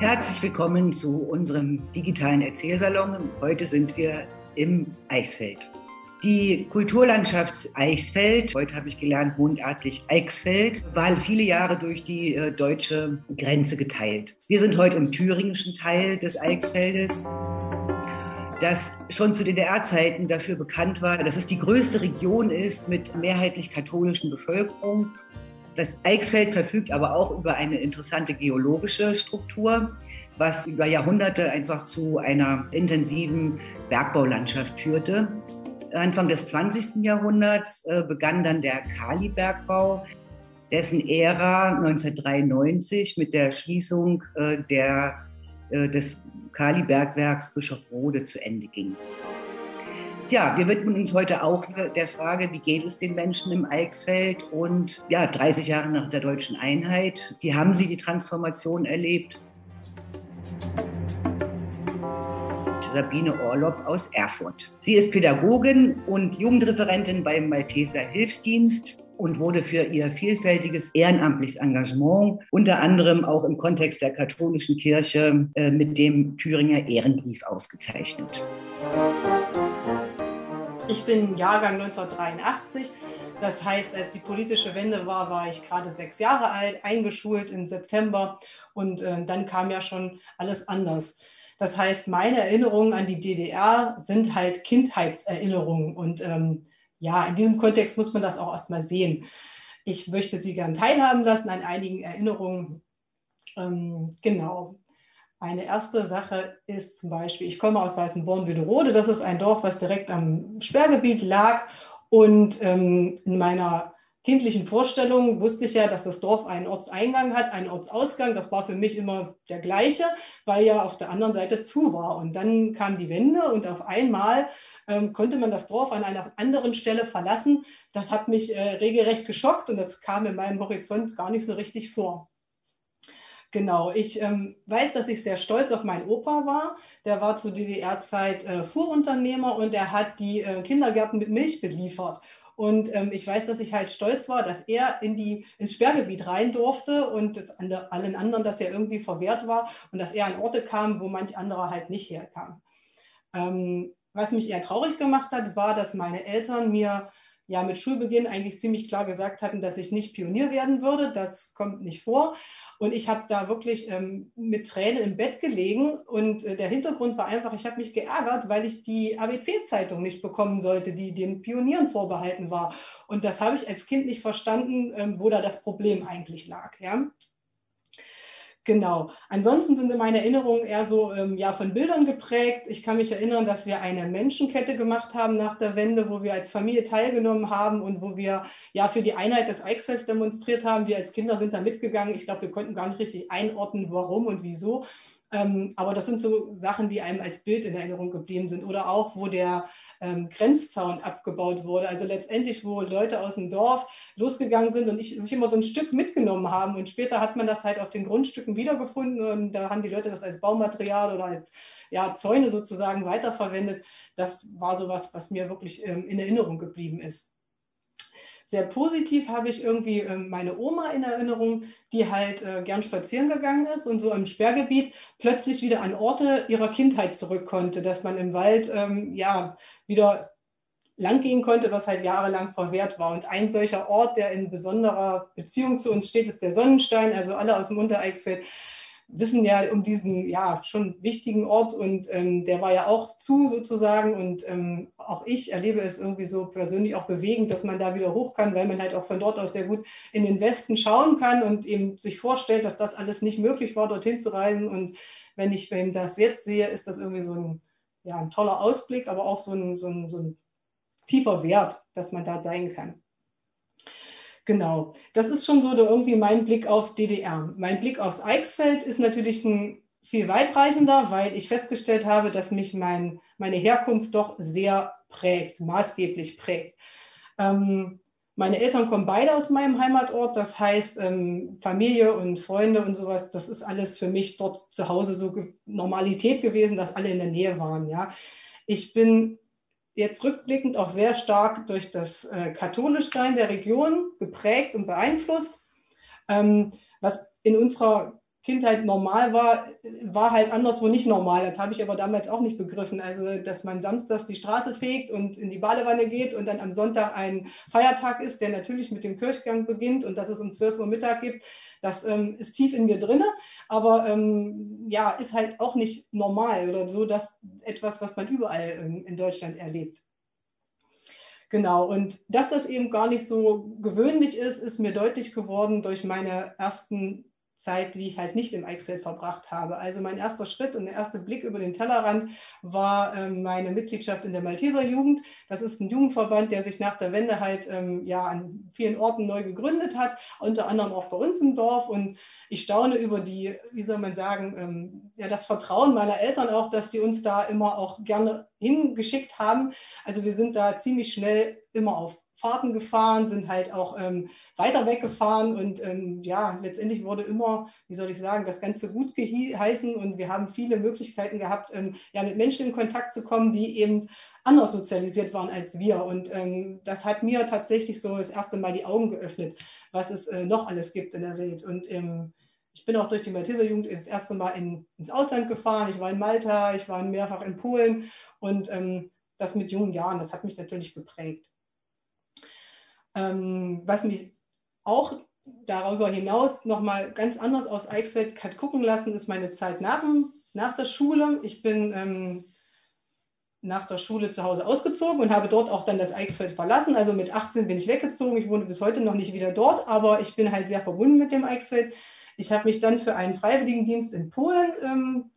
Herzlich willkommen zu unserem digitalen Erzählsalon. Heute sind wir im Eichsfeld. Die Kulturlandschaft Eichsfeld, heute habe ich gelernt, mundartlich Eichsfeld, war viele Jahre durch die äh, deutsche Grenze geteilt. Wir sind heute im thüringischen Teil des Eichsfeldes das schon zu DDR-Zeiten dafür bekannt war, dass es die größte Region ist mit mehrheitlich katholischen Bevölkerung. Das Eichsfeld verfügt aber auch über eine interessante geologische Struktur, was über Jahrhunderte einfach zu einer intensiven Bergbaulandschaft führte. Anfang des 20. Jahrhunderts äh, begann dann der Kalibergbau, dessen Ära 1993 mit der Schließung äh, der, äh, des Kali-Bergwerks Bischofrode zu Ende ging. Ja, wir widmen uns heute auch der Frage, wie geht es den Menschen im Eichsfeld und ja, 30 Jahre nach der deutschen Einheit, wie haben sie die Transformation erlebt? Sabine Orlob aus Erfurt. Sie ist Pädagogin und Jugendreferentin beim Malteser Hilfsdienst und wurde für ihr vielfältiges ehrenamtliches Engagement, unter anderem auch im Kontext der katholischen Kirche, äh, mit dem Thüringer Ehrenbrief ausgezeichnet. Ich bin Jahrgang 1983. Das heißt, als die politische Wende war, war ich gerade sechs Jahre alt, eingeschult im September und äh, dann kam ja schon alles anders. Das heißt, meine Erinnerungen an die DDR sind halt Kindheitserinnerungen und ähm, ja, in diesem Kontext muss man das auch erstmal sehen. Ich möchte Sie gern teilhaben lassen an einigen Erinnerungen. Ähm, genau. Eine erste Sache ist zum Beispiel, ich komme aus Weißenborn-Wiederode. Das ist ein Dorf, was direkt am Sperrgebiet lag. Und ähm, in meiner kindlichen Vorstellung wusste ich ja, dass das Dorf einen Ortseingang hat, einen Ortsausgang. Das war für mich immer der gleiche, weil ja auf der anderen Seite zu war. Und dann kam die Wende und auf einmal ähm, konnte man das Dorf an einer anderen Stelle verlassen. Das hat mich äh, regelrecht geschockt und das kam in meinem Horizont gar nicht so richtig vor. Genau, ich ähm, weiß, dass ich sehr stolz auf meinen Opa war. Der war zu DDR-Zeit äh, Fuhrunternehmer und er hat die äh, Kindergärten mit Milch beliefert. Und ähm, ich weiß, dass ich halt stolz war, dass er in die, ins Sperrgebiet rein durfte und allen anderen das ja irgendwie verwehrt war und dass er an Orte kam, wo manch anderer halt nicht herkam. Ähm, was mich eher traurig gemacht hat, war, dass meine Eltern mir ja mit Schulbeginn eigentlich ziemlich klar gesagt hatten, dass ich nicht Pionier werden würde. Das kommt nicht vor. Und ich habe da wirklich ähm, mit Tränen im Bett gelegen. Und äh, der Hintergrund war einfach, ich habe mich geärgert, weil ich die ABC-Zeitung nicht bekommen sollte, die den Pionieren vorbehalten war. Und das habe ich als Kind nicht verstanden, ähm, wo da das Problem eigentlich lag. Ja? Genau. Ansonsten sind meine Erinnerungen eher so ähm, ja, von Bildern geprägt. Ich kann mich erinnern, dass wir eine Menschenkette gemacht haben nach der Wende, wo wir als Familie teilgenommen haben und wo wir ja für die Einheit des Eichsfelds demonstriert haben. Wir als Kinder sind da mitgegangen. Ich glaube, wir konnten gar nicht richtig einordnen, warum und wieso. Ähm, aber das sind so Sachen, die einem als Bild in Erinnerung geblieben sind. Oder auch, wo der ähm, Grenzzaun abgebaut wurde. Also letztendlich, wo Leute aus dem Dorf losgegangen sind und ich, sich immer so ein Stück mitgenommen haben. Und später hat man das halt auf den Grundstücken wiedergefunden und da haben die Leute das als Baumaterial oder als ja, Zäune sozusagen weiterverwendet. Das war so was, was mir wirklich ähm, in Erinnerung geblieben ist. Sehr positiv habe ich irgendwie äh, meine Oma in Erinnerung, die halt äh, gern spazieren gegangen ist und so im Sperrgebiet plötzlich wieder an Orte ihrer Kindheit zurück konnte, dass man im Wald ähm, ja wieder lang gehen konnte, was halt jahrelang verwehrt war. Und ein solcher Ort, der in besonderer Beziehung zu uns steht, ist der Sonnenstein. Also alle aus dem Untereichsfeld wissen ja um diesen ja schon wichtigen Ort und ähm, der war ja auch zu sozusagen und ähm, auch ich erlebe es irgendwie so persönlich auch bewegend, dass man da wieder hoch kann, weil man halt auch von dort aus sehr gut in den Westen schauen kann und eben sich vorstellt, dass das alles nicht möglich war, dorthin zu reisen und wenn ich wenn das jetzt sehe, ist das irgendwie so ein, ja, ein toller Ausblick, aber auch so ein, so, ein, so ein tiefer Wert, dass man da sein kann. Genau, das ist schon so irgendwie mein Blick auf DDR. Mein Blick aufs Eichsfeld ist natürlich ein viel weitreichender, weil ich festgestellt habe, dass mich mein, meine Herkunft doch sehr prägt, maßgeblich prägt. Ähm, meine Eltern kommen beide aus meinem Heimatort, das heißt ähm, Familie und Freunde und sowas, das ist alles für mich dort zu Hause so Normalität gewesen, dass alle in der Nähe waren. Ja. Ich bin jetzt rückblickend auch sehr stark durch das äh, Katholischsein der Region geprägt und beeinflusst. Ähm, was in unserer Kindheit normal war, war halt anderswo nicht normal. Das habe ich aber damals auch nicht begriffen. Also, dass man samstags die Straße fegt und in die Badewanne geht und dann am Sonntag ein Feiertag ist, der natürlich mit dem Kirchgang beginnt und dass es um 12 Uhr Mittag gibt, das ähm, ist tief in mir drin. Aber ähm, ja, ist halt auch nicht normal oder so, dass etwas, was man überall ähm, in Deutschland erlebt. Genau, und dass das eben gar nicht so gewöhnlich ist, ist mir deutlich geworden durch meine ersten Zeit, die ich halt nicht im Eichsfeld verbracht habe. Also mein erster Schritt und der erste Blick über den Tellerrand war ähm, meine Mitgliedschaft in der Malteser Jugend. Das ist ein Jugendverband, der sich nach der Wende halt ähm, ja an vielen Orten neu gegründet hat, unter anderem auch bei uns im Dorf. Und ich staune über die, wie soll man sagen, ähm, ja das Vertrauen meiner Eltern auch, dass sie uns da immer auch gerne hingeschickt haben. Also wir sind da ziemlich schnell immer auf Fahrten gefahren, sind halt auch ähm, weiter weggefahren und ähm, ja, letztendlich wurde immer, wie soll ich sagen, das Ganze gut geheißen und wir haben viele Möglichkeiten gehabt, ähm, ja, mit Menschen in Kontakt zu kommen, die eben anders sozialisiert waren als wir. Und ähm, das hat mir tatsächlich so das erste Mal die Augen geöffnet, was es äh, noch alles gibt in der Welt. Und ähm, ich bin auch durch die Malteser Jugend das erste Mal in, ins Ausland gefahren. Ich war in Malta, ich war mehrfach in Polen und ähm, das mit jungen Jahren, das hat mich natürlich geprägt. Ähm, was mich auch darüber hinaus nochmal ganz anders aus Eichsfeld hat gucken lassen, ist meine Zeit nach, nach der Schule. Ich bin ähm, nach der Schule zu Hause ausgezogen und habe dort auch dann das Eichsfeld verlassen. Also mit 18 bin ich weggezogen. Ich wohne bis heute noch nicht wieder dort, aber ich bin halt sehr verbunden mit dem Eichsfeld. Ich habe mich dann für einen Freiwilligendienst in Polen ähm,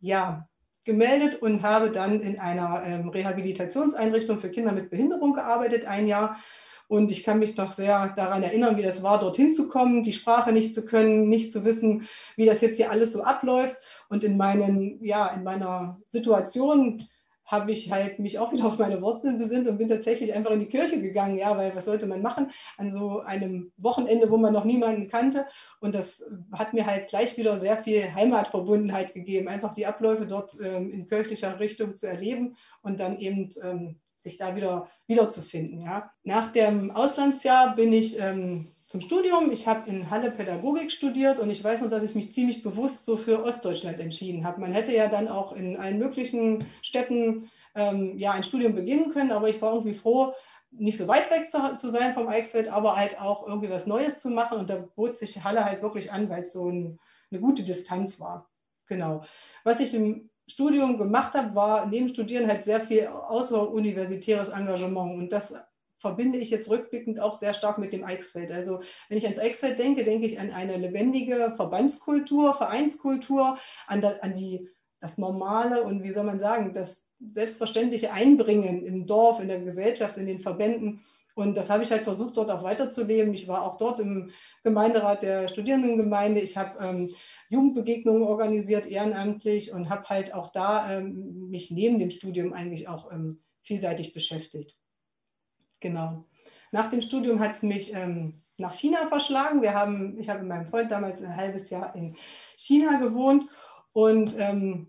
ja, gemeldet und habe dann in einer ähm, Rehabilitationseinrichtung für Kinder mit Behinderung gearbeitet, ein Jahr. Und ich kann mich noch sehr daran erinnern, wie das war, dorthin zu kommen, die Sprache nicht zu können, nicht zu wissen, wie das jetzt hier alles so abläuft. Und in, meinen, ja, in meiner Situation habe ich halt mich auch wieder auf meine Wurzeln besinnt und bin tatsächlich einfach in die Kirche gegangen, ja, weil was sollte man machen an so einem Wochenende, wo man noch niemanden kannte. Und das hat mir halt gleich wieder sehr viel Heimatverbundenheit gegeben, einfach die Abläufe dort ähm, in kirchlicher Richtung zu erleben und dann eben ähm, sich da wieder wiederzufinden. Ja. Nach dem Auslandsjahr bin ich ähm, zum Studium. Ich habe in Halle Pädagogik studiert und ich weiß noch, dass ich mich ziemlich bewusst so für Ostdeutschland entschieden habe. Man hätte ja dann auch in allen möglichen Städten ähm, ja ein Studium beginnen können, aber ich war irgendwie froh, nicht so weit weg zu, zu, sein vom Eichsfeld, aber halt auch irgendwie was Neues zu machen. Und da bot sich Halle halt wirklich an, weil es so ein, eine gute Distanz war. Genau. Was ich im Studium gemacht habe, war neben Studieren halt sehr viel außeruniversitäres Engagement. Und das verbinde ich jetzt rückblickend auch sehr stark mit dem Eichsfeld. Also wenn ich ans Eichsfeld denke, denke ich an eine lebendige Verbandskultur, Vereinskultur, an, da, an die, das normale und wie soll man sagen, das selbstverständliche Einbringen im Dorf, in der Gesellschaft, in den Verbänden. Und das habe ich halt versucht, dort auch weiterzuleben. Ich war auch dort im Gemeinderat der Studierendengemeinde. Ich habe ähm, Jugendbegegnungen organisiert, ehrenamtlich und habe halt auch da ähm, mich neben dem Studium eigentlich auch ähm, vielseitig beschäftigt. Genau. Nach dem Studium hat es mich ähm, nach China verschlagen. Wir haben, ich habe mit meinem Freund damals ein halbes Jahr in China gewohnt und ähm,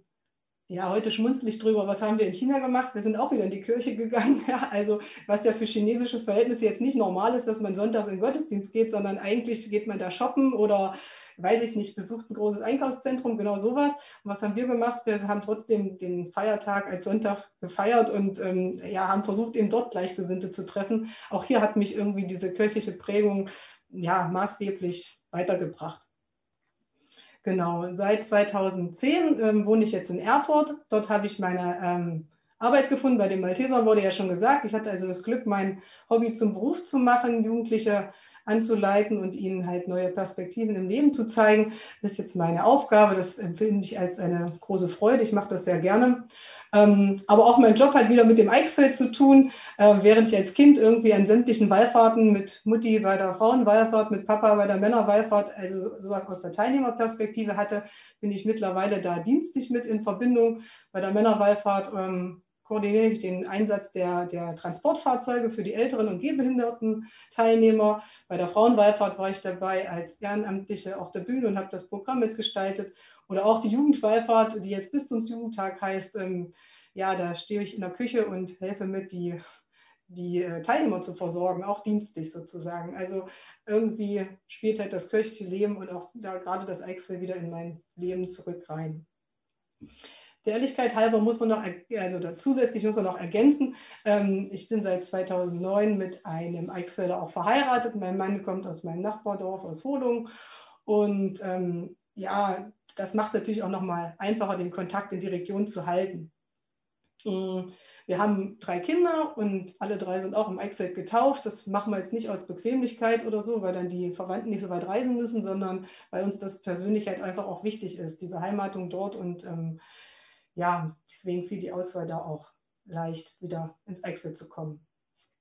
ja, heute schmunzel ich drüber, was haben wir in China gemacht? Wir sind auch wieder in die Kirche gegangen. Ja, also was ja für chinesische Verhältnisse jetzt nicht normal ist, dass man sonntags in den Gottesdienst geht, sondern eigentlich geht man da shoppen oder weiß ich nicht, besucht ein großes Einkaufszentrum, genau sowas. Und was haben wir gemacht? Wir haben trotzdem den Feiertag als Sonntag gefeiert und ähm, ja, haben versucht, eben dort Gleichgesinnte zu treffen. Auch hier hat mich irgendwie diese kirchliche Prägung ja, maßgeblich weitergebracht. Genau, seit 2010 ähm, wohne ich jetzt in Erfurt. Dort habe ich meine ähm, Arbeit gefunden. Bei den Maltesern wurde ja schon gesagt, ich hatte also das Glück, mein Hobby zum Beruf zu machen, Jugendliche anzuleiten und ihnen halt neue Perspektiven im Leben zu zeigen. Das ist jetzt meine Aufgabe. Das empfinde ich als eine große Freude. Ich mache das sehr gerne. Ähm, aber auch mein Job hat wieder mit dem Eichsfeld zu tun. Äh, während ich als Kind irgendwie an sämtlichen Wallfahrten mit Mutti bei der Frauenwallfahrt, mit Papa bei der Männerwallfahrt, also sowas aus der Teilnehmerperspektive hatte, bin ich mittlerweile da dienstlich mit in Verbindung. Bei der Männerwallfahrt ähm, koordiniere ich den Einsatz der, der Transportfahrzeuge für die älteren und gehbehinderten Teilnehmer. Bei der Frauenwallfahrt war ich dabei als Ehrenamtliche auf der Bühne und habe das Programm mitgestaltet. Oder auch die Jugendwallfahrt, die jetzt Bistumsjugendtag heißt. Ähm, ja, da stehe ich in der Küche und helfe mit, die, die äh, Teilnehmer zu versorgen, auch dienstlich sozusagen. Also irgendwie spielt halt das kirchliche Leben und auch da gerade das Eichsfeld wieder in mein Leben zurück rein. Der Ehrlichkeit halber muss man noch, also zusätzlich muss man noch ergänzen, ähm, ich bin seit 2009 mit einem Eichsfelder auch verheiratet. Mein Mann kommt aus meinem Nachbardorf aus Holung und ähm, ja, das macht natürlich auch nochmal einfacher, den Kontakt in die Region zu halten. Mm, wir haben drei Kinder und alle drei sind auch im Eichsfeld getauft. Das machen wir jetzt nicht aus Bequemlichkeit oder so, weil dann die Verwandten nicht so weit reisen müssen, sondern weil uns das persönlich halt einfach auch wichtig ist, die Beheimatung dort. Und ähm, ja, deswegen fiel die Auswahl da auch leicht, wieder ins Eichsfeld zu kommen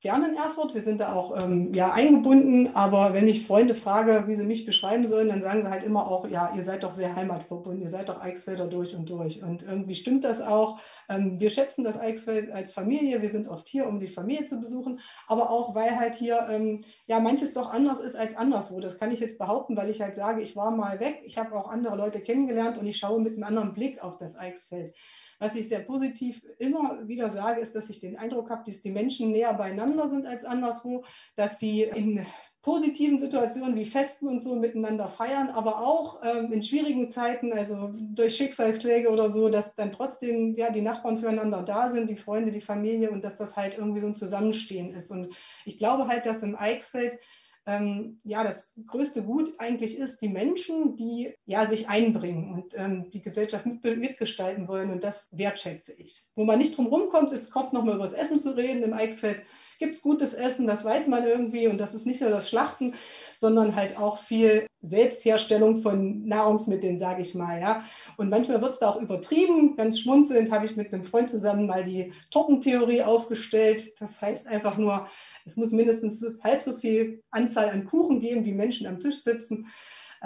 gerne in Erfurt. Wir sind da auch ähm, ja, eingebunden. Aber wenn ich Freunde frage, wie sie mich beschreiben sollen, dann sagen sie halt immer auch, ja, ihr seid doch sehr heimatverbunden, ihr seid doch Eichsfelder durch und durch. Und irgendwie stimmt das auch. Ähm, wir schätzen das Eichsfeld als Familie. Wir sind oft hier, um die Familie zu besuchen. Aber auch, weil halt hier ähm, ja manches doch anders ist als anderswo. Das kann ich jetzt behaupten, weil ich halt sage, ich war mal weg. Ich habe auch andere Leute kennengelernt und ich schaue mit einem anderen Blick auf das Eichsfeld. Was ich sehr positiv immer wieder sage, ist, dass ich den Eindruck habe, dass die Menschen näher beieinander sind als anderswo, dass sie in positiven Situationen wie Festen und so miteinander feiern, aber auch ähm, in schwierigen Zeiten, also durch Schicksalsschläge oder so, dass dann trotzdem ja, die Nachbarn füreinander da sind, die Freunde, die Familie und dass das halt irgendwie so ein Zusammenstehen ist. Und ich glaube halt, dass im Eichsfeld ähm, ja, das größte Gut eigentlich ist, die Menschen, die ja sich einbringen und ähm, die Gesellschaft mit, mitgestalten wollen. Und das wertschätze ich. Wo man nicht drum rumkommt, ist kurz nochmal über das Essen zu reden. Im Eichsfeld gibt es gutes Essen, das weiß man irgendwie. Und das ist nicht nur das Schlachten, sondern halt auch viel Selbstherstellung von Nahrungsmitteln, sage ich mal. Ja. Und manchmal wird es da auch übertrieben. Ganz schmunzelnd habe ich mit einem Freund zusammen mal die Tortentheorie aufgestellt. Das heißt einfach nur, es muss mindestens halb so viel Anzahl an Kuchen geben, wie Menschen am Tisch sitzen.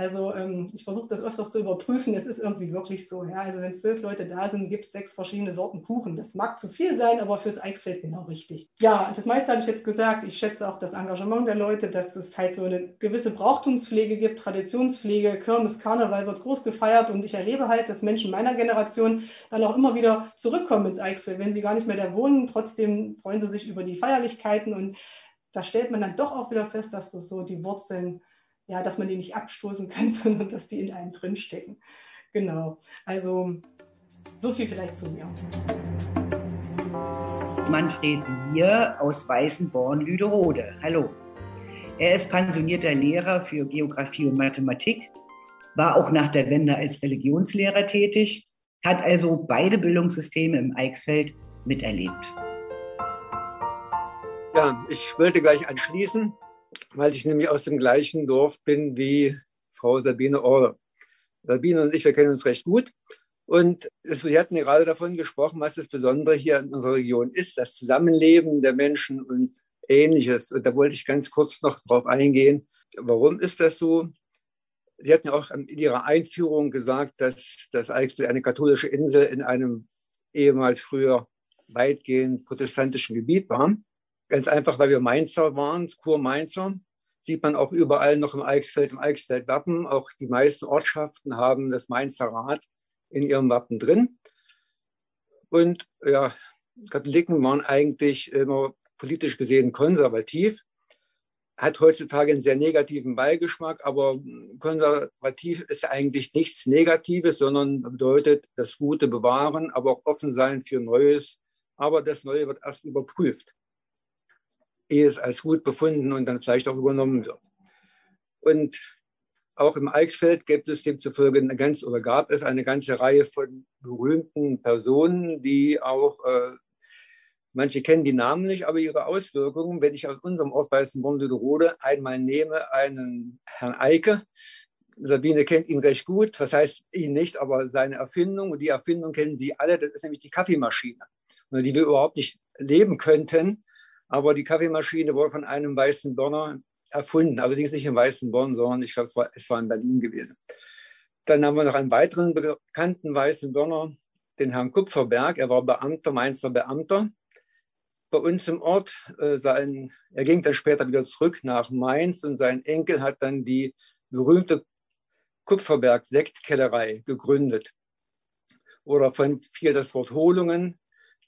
Also ähm, ich versuche das öfters zu überprüfen. Es ist irgendwie wirklich so. Ja? Also wenn zwölf Leute da sind, gibt es sechs verschiedene Sorten Kuchen. Das mag zu viel sein, aber fürs Eichsfeld genau richtig. Ja, das meiste habe ich jetzt gesagt. Ich schätze auch das Engagement der Leute, dass es halt so eine gewisse Brauchtumspflege gibt, Traditionspflege, Kirmes, Karneval wird groß gefeiert und ich erlebe halt, dass Menschen meiner Generation dann auch immer wieder zurückkommen ins Eichsfeld. Wenn sie gar nicht mehr da wohnen, trotzdem freuen sie sich über die Feierlichkeiten und da stellt man dann doch auch wieder fest, dass das so die Wurzeln ja, dass man die nicht abstoßen kann, sondern dass die in einem drinstecken. Genau. Also so viel vielleicht zu mir. Manfred Lier aus Weißenborn-Lüderode. Hallo. Er ist pensionierter Lehrer für Geografie und Mathematik, war auch nach der Wende als Religionslehrer tätig, hat also beide Bildungssysteme im Eichsfeld miterlebt. Ja, ich wollte gleich anschließen weil ich nämlich aus dem gleichen Dorf bin wie Frau Sabine Orle. Sabine und ich, wir kennen uns recht gut. Und es, wir hatten gerade davon gesprochen, was das Besondere hier in unserer Region ist, das Zusammenleben der Menschen und ähnliches. Und da wollte ich ganz kurz noch drauf eingehen. Warum ist das so? Sie hatten ja auch in Ihrer Einführung gesagt, dass das Eichsfeld eine katholische Insel in einem ehemals früher weitgehend protestantischen Gebiet war. Ganz einfach, weil wir Mainzer waren, Kur-Mainzer. Sieht man auch überall noch im Eichsfeld, im Eichsfeld-Wappen. Auch die meisten Ortschaften haben das Mainzer Rad in ihrem Wappen drin. Und ja, Katholiken waren eigentlich immer politisch gesehen konservativ. Hat heutzutage einen sehr negativen Beigeschmack, aber konservativ ist eigentlich nichts Negatives, sondern bedeutet das Gute bewahren, aber auch offen sein für Neues. Aber das Neue wird erst überprüft ehe es als gut befunden und dann vielleicht auch übernommen wird. Und auch im Eichsfeld gibt es demzufolge eine ganz, oder gab es eine ganze Reihe von berühmten Personen, die auch, äh, manche kennen die Namen nicht, aber ihre Auswirkungen, wenn ich aus unserem Ort Weißenborn-Lüderode einmal nehme, einen Herrn Eike, Sabine kennt ihn recht gut, was heißt ihn nicht, aber seine Erfindung. Und die Erfindung kennen Sie alle, das ist nämlich die Kaffeemaschine, die wir überhaupt nicht leben könnten. Aber die Kaffeemaschine wurde von einem weißen Donner erfunden, allerdings nicht in Weißenborn, sondern ich glaube, es war, es war in Berlin gewesen. Dann haben wir noch einen weiteren bekannten weißen Donner, den Herrn Kupferberg. Er war Beamter, Mainzer Beamter. Bei uns im Ort, äh, sein, er ging dann später wieder zurück nach Mainz und sein Enkel hat dann die berühmte Kupferberg-Sektkellerei gegründet. Oder von fiel das Wort Holungen.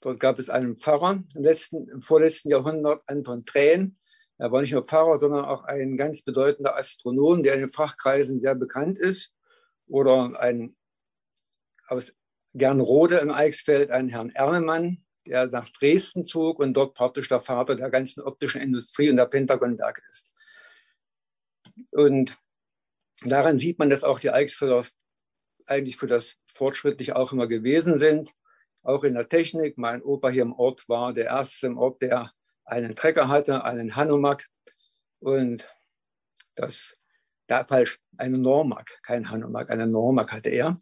Dort gab es einen Pfarrer im, letzten, im vorletzten Jahrhundert, Anton Trähen. Er war nicht nur Pfarrer, sondern auch ein ganz bedeutender Astronom, der in den Fachkreisen sehr bekannt ist. Oder ein aus Gernrode im Eichsfeld, ein Herrn Ernemann, der nach Dresden zog und dort praktisch der Vater der ganzen optischen Industrie und der Pentagonwerke ist. Und daran sieht man, dass auch die Eichsfelder eigentlich für das Fortschrittliche auch immer gewesen sind. Auch in der Technik. Mein Opa hier im Ort war der erste im Ort, der einen Trecker hatte, einen Hanomag. Und das, da falsch, eine Normak, kein Hanomag, eine Normak hatte er.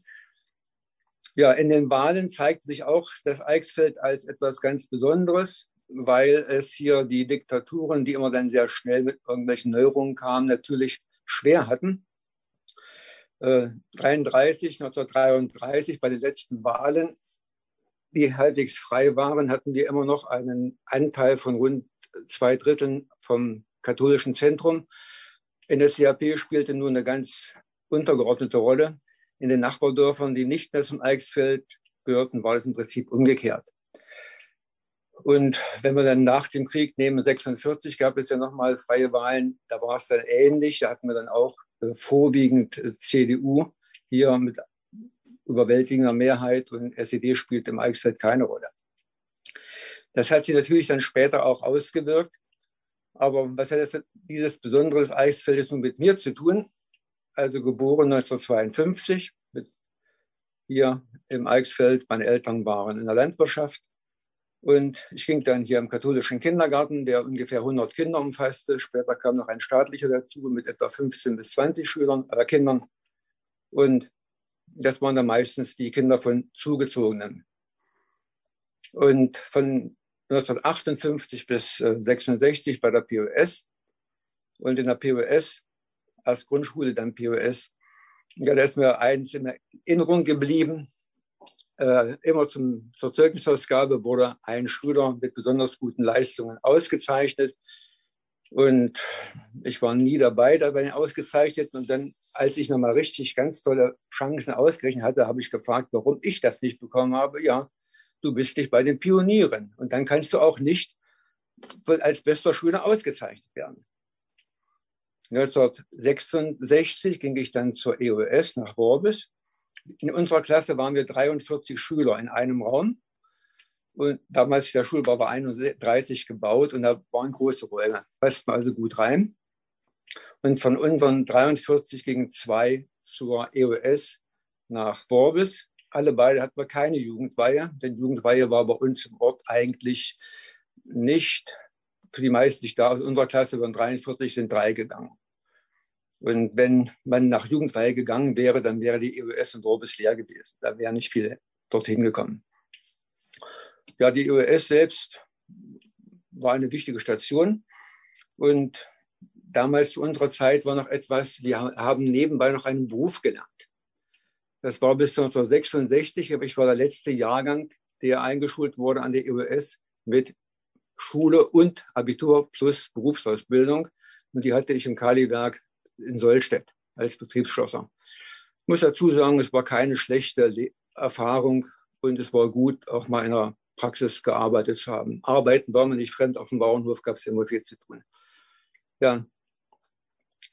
Ja, in den Wahlen zeigt sich auch das Eichsfeld als etwas ganz Besonderes, weil es hier die Diktaturen, die immer dann sehr schnell mit irgendwelchen Neuerungen kamen, natürlich schwer hatten. 33, äh, 1933 bei den letzten Wahlen, die halbwegs frei waren, hatten wir immer noch einen Anteil von rund zwei Dritteln vom katholischen Zentrum. NSDAP spielte nur eine ganz untergeordnete Rolle. In den Nachbardörfern, die nicht mehr zum Eichsfeld gehörten, war es im Prinzip umgekehrt. Und wenn wir dann nach dem Krieg nehmen, 46 gab es ja nochmal freie Wahlen, da war es dann ähnlich. Da hatten wir dann auch äh, vorwiegend äh, CDU hier mit überwältigender Mehrheit und SED spielt im Eichsfeld keine Rolle. Das hat sich natürlich dann später auch ausgewirkt. Aber was hat das, dieses besondere Eichsfeld nun mit mir zu tun? also geboren 1952, mit hier im Eichsfeld. Meine Eltern waren in der Landwirtschaft. Und ich ging dann hier im katholischen Kindergarten, der ungefähr 100 Kinder umfasste. Später kam noch ein staatlicher dazu mit etwa 15 bis 20 Schülern, äh, Kindern. Und das waren dann meistens die Kinder von Zugezogenen. Und von 1958 bis 66 bei der POS. Und in der POS erst Grundschule, dann POS. Ja, da ist mir eins in Erinnerung geblieben. Äh, immer zum, zur Zeugnisausgabe wurde ein Schüler mit besonders guten Leistungen ausgezeichnet. Und ich war nie dabei, da bei den Ausgezeichneten. Und dann, als ich nochmal richtig ganz tolle Chancen ausgerechnet hatte, habe ich gefragt, warum ich das nicht bekommen habe. Ja, du bist nicht bei den Pionieren. Und dann kannst du auch nicht als bester Schüler ausgezeichnet werden. 1966 ging ich dann zur EOS nach Worbis. In unserer Klasse waren wir 43 Schüler in einem Raum. Und damals der Schulbau war 31 gebaut und da waren große Räume. Passt mal also gut rein. Und von unseren 43 gingen zwei zur EOS nach Worbis. Alle beide hatten wir keine Jugendweihe, denn Jugendweihe war bei uns im Ort eigentlich nicht für die meisten nicht da. Aus unserer Klasse waren 43, sind drei gegangen. Und wenn man nach Jugendweihe gegangen wäre, dann wäre die EOS in Robes leer gewesen. Da wären nicht viele dorthin gekommen. Ja, die EOS selbst war eine wichtige Station. Und damals zu unserer Zeit war noch etwas, wir haben nebenbei noch einen Beruf gelernt. Das war bis 1966, aber ich war der letzte Jahrgang, der eingeschult wurde an der EOS mit Schule und Abitur plus Berufsausbildung. Und die hatte ich im Kaliwerk in Sollstedt als Betriebsschlosser. Ich muss dazu sagen, es war keine schlechte Le Erfahrung und es war gut, auch mal in der Praxis gearbeitet haben. Arbeiten war man nicht fremd, auf dem Bauernhof gab es immer viel zu tun. Ja,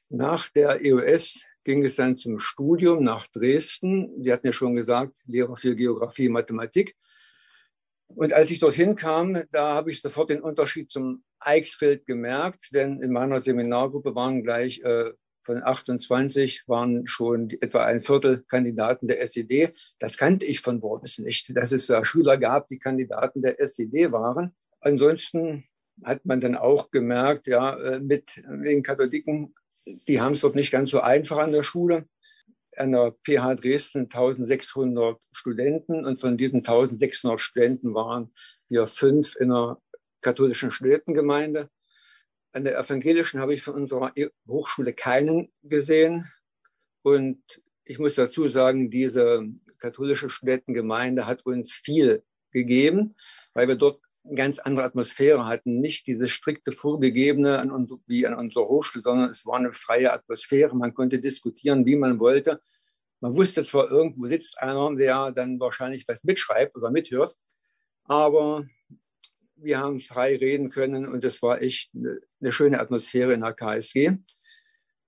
nach der EOS ging es dann zum Studium nach Dresden. Sie hatten ja schon gesagt, Lehrer für Geografie, Mathematik. Und als ich dorthin kam, da habe ich sofort den Unterschied zum Eichsfeld gemerkt, denn in meiner Seminargruppe waren gleich äh, von 28 waren schon etwa ein Viertel Kandidaten der SED. Das kannte ich von Worms nicht, dass es da Schüler gab, die Kandidaten der SED waren. Ansonsten hat man dann auch gemerkt, ja, äh, mit den Katholiken, die haben es dort nicht ganz so einfach an der Schule. an der PH Dresden 1600 Studenten und von diesen 1600 Studenten waren wir fünf in einer katholischen Studentengemeinde. An der evangelischen habe ich von unserer Hochschule keinen gesehen. Und ich muss dazu sagen, diese katholische Studentengemeinde hat uns viel gegeben, weil wir dort eine ganz andere Atmosphäre hatten. Nicht diese strikte vorgegebene an uns, wie an unserer Hochschule, sondern es war eine freie Atmosphäre. Man konnte diskutieren, wie man wollte. Man wusste zwar, irgendwo sitzt einer, der dann wahrscheinlich was mitschreibt oder mithört, aber wir haben frei reden können und es war echt eine schöne Atmosphäre in der KSG.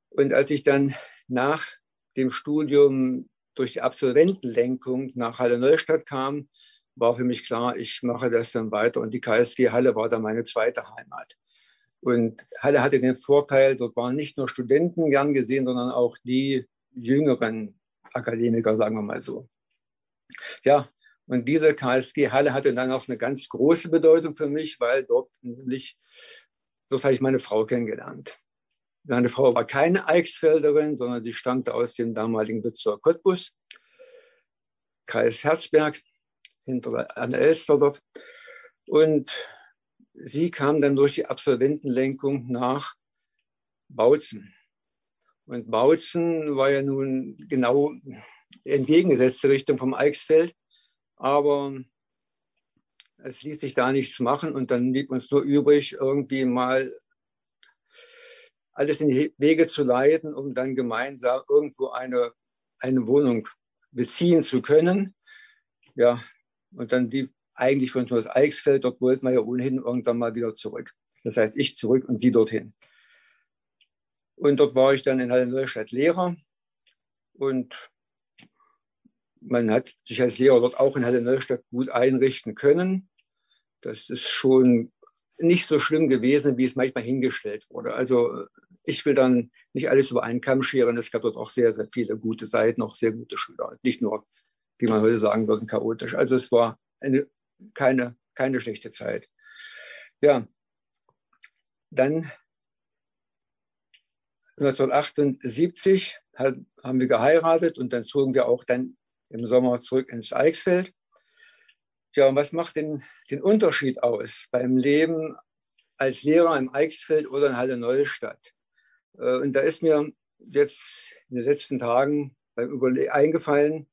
Und als ich dann nach dem Studium durch die Absolventenlenkung nach Halle Neustadt kam, war für mich klar, ich mache das dann weiter. Und die KSG Halle war dann meine zweite Heimat. Und Halle hatte den Vorteil, dort waren nicht nur Studenten gern gesehen, sondern auch die jüngeren Akademiker, sagen wir mal so. Ja, und diese KSG Halle hatte dann auch eine ganz große Bedeutung für mich, weil dort nämlich, dort habe ich meine Frau kennengelernt. Meine Frau war keine Eichsfelderin, sondern sie stammte aus dem damaligen Bezirk Cottbus, Kreis Herzberg hinter an der Elster dort. Und sie kam dann durch die Absolventenlenkung nach Bautzen. Und Bautzen war ja nun genau entgegengesetzte Richtung vom Eichsfeld, aber es ließ sich da nichts machen und dann blieb uns nur übrig, irgendwie mal alles in die Wege zu leiten, um dann gemeinsam irgendwo eine, eine Wohnung beziehen zu können. Ja, und dann die eigentlich von uns das Eichsfeld, dort wollten wir ja ohnehin irgendwann mal wieder zurück. Das heißt, ich zurück und sie dorthin. Und dort war ich dann in Halle Neustadt Lehrer. Und man hat sich als Lehrer dort auch in Halle Neustadt gut einrichten können. Das ist schon nicht so schlimm gewesen, wie es manchmal hingestellt wurde. Also ich will dann nicht alles über einen Kamm scheren. Es gab dort auch sehr, sehr viele gute Seiten, auch sehr gute Schüler. Nicht nur wie man heute sagen würde, chaotisch. Also es war eine, keine, keine schlechte Zeit. Ja, dann 1978 haben wir geheiratet und dann zogen wir auch dann im Sommer zurück ins Eichsfeld. Ja, und was macht den, den Unterschied aus beim Leben als Lehrer im Eichsfeld oder in Halle Neustadt? Äh, und da ist mir jetzt in den letzten Tagen beim Überle eingefallen,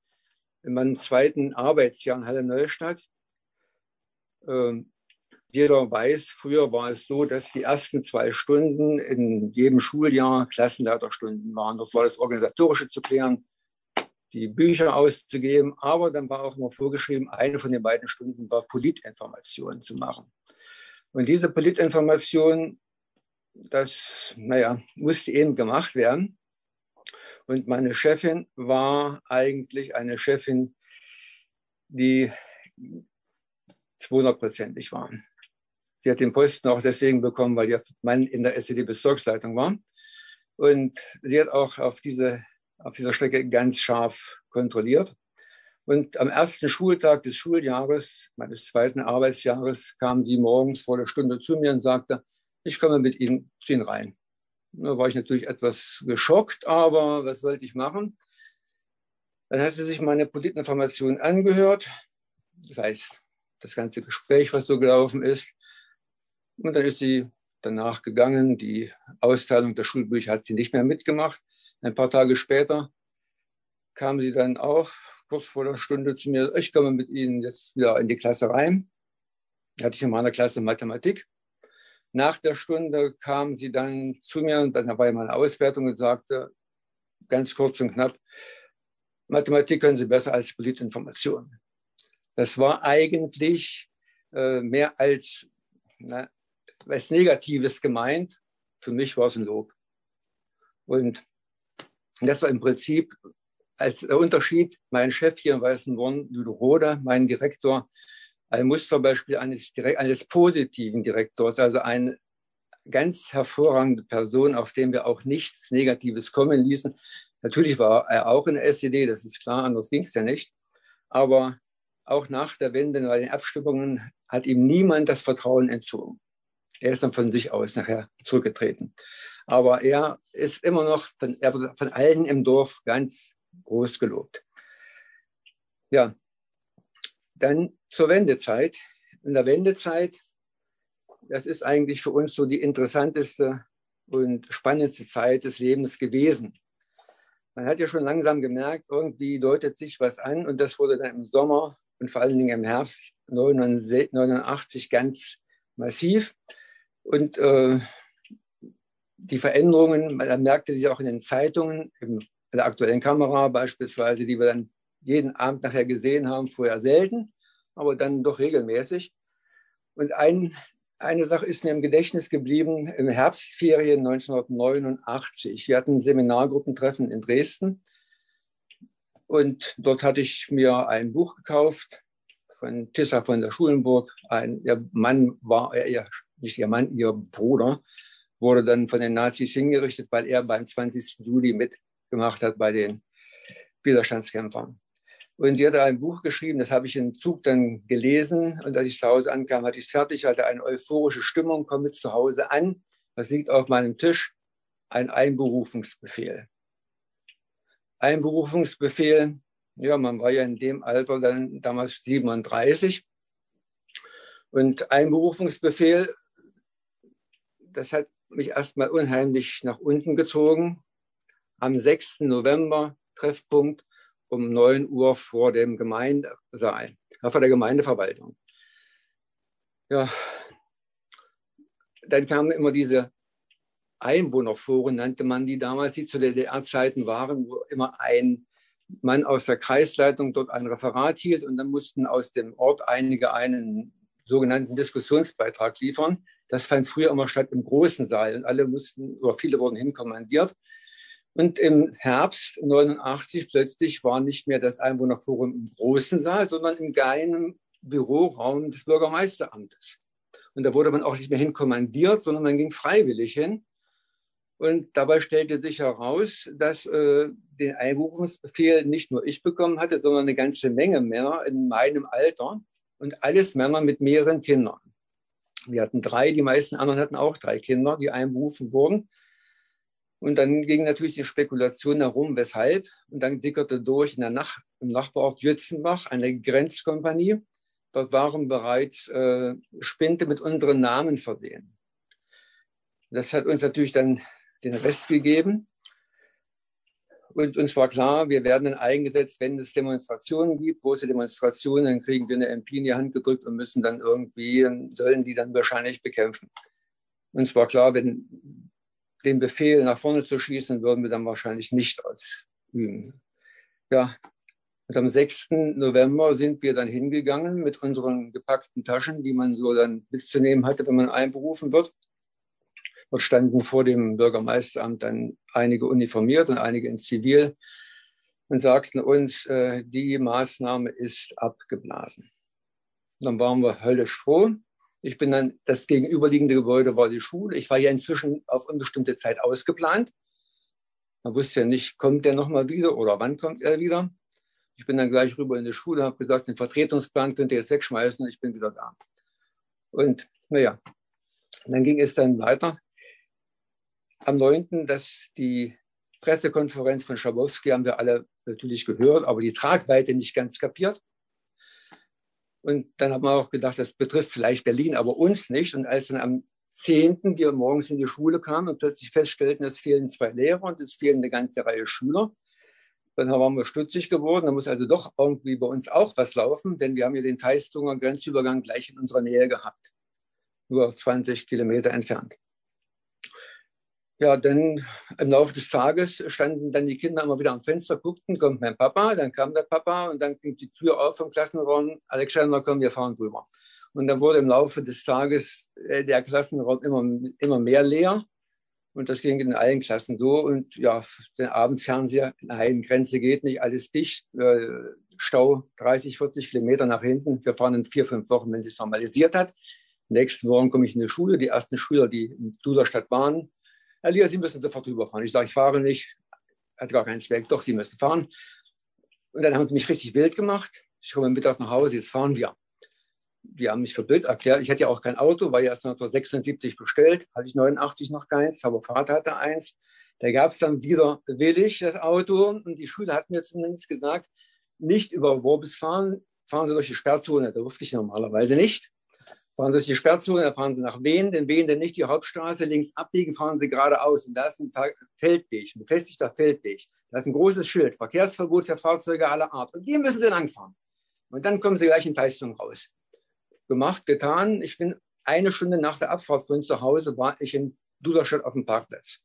in meinem zweiten Arbeitsjahr in Halle Neustadt. Ähm, jeder weiß, früher war es so, dass die ersten zwei Stunden in jedem Schuljahr Klassenleiterstunden waren. Dort war das Organisatorische zu klären, die Bücher auszugeben, aber dann war auch immer vorgeschrieben, eine von den beiden Stunden war Politinformation zu machen. Und diese Politinformation, das, naja, musste eben gemacht werden. Und meine Chefin war eigentlich eine Chefin, die 200-prozentig war. Sie hat den Posten auch deswegen bekommen, weil ihr Mann in der SED-Bezirksleitung war. Und sie hat auch auf, diese, auf dieser Strecke ganz scharf kontrolliert. Und am ersten Schultag des Schuljahres, meines zweiten Arbeitsjahres, kam sie morgens vor der Stunde zu mir und sagte, ich komme mit Ihnen zu Ihnen rein. Da war ich natürlich etwas geschockt, aber was wollte ich machen? Dann hat sie sich meine Politinformation angehört, das heißt, das ganze Gespräch, was so gelaufen ist. Und dann ist sie danach gegangen. Die Austeilung der Schulbücher hat sie nicht mehr mitgemacht. Ein paar Tage später kam sie dann auch kurz vor der Stunde zu mir, ich komme mit Ihnen jetzt wieder in die Klasse rein. Da hatte ich in meiner Klasse Mathematik. Nach der Stunde kam sie dann zu mir und dann ja meine Auswertung und sagte, ganz kurz und knapp, Mathematik können Sie besser als Politinformation. Das war eigentlich äh, mehr als na, was Negatives gemeint. Für mich war es ein Lob. Und das war im Prinzip als Unterschied, mein Chef hier in Weißenborn, Ludo Rode, mein Direktor, ein Musterbeispiel eines, eines positiven Direktors, also eine ganz hervorragende Person, auf dem wir auch nichts Negatives kommen ließen. Natürlich war er auch in der SED, das ist klar, anders ging es ja nicht. Aber auch nach der Wende bei den Abstimmungen hat ihm niemand das Vertrauen entzogen. Er ist dann von sich aus nachher zurückgetreten. Aber er ist immer noch von, von allen im Dorf ganz groß gelobt. Ja, dann zur Wendezeit. In der Wendezeit, das ist eigentlich für uns so die interessanteste und spannendste Zeit des Lebens gewesen. Man hat ja schon langsam gemerkt, irgendwie deutet sich was an und das wurde dann im Sommer und vor allen Dingen im Herbst 89 ganz massiv. Und äh, die Veränderungen, man merkte sie auch in den Zeitungen, in der aktuellen Kamera beispielsweise, die wir dann jeden Abend nachher gesehen haben, vorher selten, aber dann doch regelmäßig. Und ein, eine Sache ist mir im Gedächtnis geblieben, im Herbstferien 1989. Wir hatten ein Seminargruppentreffen in Dresden und dort hatte ich mir ein Buch gekauft von Tissa von der Schulenburg. Ein, ihr Mann war, ihr, nicht ihr Mann, ihr Bruder, wurde dann von den Nazis hingerichtet, weil er beim 20. Juli mitgemacht hat bei den Widerstandskämpfern. Und sie hat ein Buch geschrieben, das habe ich im Zug dann gelesen. Und als ich zu Hause ankam, hatte ich es fertig, hatte eine euphorische Stimmung, komme zu Hause an. Was liegt auf meinem Tisch? Ein Einberufungsbefehl. Einberufungsbefehl, ja, man war ja in dem Alter dann damals 37. Und Einberufungsbefehl, das hat mich erstmal unheimlich nach unten gezogen. Am 6. November, Treffpunkt, um 9 Uhr vor dem Gemeindesaal, vor der Gemeindeverwaltung. Ja, dann kamen immer diese Einwohnerforen, nannte man die damals, die zu DDR-Zeiten waren, wo immer ein Mann aus der Kreisleitung dort ein Referat hielt und dann mussten aus dem Ort einige einen sogenannten Diskussionsbeitrag liefern. Das fand früher immer statt im großen Saal und alle mussten, oder viele wurden hinkommandiert. Und im Herbst 89 plötzlich war nicht mehr das Einwohnerforum im großen Saal, sondern im geheimen Büroraum des Bürgermeisteramtes. Und da wurde man auch nicht mehr hinkommandiert, sondern man ging freiwillig hin. Und dabei stellte sich heraus, dass äh, den Einberufungsbefehl nicht nur ich bekommen hatte, sondern eine ganze Menge Männer in meinem Alter und alles Männer mit mehreren Kindern. Wir hatten drei, die meisten anderen hatten auch drei Kinder, die einberufen wurden. Und dann ging natürlich die Spekulation herum, weshalb. Und dann dickerte durch in der Nach im Nachbarort Jützenbach eine Grenzkompanie. Dort waren bereits äh, Spinte mit unseren Namen versehen. Das hat uns natürlich dann den Rest gegeben. Und uns war klar, wir werden dann eingesetzt, wenn es Demonstrationen gibt, große Demonstrationen, dann kriegen wir eine MP in die Hand gedrückt und müssen dann irgendwie, sollen die dann wahrscheinlich bekämpfen. Uns war klar, wenn den Befehl nach vorne zu schießen, würden wir dann wahrscheinlich nicht ausüben. Ja, und am 6. November sind wir dann hingegangen mit unseren gepackten Taschen, die man so dann mitzunehmen hatte, wenn man einberufen wird. Dort standen vor dem Bürgermeisteramt dann einige uniformiert und einige in Zivil und sagten uns, äh, die Maßnahme ist abgeblasen. Dann waren wir höllisch froh. Ich bin dann, das gegenüberliegende Gebäude war die Schule. Ich war ja inzwischen auf unbestimmte Zeit ausgeplant. Man wusste ja nicht, kommt der nochmal wieder oder wann kommt er wieder. Ich bin dann gleich rüber in die Schule, habe gesagt, den Vertretungsplan könnt ihr jetzt wegschmeißen, ich bin wieder da. Und naja, dann ging es dann weiter am 9., dass die Pressekonferenz von Schabowski haben wir alle natürlich gehört, aber die Tragweite nicht ganz kapiert. Und dann haben wir auch gedacht, das betrifft vielleicht Berlin, aber uns nicht. Und als dann am 10. wir morgens in die Schule kamen und plötzlich feststellten, es fehlen zwei Lehrer und es fehlen eine ganze Reihe Schüler, dann waren wir stutzig geworden. Da muss also doch irgendwie bei uns auch was laufen, denn wir haben ja den Teistunger Grenzübergang gleich in unserer Nähe gehabt, nur 20 Kilometer entfernt. Ja, dann im Laufe des Tages standen dann die Kinder immer wieder am Fenster, guckten, kommt mein Papa, dann kam der Papa und dann ging die Tür auf vom Klassenraum, Alexander, komm, wir fahren drüber. Und dann wurde im Laufe des Tages äh, der Klassenraum immer, immer mehr leer. Und das ging in allen Klassen so. Und ja, den Abendsfernseher, nein, Grenze geht nicht, alles dicht. Äh, Stau 30, 40 Kilometer nach hinten. Wir fahren in vier, fünf Wochen, wenn es sich normalisiert hat. Nächsten Morgen komme ich in die Schule. Die ersten Schüler, die in Duderstadt waren, Herr Lier, Sie müssen sofort rüberfahren. Ich sage, ich fahre nicht. Hat gar keinen Zweck. Doch, Sie müssen fahren. Und dann haben sie mich richtig wild gemacht. Ich komme mittags nach Hause, jetzt fahren wir. Die haben mich für blöd erklärt. Ich hatte ja auch kein Auto, war ja erst 1976 bestellt, hatte ich 89 noch keins, aber Vater hatte eins. Da gab es dann wieder willig das Auto und die Schüler hat mir zumindest gesagt, nicht über Worbis fahren, fahren Sie durch die Sperrzone. Da durfte ich normalerweise nicht. Fahren Sie durch die Sperrzone, da fahren Sie nach Wien, in Wien dann nicht die Hauptstraße, links abbiegen, fahren Sie geradeaus. Und da ist ein Feldweg, ein befestigter Feldweg. Da ist ein großes Schild, Verkehrsverbot für Fahrzeuge aller Art. Und die müssen Sie langfahren. Und dann kommen Sie gleich in Leistung raus. Gemacht, getan. Ich bin eine Stunde nach der Abfahrt von zu Hause, war ich in Duderstadt auf dem Parkplatz.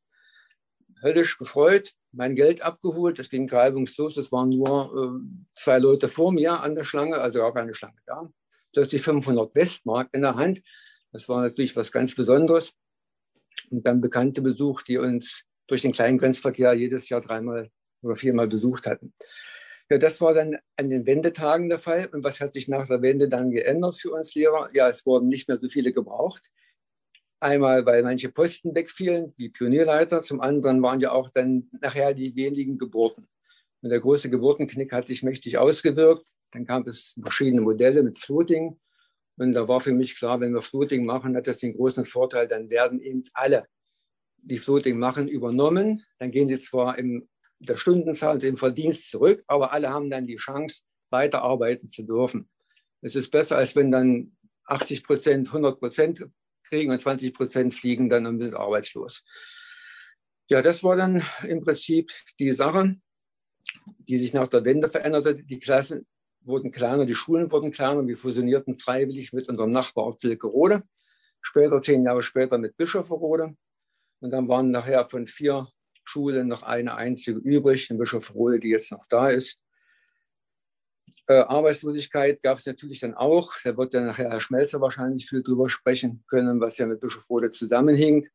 Höllisch gefreut, mein Geld abgeholt, das ging reibungslos. Es waren nur äh, zwei Leute vor mir an der Schlange, also gar keine Schlange da. Plötzlich 500 Westmark in der Hand. Das war natürlich was ganz Besonderes. Und dann Bekannte besucht, die uns durch den kleinen Grenzverkehr jedes Jahr dreimal oder viermal besucht hatten. Ja, das war dann an den Wendetagen der Fall. Und was hat sich nach der Wende dann geändert für uns Lehrer? Ja, es wurden nicht mehr so viele gebraucht. Einmal, weil manche Posten wegfielen, wie Pionierleiter. Zum anderen waren ja auch dann nachher die wenigen Geburten. Und der große Geburtenknick hat sich mächtig ausgewirkt. Dann gab es verschiedene Modelle mit Floating. Und da war für mich klar, wenn wir Floating machen, hat das den großen Vorteil, dann werden eben alle, die Floating machen, übernommen. Dann gehen sie zwar in der Stundenzahl und im Verdienst zurück, aber alle haben dann die Chance, weiterarbeiten zu dürfen. Es ist besser, als wenn dann 80 Prozent, 100 Prozent kriegen und 20 Prozent fliegen dann und sind arbeitslos. Ja, das war dann im Prinzip die Sache, die sich nach der Wende veränderte. Die Klassen wurden kleiner, die Schulen wurden kleiner. Wir fusionierten freiwillig mit unserem Nachbarort Silkerode, später, zehn Jahre später mit Bischofferode. Und dann waren nachher von vier Schulen noch eine einzige übrig, in Bischofferode, die jetzt noch da ist. Äh, Arbeitslosigkeit gab es natürlich dann auch. Da wird dann nachher Herr Schmelzer wahrscheinlich viel drüber sprechen können, was ja mit Bischofrode zusammenhing.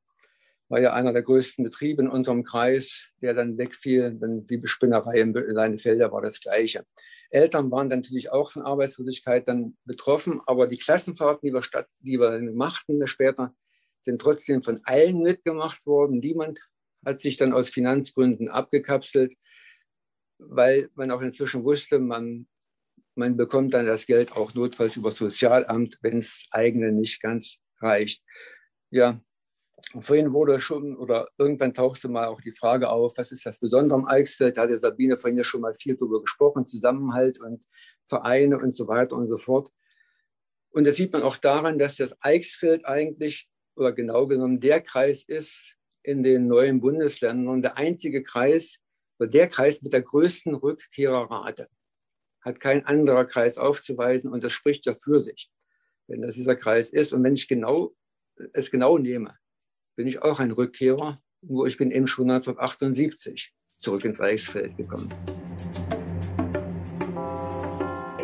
War ja einer der größten Betriebe in unserem Kreis, der dann wegfiel. Dann die Bespinnerei in Leinefelder war das Gleiche. Eltern waren dann natürlich auch von Arbeitslosigkeit dann betroffen, aber die Klassenfahrten, die wir, statt, die wir machten später, sind trotzdem von allen mitgemacht worden. Niemand hat sich dann aus Finanzgründen abgekapselt, weil man auch inzwischen wusste, man man bekommt dann das Geld auch notfalls über Sozialamt, wenn es eigene nicht ganz reicht. Ja, vorhin wurde schon oder irgendwann tauchte mal auch die Frage auf, was ist das Besondere am Eichsfeld? Da hat der Sabine vorhin ja schon mal viel darüber gesprochen, Zusammenhalt und Vereine und so weiter und so fort. Und das sieht man auch daran, dass das Eichsfeld eigentlich oder genau genommen der Kreis ist in den neuen Bundesländern, der einzige Kreis oder der Kreis mit der größten Rückkehrerrate hat kein anderer Kreis aufzuweisen und das spricht ja für sich, wenn das dieser Kreis ist. Und wenn ich genau, es genau nehme, bin ich auch ein Rückkehrer, nur ich bin eben schon 1978 zurück ins Reichsfeld gekommen.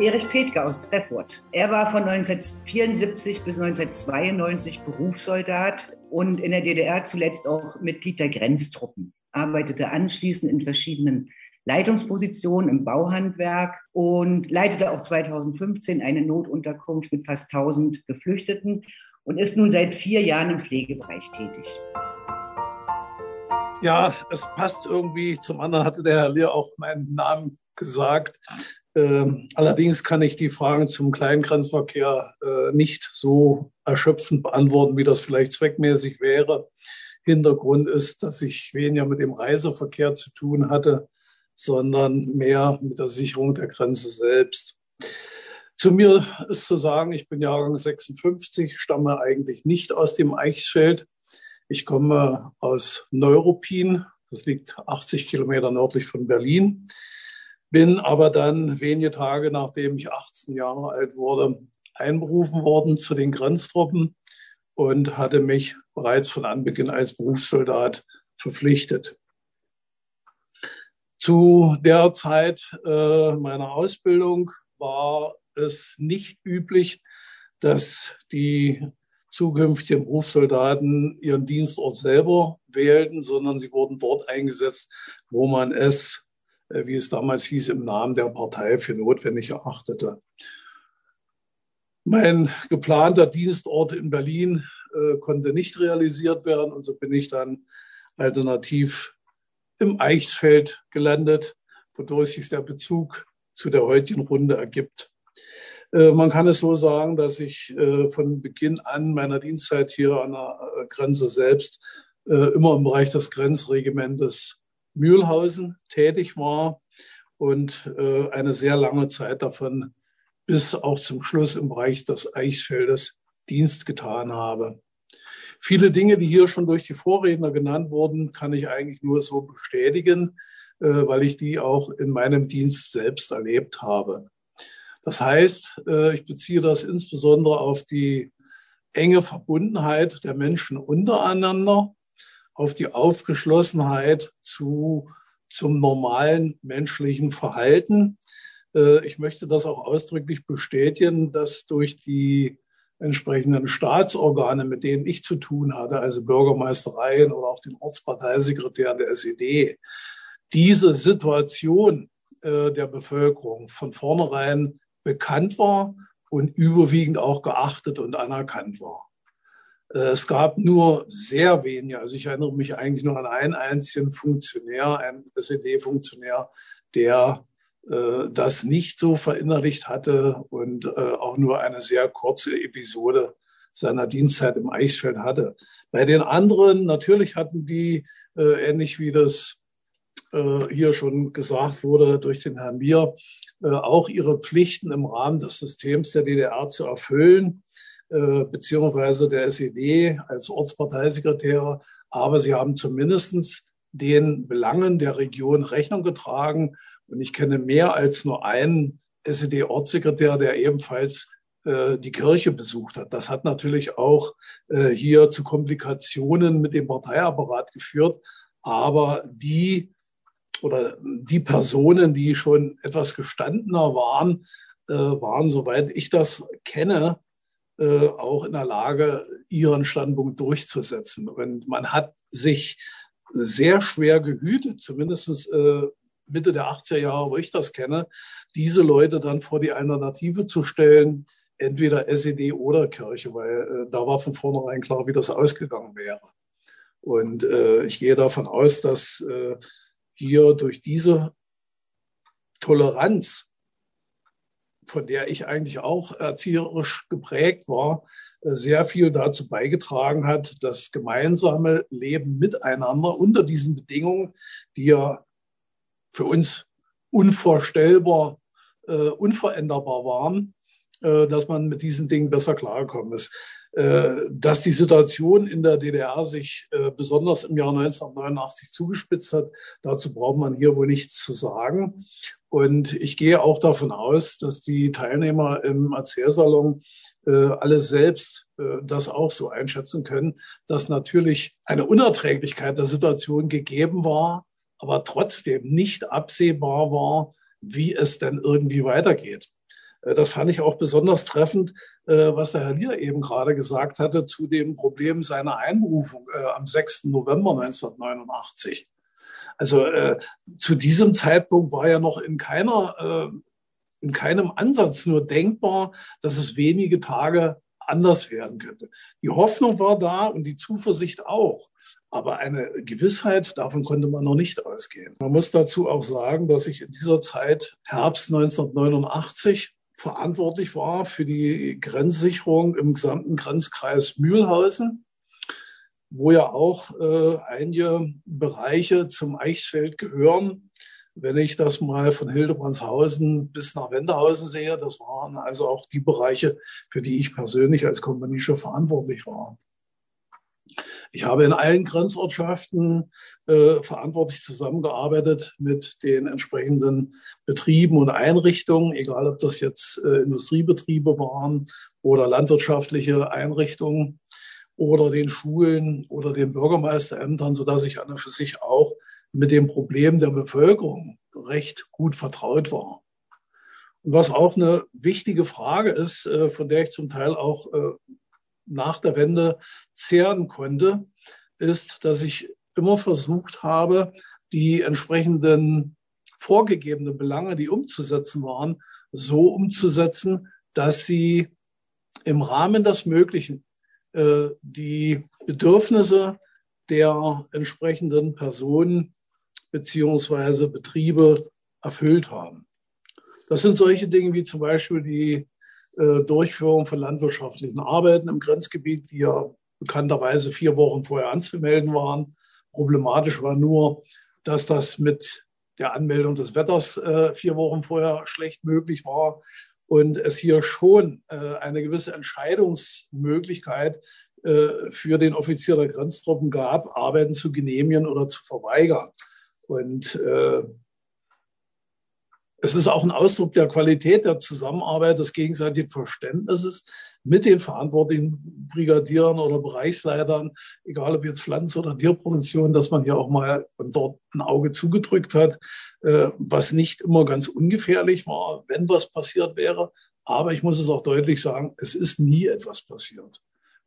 Erich Petke aus Treffurt. Er war von 1974 bis 1992 Berufssoldat und in der DDR zuletzt auch Mitglied der Grenztruppen. Arbeitete anschließend in verschiedenen Leitungsposition im Bauhandwerk und leitete auch 2015 eine Notunterkunft mit fast 1000 Geflüchteten und ist nun seit vier Jahren im Pflegebereich tätig. Ja, es passt irgendwie. Zum anderen hatte der Herr Lehr auch meinen Namen gesagt. Ähm, allerdings kann ich die Fragen zum Kleingrenzverkehr äh, nicht so erschöpfend beantworten, wie das vielleicht zweckmäßig wäre. Hintergrund ist, dass ich weniger mit dem Reiseverkehr zu tun hatte sondern mehr mit der Sicherung der Grenze selbst. Zu mir ist zu sagen, ich bin Jahrgang 56, stamme eigentlich nicht aus dem Eichsfeld. Ich komme aus Neuruppin, das liegt 80 Kilometer nördlich von Berlin, bin aber dann wenige Tage nachdem ich 18 Jahre alt wurde, einberufen worden zu den Grenztruppen und hatte mich bereits von Anbeginn als Berufssoldat verpflichtet. Zu der Zeit äh, meiner Ausbildung war es nicht üblich, dass die zukünftigen Berufssoldaten ihren Dienstort selber wählten, sondern sie wurden dort eingesetzt, wo man es, äh, wie es damals hieß, im Namen der Partei für notwendig erachtete. Mein geplanter Dienstort in Berlin äh, konnte nicht realisiert werden und so bin ich dann alternativ im Eichsfeld gelandet, wodurch sich der Bezug zu der heutigen Runde ergibt. Äh, man kann es so sagen, dass ich äh, von Beginn an meiner Dienstzeit hier an der äh, Grenze selbst immer im Bereich des Grenzregimentes Mühlhausen tätig war und eine sehr lange Zeit davon bis auch zum Schluss im Bereich des Eichsfeldes Dienst getan habe. Viele Dinge, die hier schon durch die Vorredner genannt wurden, kann ich eigentlich nur so bestätigen, weil ich die auch in meinem Dienst selbst erlebt habe. Das heißt, äh, ich beziehe das insbesondere auf die enge Verbundenheit der Menschen untereinander, auf die Aufgeschlossenheit zu, zum normalen menschlichen Verhalten. Äh, ich möchte das auch ausdrücklich bestätigen, dass durch die entsprechenden Staatsorgane, mit denen ich zu tun hatte, also Bürgermeistereien oder auch den Ortsparteisekretär der SED, diese Situation äh, der Bevölkerung von vornherein bekannt war und überwiegend auch geachtet und anerkannt war. Äh, es gab nur sehr wenige, also ich erinnere mich eigentlich nur an einen einzigen Funktionär, einen SED-Funktionär, der äh, das nicht so verinnerlicht hatte und äh, auch nur eine sehr kurze Episode seiner Dienstzeit im Eichsfeld hatte. Bei den anderen, natürlich hatten die, äh, ähnlich wie das äh, hier schon gesagt wurde durch den Herrn Mier, auch ihre Pflichten im Rahmen des Systems der DDR zu erfüllen, äh, beziehungsweise der SED als Ortsparteisekretäre. Aber sie haben zumindest den Belangen der Region Rechnung getragen. Und ich kenne mehr als nur einen SED-Ortssekretär, der ebenfalls die Kirche besucht hat. Das hat natürlich auch hier zu Komplikationen mit dem Parteiapparat geführt. Aber die oder die Personen, die schon etwas gestandener waren, äh, waren, soweit ich das kenne, äh, auch in der Lage, ihren Standpunkt durchzusetzen. Und man hat sich sehr schwer gehütet, zumindest äh, Mitte der 80er Jahre, wo ich das kenne, diese Leute dann vor die Alternative zu stellen, entweder SED oder Kirche, weil äh, da war von vornherein klar, wie das ausgegangen wäre. Und äh, ich gehe davon aus, dass äh, hier durch diese Toleranz, von der ich eigentlich auch erzieherisch geprägt war, sehr viel dazu beigetragen hat, das gemeinsame Leben miteinander unter diesen Bedingungen, die ja für uns unvorstellbar, äh, unveränderbar waren, äh, dass man mit diesen Dingen besser klarkommen ist. Äh, dass die Situation in der DDR sich äh, besonders im Jahr 1989 zugespitzt hat, dazu braucht man hier wohl nichts zu sagen. Und ich gehe auch davon aus, dass die Teilnehmer im Erzählsalon äh, alle selbst das auch so einschätzen können, dass natürlich eine Unerträglichkeit der Situation gegeben war, aber trotzdem nicht absehbar war, wie es denn irgendwie weitergeht. Äh, das fand ich auch besonders treffend, äh, was der Herr Lier eben gerade gesagt hatte zu dem Problem seiner Einberufung äh, am 6. November 1989. Also zu diesem Zeitpunkt war ja noch in keiner, in keinem Ansatz nur denkbar, dass es wenige Tage anders werden könnte. Die Hoffnung war da und die Zuversicht auch. Aber eine Gewissheit, davon konnte man noch nicht ausgehen. Man muss dazu auch sagen, dass ich in dieser Zeit, Herbst 1989, verantwortlich war für die Grenzsicherung im gesamten Grenzkreis Mühlhausen, wo ja auch äh, einige Bereiche zum Eichsfeld gehören. Wenn ich das mal von Hildebrandshausen bis nach Wendehausen sehe, das waren also auch die Bereiche, für die ich persönlich als Kompaniechef verantwortlich war. Ich habe in allen Grenzortschaften äh, verantwortlich zusammengearbeitet mit den entsprechenden Betrieben und Einrichtungen, egal ob das jetzt äh, Industriebetriebe waren oder landwirtschaftliche Einrichtungen oder den Schulen oder den Bürgermeisterämtern, sodass ich an und für sich auch mit dem Problem der Bevölkerung recht gut vertraut war. Und was auch eine wichtige Frage ist, äh, von der ich zum Teil auch äh, nach der Wende zehren konnte, ist, dass ich immer versucht habe, die entsprechenden vorgegebenen Belange, die umzusetzen waren, so umzusetzen, dass sie im Rahmen des Möglichen äh, die Bedürfnisse der entsprechenden Personen beziehungsweise Betriebe erfüllt haben. Das sind solche Dinge wie zum Beispiel die Durchführung von landwirtschaftlichen Arbeiten im Grenzgebiet, die ja bekannterweise vier Wochen vorher anzumelden waren. Problematisch war nur, dass das mit der Anmeldung des Wetters äh, vier Wochen vorher schlecht möglich war und es hier schon äh, eine gewisse Entscheidungsmöglichkeit äh, für den Offizier der Grenztruppen gab, Arbeiten zu genehmigen oder zu verweigern. Und äh, es ist auch ein Ausdruck der Qualität der Zusammenarbeit, des gegenseitigen Verständnisses mit den verantwortlichen Brigadieren oder Bereichsleitern, egal ob jetzt Pflanz- oder Tierproduktion, dass man hier auch mal dort ein Auge zugedrückt hat, äh, was nicht immer ganz ungefährlich war, wenn was passiert wäre. Aber ich muss es auch deutlich sagen, es ist nie etwas passiert.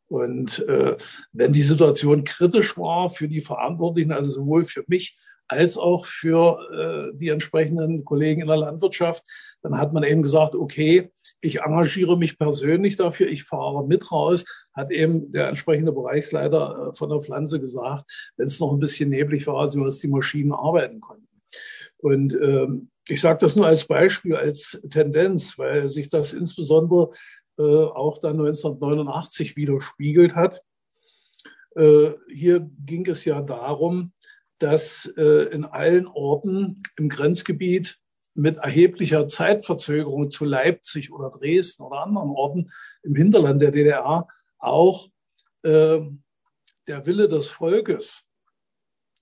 Und äh, wenn die Situation kritisch war für die Verantwortlichen, also sowohl für mich als auch für äh, die entsprechenden Kollegen in der Landwirtschaft. Dann hat man eben gesagt, okay, ich engagiere mich persönlich dafür, ich fahre mit raus, hat eben der entsprechende Bereichsleiter äh, von der Pflanze gesagt, wenn es noch ein bisschen neblig war, so dass die Maschinen arbeiten konnten. Und ähm, ich sage das nur als Beispiel, als Tendenz, weil sich das insbesondere äh, auch dann 1989 widerspiegelt hat. Äh, hier ging es ja darum, dass äh, in allen Orten im Grenzgebiet mit erheblicher Zeitverzögerung zu Leipzig oder Dresden oder anderen Orten im Hinterland der DDR auch äh, der Wille des Volkes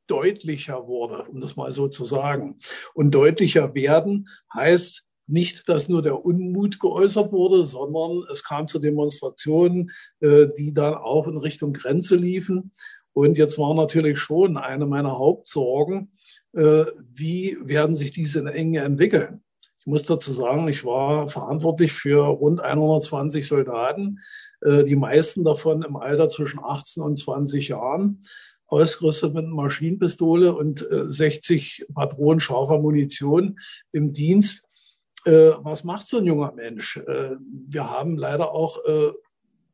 deutlicher wurde, um das mal so zu sagen. Und deutlicher werden heißt nicht, dass nur der Unmut geäußert wurde, sondern es kam zu Demonstrationen, äh, die dann auch in Richtung Grenze liefen. Und jetzt war natürlich schon eine meiner Hauptsorgen, äh, wie werden sich diese Enge entwickeln. Ich muss dazu sagen, ich war verantwortlich für rund 120 Soldaten, äh, die meisten davon im Alter zwischen 18 und 20 Jahren, ausgerüstet mit Maschinenpistole und 60 äh, Patronen scharfer Munition im Dienst. Was macht so ein junger Mensch? Wir haben leider auch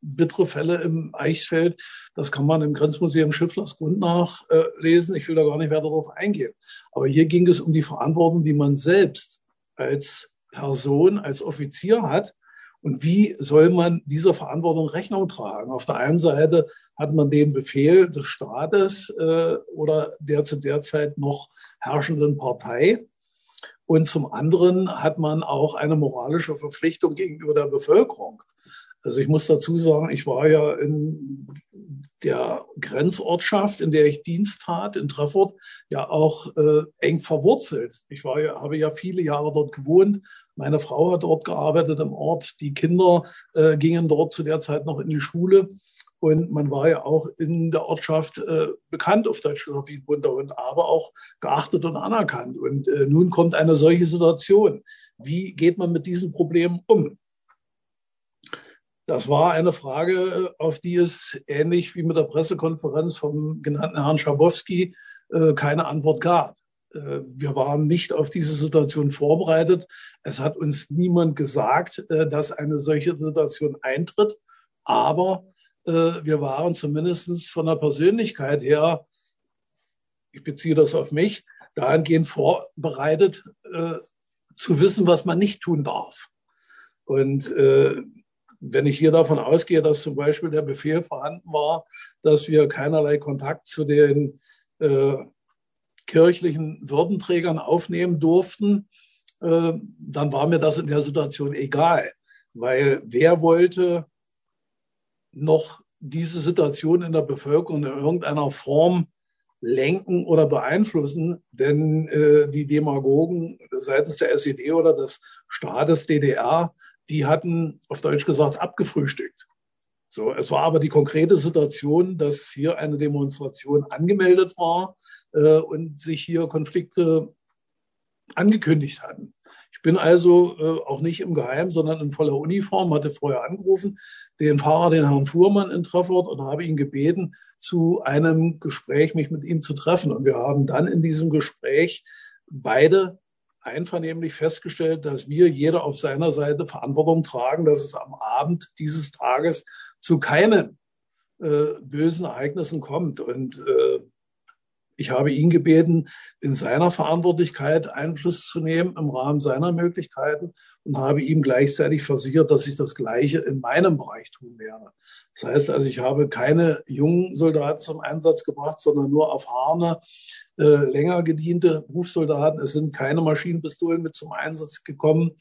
bittere Fälle im Eichsfeld. Das kann man im Grenzmuseum Schifflers Grund nachlesen. Ich will da gar nicht mehr darauf eingehen. Aber hier ging es um die Verantwortung, die man selbst als Person, als Offizier hat. Und wie soll man dieser Verantwortung Rechnung tragen? Auf der einen Seite hat man den Befehl des Staates äh, oder der zu der Zeit noch herrschenden Partei. Und zum anderen hat man auch eine moralische Verpflichtung gegenüber der Bevölkerung. Also ich muss dazu sagen, ich war ja in der Grenzortschaft, in der ich Dienst tat, in Treffort, ja auch äh, eng verwurzelt. Ich war ja, habe ja viele Jahre dort gewohnt. Meine Frau hat dort gearbeitet im Ort. Die Kinder äh, gingen dort zu der Zeit noch in die Schule. Und man war ja auch in der Ortschaft äh, bekannt auf Deutsch gesagt wie ein bunter Hund, aber auch geachtet und anerkannt. Und äh, nun kommt eine solche Situation. Wie geht man mit diesen Problemen um? Das war eine Frage, auf die es ähnlich wie mit der Pressekonferenz vom genannten Herrn Schabowski äh, keine Antwort gab. Äh, wir waren nicht auf diese Situation vorbereitet. Es hat uns niemand gesagt, äh, dass eine solche Situation eintritt. Aber wir waren zumindest von der Persönlichkeit her, ich beziehe das auf mich, dahingehend vorbereitet, zu wissen, was man nicht tun darf. Und wenn ich hier davon ausgehe, dass zum Beispiel der Befehl vorhanden war, dass wir keinerlei Kontakt zu den äh, kirchlichen Würdenträgern aufnehmen durften, äh, dann war mir das in der Situation egal, weil wer wollte noch diese Situation in der Bevölkerung in irgendeiner Form lenken oder beeinflussen, denn äh, die Demagogen seitens der SED oder des Staates DDR die hatten auf Deutsch gesagt abgefrühstückt. So, es war aber die konkrete Situation, dass hier eine Demonstration angemeldet war äh, und sich hier Konflikte angekündigt hatten. Ich bin also äh, auch nicht im Geheim, sondern in voller Uniform, hatte vorher angerufen, den Fahrer, den Herrn Fuhrmann in Treffort und habe ihn gebeten, zu einem Gespräch mich mit ihm zu treffen. Und wir haben dann in diesem Gespräch beide einvernehmlich festgestellt, dass wir jeder auf seiner Seite Verantwortung tragen, dass es am Abend dieses Tages zu keinen äh, bösen Ereignissen kommt. Und äh, Ich habe ihn gebeten, in seiner Verantwortlichkeit Einfluss zu nehmen im Rahmen seiner Möglichkeiten und habe ihm gleichzeitig versichert, dass ich das Gleiche in meinem Bereich tun werde. Das heißt also, ich habe keine jungen Soldaten zum Einsatz gebracht, sondern nur erfahrene, äh, länger gediente Berufssoldaten. Es sind keine Maschinenpistolen mit zum Einsatz gekommen.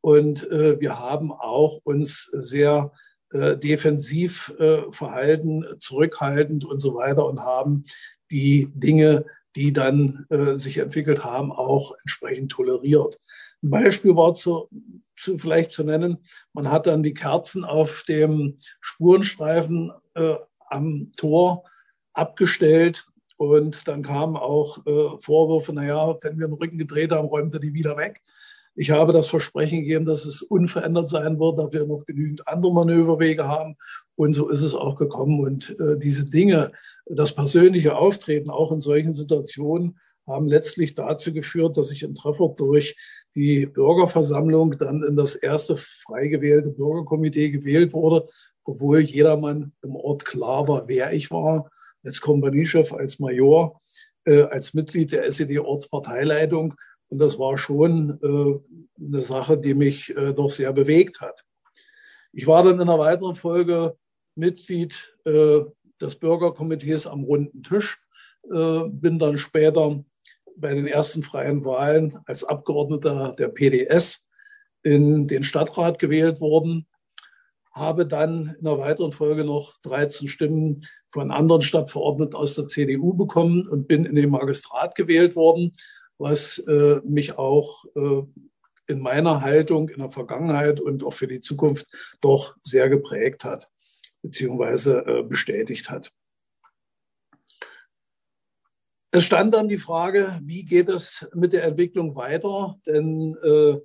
Und äh, wir haben auch uns sehr äh, defensiv äh, verhalten, zurückhaltend und so weiter und haben die Dinge, die dann äh, sich entwickelt haben, auch entsprechend toleriert. Ein Beispiel war zu, zu, vielleicht zu nennen, man hat dann die Kerzen auf dem Spurenstreifen äh, am Tor abgestellt und dann kamen auch äh, Vorwürfe, naja, wenn wir den Rücken gedreht haben, räumt er die wieder weg. Ich habe das Versprechen gegeben, dass es unverändert sein wird, da wir noch genügend andere Manöverwege haben. Und so ist es auch gekommen. Und äh, diese Dinge, das persönliche Auftreten auch in solchen Situationen, haben letztlich dazu geführt, dass ich in Treffort durch die Bürgerversammlung dann in das erste frei gewählte Bürgerkomitee gewählt wurde, obwohl jedermann im Ort klar war, wer ich war, als Kompaniechef, als Major, äh, als Mitglied der SED-Ortsparteileitung und das war schon äh, eine Sache, die mich äh, doch sehr bewegt hat. Ich war dann in einer weiteren Folge Mitglied äh, des Bürgerkomitees am runden Tisch, äh, bin dann später bei den ersten freien Wahlen als Abgeordneter der PDS in den Stadtrat gewählt worden, habe dann in einer weiteren Folge noch 13 Stimmen von anderen Stadtverordneten aus der CDU bekommen und bin in den Magistrat gewählt worden was äh, mich auch äh, in meiner Haltung in der Vergangenheit und auch für die Zukunft doch sehr geprägt hat, beziehungsweise äh, bestätigt hat. Es stand dann die Frage, wie geht es mit der Entwicklung weiter? Denn äh,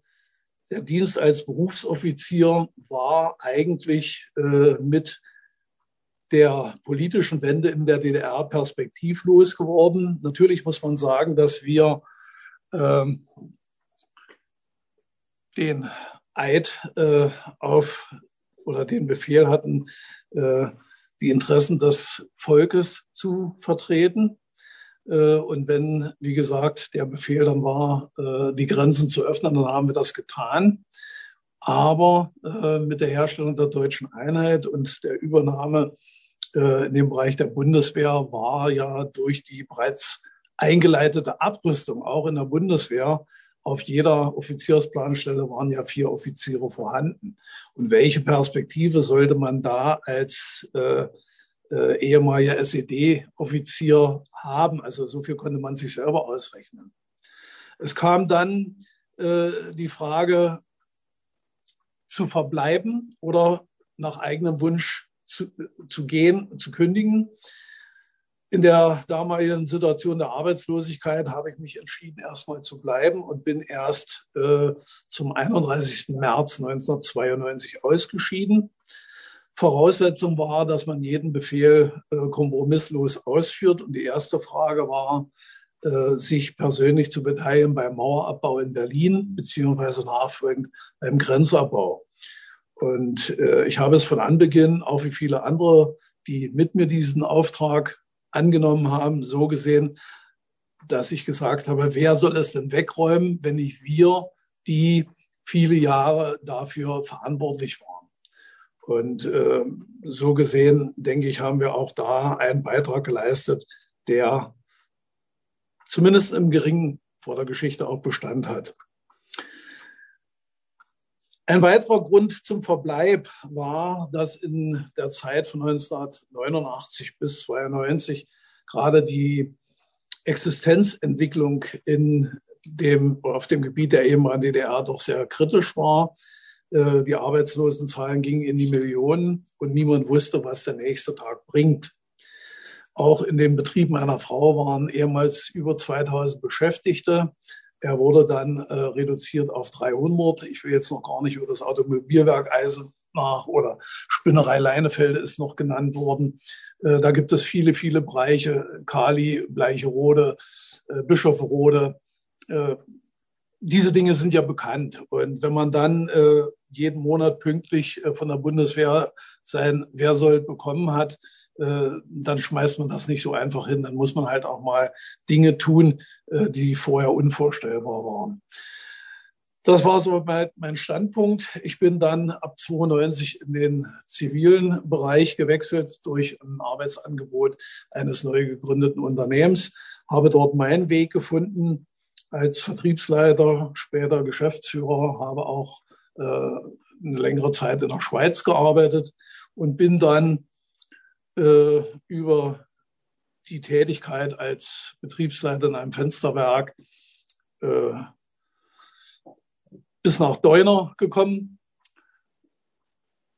der Dienst als Berufsoffizier war eigentlich äh, mit der politischen Wende in der DDR perspektivlos geworden. Natürlich muss man sagen, dass wir ähm, den Eid äh, auf oder den Befehl hatten, äh, die Interessen des Volkes zu vertreten. Äh, und wenn, wie gesagt, der Befehl dann war, äh, die Grenzen zu öffnen, dann haben wir das getan. Aber äh, mit der Herstellung der deutschen Einheit und der Übernahme äh, in dem Bereich der Bundeswehr war ja durch die bereits eingeleitete Abrüstung, auch in der Bundeswehr. Auf jeder Offiziersplanstelle waren ja vier Offiziere vorhanden. Und welche Perspektive sollte man da als äh, äh, ehemaliger SED-Offizier haben? Also so viel konnte man sich selber ausrechnen. Es kam dann äh, die Frage, zu verbleiben oder nach eigenem Wunsch zu, zu gehen, zu kündigen. In der damaligen Situation der Arbeitslosigkeit habe ich mich entschieden, erstmal zu bleiben und bin erst äh, zum 31. März 1992 ausgeschieden. Voraussetzung war, dass man jeden Befehl äh, kompromisslos ausführt. Und die erste Frage war, äh, sich persönlich zu beteiligen beim Mauerabbau in Berlin, beziehungsweise nachfolgend beim Grenzabbau. Und äh, ich habe es von Anbeginn, auch wie viele andere, die mit mir diesen Auftrag angenommen haben, so gesehen, dass ich gesagt habe, wer soll es denn wegräumen, wenn nicht wir, die viele Jahre dafür verantwortlich waren. Und äh, so gesehen, denke ich, haben wir auch da einen Beitrag geleistet, der zumindest im Geringen vor der Geschichte auch Bestand hat. Ein weiterer Grund zum Verbleib war, dass in der Zeit von 1989 bis 1992 gerade die Existenzentwicklung in dem, auf dem Gebiet der ehemaligen DDR doch sehr kritisch war. Äh, die Arbeitslosenzahlen gingen in die Millionen und niemand wusste, was der nächste Tag bringt. Auch in den Betrieben einer Frau waren ehemals über 2000 Beschäftigte. Er wurde dann äh, reduziert auf 300. Ich will jetzt noch gar nicht über das Automobilwerk Eisenach oder Spinnerei Leinefelde ist noch genannt worden. Äh, da gibt es viele, viele Bereiche. Kali, Bleicherode, äh, Bischofrode. Äh, diese Dinge sind ja bekannt. Und wenn man dann äh, jeden Monat pünktlich äh, von der Bundeswehr sein Wehrsold bekommen hat, äh, dann schmeißt man das nicht so einfach hin. Dann muss man halt auch mal Dinge tun, äh, die vorher unvorstellbar waren. Das war so mein Standpunkt. Ich bin dann ab 92 in den zivilen Bereich gewechselt durch ein Arbeitsangebot eines neu gegründeten Unternehmens, habe dort meinen Weg gefunden als Vertriebsleiter, später Geschäftsführer, habe auch eine längere Zeit in der Schweiz gearbeitet und bin dann äh, über die Tätigkeit als Betriebsleiter in einem Fensterwerk äh, bis nach Deuner gekommen,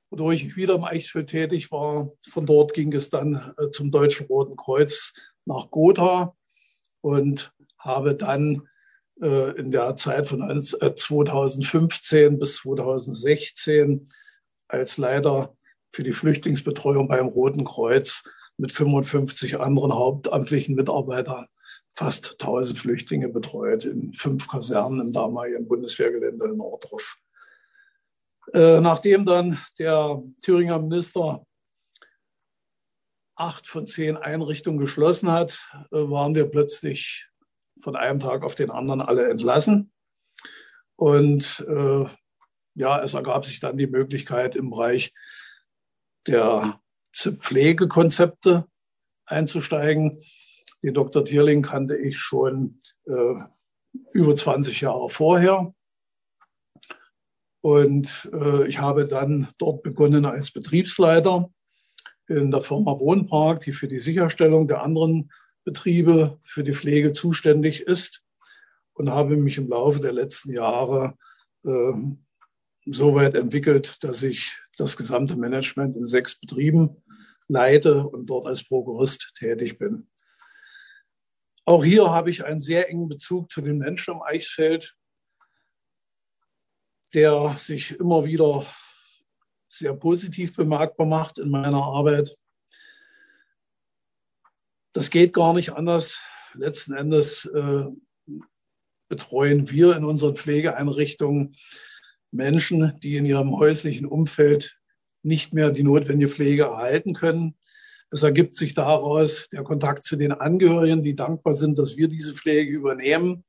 wodurch ich wieder im Eichsfeld tätig war. Von dort ging es dann äh, zum Deutschen Roten Kreuz nach Gotha und habe dann äh, in der Zeit von 2015 äh, bis 2016 als Leiter für die Flüchtlingsbetreuung beim Roten Kreuz mit 55 anderen hauptamtlichen Mitarbeitern fast 1000 Flüchtlinge betreut in fünf Kasernen im damaligen Bundeswehrgelände in Nordruf. Äh, nachdem dann der Thüringer Minister acht von zehn Einrichtungen geschlossen hat, waren wir plötzlich von einem Tag auf den anderen alle entlassen. Und äh, ja, es ergab sich dann die Möglichkeit im Bereich der Pflegekonzepte einzusteigen. Den Dr. Tierling kannte ich schon äh, über 20 Jahre vorher. Und äh, ich habe dann dort begonnen als Betriebsleiter in der Firma Wohnpark, die für die Sicherstellung der anderen Betriebe für die Pflege zuständig ist und habe mich im Laufe der letzten Jahre äh, so weit entwickelt, dass ich das gesamte Management in sechs Betrieben leite und dort als Prokurist tätig bin. Auch hier habe ich einen sehr engen Bezug zu den Menschen am Eichsfeld, der sich immer wieder sehr positiv bemerkbar macht in meiner Arbeit. Das geht gar nicht anders. Letzten Endes äh, betreuen wir in unseren Pflegeeinrichtungen Menschen, die in ihrem häuslichen Umfeld nicht mehr die notwendige Pflege erhalten können. Es ergibt sich daraus der Kontakt zu den Angehörigen, die dankbar sind, dass wir diese Pflege übernehmen.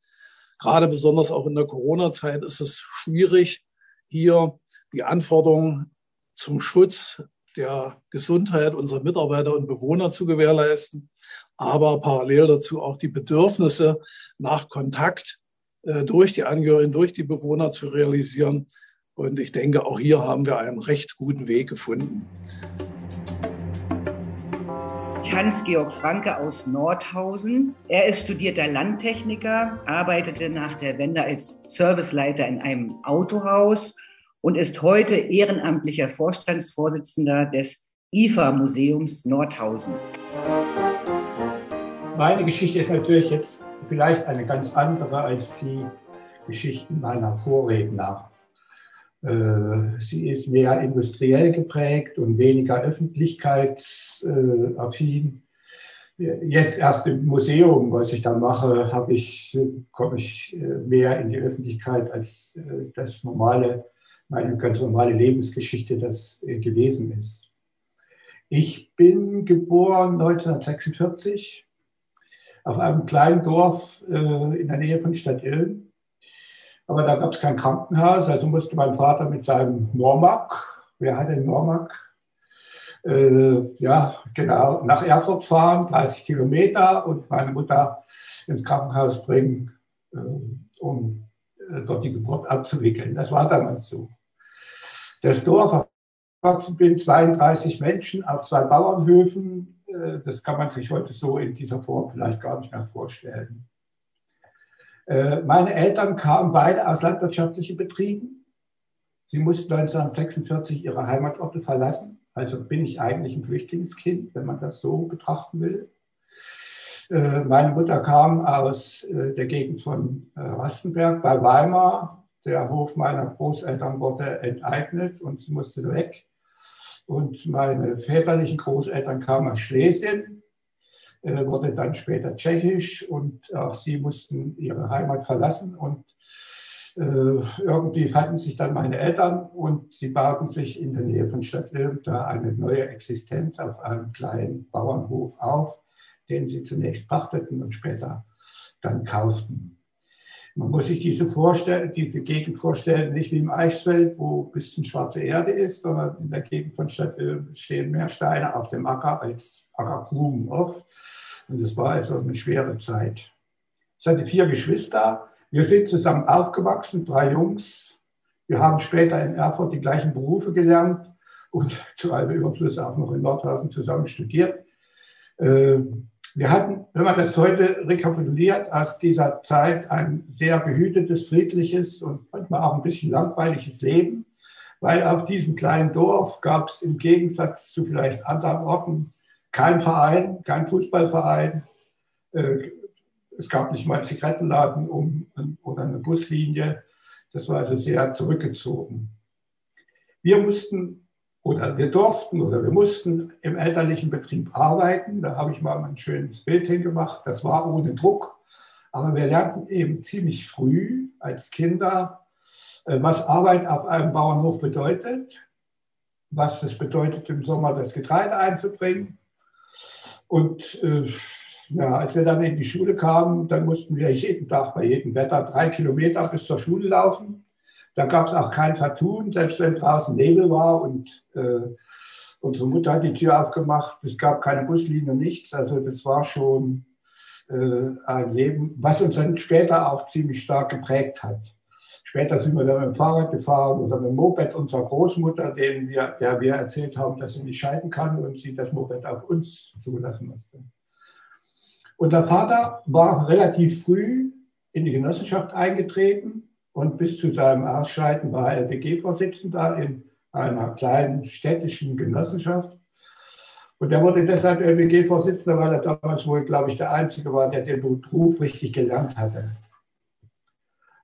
Gerade besonders auch in der Corona-Zeit ist es schwierig, hier die Anforderungen zum Schutz der Gesundheit unserer Mitarbeiter und Bewohner zu gewährleisten, aber parallel dazu auch die Bedürfnisse nach Kontakt äh, durch die Angehörigen, durch die Bewohner zu realisieren. Und ich denke, auch hier haben wir einen recht guten Weg gefunden. Hans-Georg Franke aus Nordhausen. Er ist studierter Landtechniker, arbeitete nach der Wende als Serviceleiter in einem Autohaus und ist heute ehrenamtlicher Vorstandsvorsitzender des IFA-Museums Nordhausen. Meine Geschichte ist natürlich jetzt vielleicht eine ganz andere als die Geschichten meiner Vorredner. Äh, sie ist mehr industriell geprägt und weniger öffentlichkeitsaffin. Jetzt erst im Museum, was ich da mache, ich, komme ich äh, mehr in die Öffentlichkeit als äh, das normale meine ganz normale Lebensgeschichte das äh, gewesen ist. Ich bin geboren 1946 auf einem kleinen Dorf äh, in der Nähe von Stadtillen. Aber da gab es kein Krankenhaus, also musste mein Vater mit seinem Normak, wer hat den Normak? Äh, ja, genau, nach Erfurt fahren, 30 Kilometer und meine Mutter ins Krankenhaus bringen, äh, um äh, dort die Geburt abzuwickeln. Das war damals so. Das Dorf bin, 32 Menschen auf zwei Bauernhöfen. Äh, das kann man sich heute so in dieser Form vielleicht gar nicht mehr vorstellen. Äh, meine Eltern kamen beide aus landwirtschaftlichen Betrieben. Sie mussten 1946 ihre Heimatorte verlassen. Also bin ich eigentlich ein Flüchtlingskind, wenn man das so betrachten will. Äh, meine Mutter kam aus der Gegend von Rastenberg bei Weimar, der Hof meiner Großeltern wurde enteignet und sie musste weg. Und meine väterlichen Großeltern kamen aus Schlesien, äh, wurde dann später tschechisch und auch sie mussten ihre Heimat verlassen. Und irgendwie fanden sich dann meine Eltern und sie bauten sich in der Nähe von Stadt Ilm da eine neue Existenz auf einem kleinen Bauernhof auf, den sie zunächst pachteten und später dann kauften. Man muss sich diese, diese Gegend vorstellen, nicht wie im Eisfeld, wo ein bisschen schwarze Erde ist, sondern in der Gegend von Stadt stehen mehr Steine auf dem Acker als Ackerblumen oft. Und es war also eine schwere Zeit. Ich hatte vier Geschwister. Wir sind zusammen aufgewachsen, drei Jungs. Wir haben später in Erfurt die gleichen Berufe gelernt und zu allem Überfluss auch noch in Nordhausen zusammen studiert. Äh, wir hatten, wenn man das heute rekapituliert, aus dieser Zeit ein sehr behütetes, friedliches und manchmal auch ein bisschen langweiliges Leben, weil auf diesem kleinen Dorf gab es im Gegensatz zu vielleicht anderen Orten keinen Verein, keinen Fußballverein. Äh, es gab nicht mal einen Zigarettenladen um, oder eine Buslinie. Das war also sehr zurückgezogen. Wir mussten oder wir durften oder wir mussten im elterlichen Betrieb arbeiten. Da habe ich mal ein schönes Bild hingemacht. Das war ohne Druck. Aber wir lernten eben ziemlich früh als Kinder, äh, was Arbeit auf einem Bauernhof bedeutet, was es bedeutet, im Sommer das Getreide einzubringen. Und äh, ja, als wir dann in die Schule kamen, dann mussten wir jeden Tag bei jedem Wetter drei Kilometer bis zur Schule laufen. Da gab es auch kein Vertun, selbst wenn draußen Nebel war und äh, unsere Mutter hat die Tür aufgemacht. Es gab keine Buslinie, nichts. Also das war schon äh, ein Leben, was uns dann später auch ziemlich stark geprägt hat. Später sind wir dann mit dem Fahrrad gefahren oder mit dem Moped unserer Großmutter, denen wir, der wir erzählt haben, dass sie nicht scheiden kann und sie das Moped auf uns zulassen musste. Und der Vater war relativ früh in die Genossenschaft eingetreten und bis zu seinem Ausscheiden war er LPG-Vorsitzender in einer kleinen städtischen Genossenschaft. Und er wurde deshalb LPG-Vorsitzender, weil er damals wohl, glaube ich, der Einzige war, der den Beruf richtig gelernt hatte.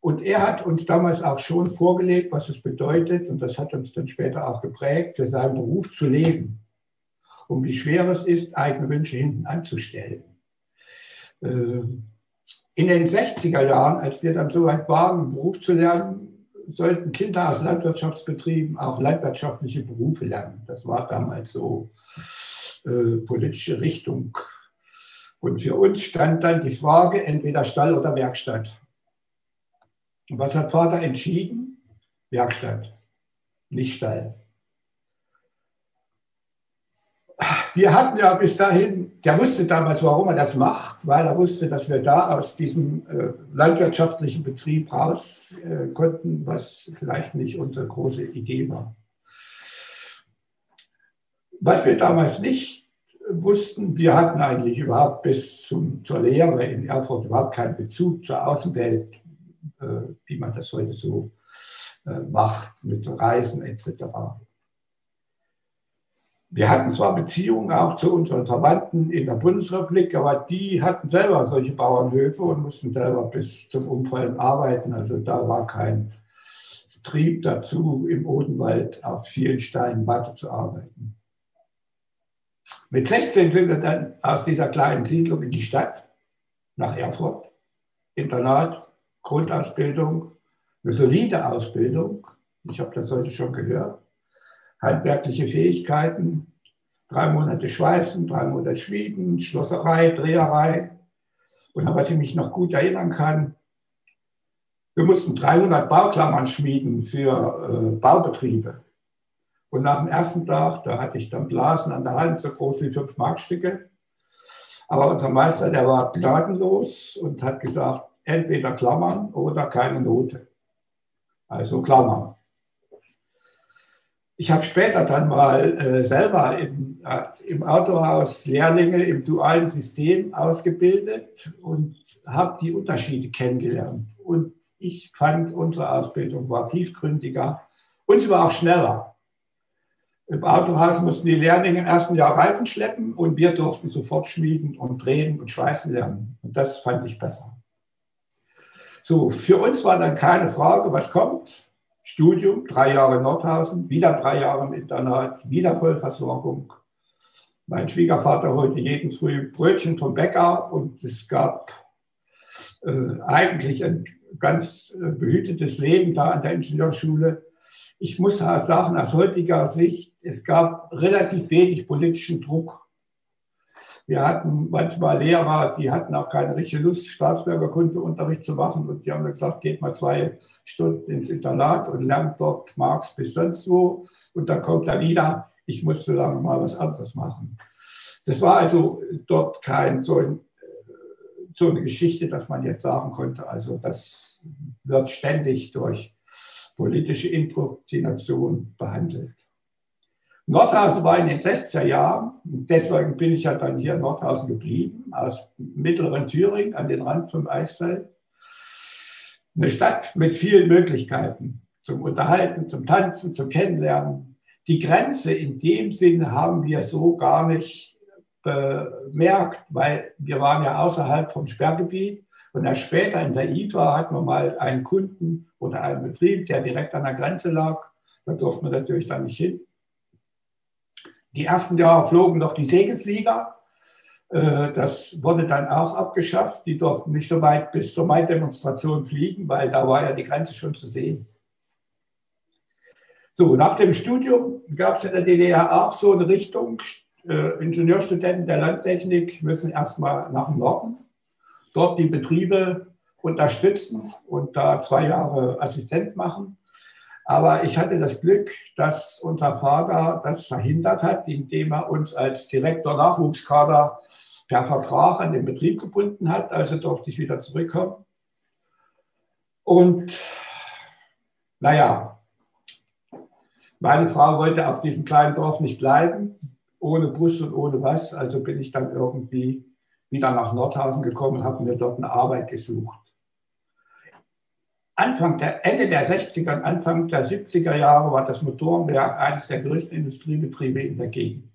Und er hat uns damals auch schon vorgelegt, was es bedeutet, und das hat uns dann später auch geprägt, für seinen Beruf zu leben. Und wie schwer es ist, eigene Wünsche hinten anzustellen. Äh, in den 60er Jahren, als wir dann so weit waren, Beruf zu lernen, sollten Kinder aus Landwirtschaftsbetrieben auch landwirtschaftliche Berufe lernen. Das war damals so äh, politische Richtung. Und für uns stand dann die Frage, entweder Stall oder Werkstatt. Und was hat Vater entschieden? Werkstatt, nicht Stall. Wir hatten ja bis dahin, der wusste damals, warum er das macht, weil er wusste, dass wir da aus diesem äh, landwirtschaftlichen Betrieb raus äh, konnten, was vielleicht nicht unsere große Idee war. Was wir damals nicht wussten, wir hatten eigentlich überhaupt bis zum, zur Lehre in Erfurt überhaupt keinen Bezug zur Außenwelt, äh, wie man das heute so äh, macht mit Reisen etc. Wir hatten zwar Beziehungen auch zu unseren Verwandten in der Bundesrepublik, aber die hatten selber solche Bauernhöfe und mussten selber bis zum Umfallen arbeiten. Also da war kein Trieb dazu, im Odenwald auf vielen Steinen weiterzuarbeiten. Mit 16 sind wir dann aus dieser kleinen Siedlung in die Stadt, nach Erfurt, Internat, Grundausbildung, eine solide Ausbildung. Ich habe das heute schon gehört handwerkliche Fähigkeiten, drei Monate Schweißen, drei Monate Schmieden, Schlosserei, Dreherei. Und was ich mich noch gut erinnern kann, wir mussten 300 Bauklammern schmieden für äh, Baubetriebe. Und nach dem ersten Tag, da hatte ich dann Blasen an der Hand, so groß wie fünf Markstücke. Aber unser Meister, der war gnadenlos und hat gesagt, entweder Klammern oder keine Note. Also Klammern. Ich habe später dann mal äh, selber im, im Autohaus Lehrlinge im dualen System ausgebildet und habe die Unterschiede kennengelernt. Und ich fand, unsere Ausbildung war tiefgründiger und sie war auch schneller. Im Autohaus mussten die Lehrlinge im ersten Jahr Reifen schleppen und wir durften sofort schmieden und drehen und schweißen lernen. Und das fand ich besser. So, für uns war dann keine Frage, was kommt. Studium, drei Jahre Nordhausen, wieder drei Jahre im Internat, wieder Vollversorgung. Mein Schwiegervater holte jeden Früh Brötchen vom Bäcker und es gab äh, eigentlich ein ganz äh, behütetes Leben da an der Ingenieurschule. Ich muss sagen, aus heutiger Sicht, es gab relativ wenig politischen Druck. Wir hatten manchmal Lehrer, die hatten auch keine richtige Lust, Staatsbürgerkundeunterricht zu machen. Und die haben gesagt, geht mal zwei Stunden ins Internat und lernt dort Marx bis sonst wo. Und dann kommt er wieder, ich muss so lange mal was anderes machen. Das war also dort kein so, ein, so eine Geschichte, dass man jetzt sagen konnte, also das wird ständig durch politische Indoktrination behandelt. Nordhausen war in den 60er Jahren, deswegen bin ich ja dann hier in Nordhausen geblieben, aus mittleren Thüringen an den Rand vom Eisfeld. Eine Stadt mit vielen Möglichkeiten zum Unterhalten, zum Tanzen, zum Kennenlernen. Die Grenze in dem Sinne haben wir so gar nicht bemerkt, weil wir waren ja außerhalb vom Sperrgebiet. Und erst später in der IFA hatten wir mal einen Kunden oder einen Betrieb, der direkt an der Grenze lag. Da durften wir natürlich dann nicht hin. Die ersten Jahre flogen noch die Segelflieger. Äh, das wurde dann auch abgeschafft. Die durften nicht so weit bis zur Mai-Demonstration fliegen, weil da war ja die Grenze schon zu sehen. So, nach dem Studium gab es in der DDR auch so eine Richtung. Äh, Ingenieurstudenten der Landtechnik müssen erstmal nach dem Norden, dort die Betriebe unterstützen und da zwei Jahre Assistent machen. Aber ich hatte das Glück, dass unser Vater das verhindert hat, indem er uns als Direktor Nachwuchskader per Vertrag an den Betrieb gebunden hat. Also durfte ich wieder zurückkommen. Und naja, meine Frau wollte auf diesem kleinen Dorf nicht bleiben, ohne Bus und ohne was. Also bin ich dann irgendwie wieder nach Nordhausen gekommen und habe mir dort eine Arbeit gesucht. Anfang der, Ende der 60er und Anfang der 70er Jahre war das Motorenwerk eines der größten Industriebetriebe in der Gegend.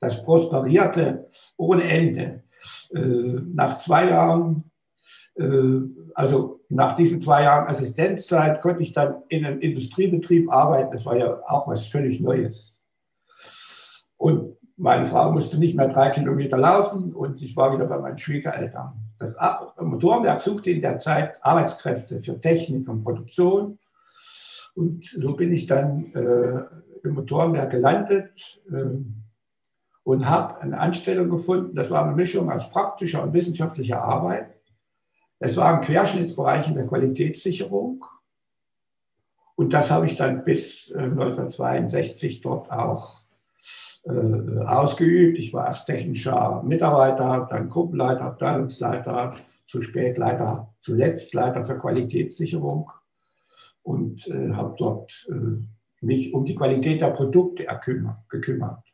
Das prosperierte ohne Ende. Äh, nach zwei Jahren, äh, also nach diesen zwei Jahren Assistenzzeit, konnte ich dann in einem Industriebetrieb arbeiten. Das war ja auch was völlig Neues. Und meine Frau musste nicht mehr drei Kilometer laufen und ich war wieder bei meinen Schwiegereltern. Das Motorenwerk suchte in der Zeit Arbeitskräfte für Technik und Produktion. Und so bin ich dann äh, im Motorenwerk gelandet äh, und habe eine Anstellung gefunden. Das war eine Mischung aus praktischer und wissenschaftlicher Arbeit. Es war ein Querschnittsbereich in der Qualitätssicherung. Und das habe ich dann bis äh, 1962 dort auch äh, ausgeübt. Ich war erst technischer Mitarbeiter, dann Gruppenleiter, Abteilungsleiter, zu spät Leiter, zuletzt Leiter für Qualitätssicherung und äh, habe dort äh, mich um die Qualität der Produkte gekümmert.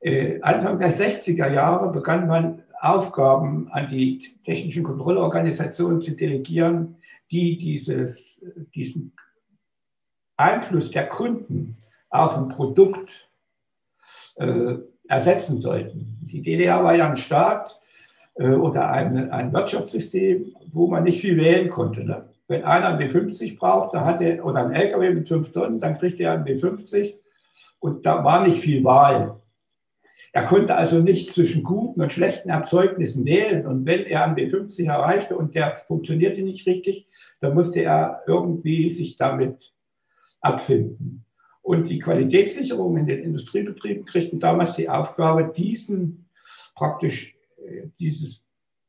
Äh, Anfang der 60er Jahre begann man Aufgaben an die technischen Kontrollorganisationen zu delegieren, die dieses, diesen Einfluss der Kunden auf ein Produkt äh, ersetzen sollten. Die DDR war ja ein Staat äh, oder ein, ein Wirtschaftssystem, wo man nicht viel wählen konnte. Ne? Wenn einer einen B50 braucht, da hat er, oder ein LKW mit 5 Tonnen, dann kriegt er einen B50 und da war nicht viel Wahl. Er konnte also nicht zwischen guten und schlechten Erzeugnissen wählen. Und wenn er einen B50 erreichte und der funktionierte nicht richtig, dann musste er irgendwie sich damit abfinden. Und die Qualitätssicherung in den Industriebetrieben kriegten damals die Aufgabe, diesen praktisch äh, dieses,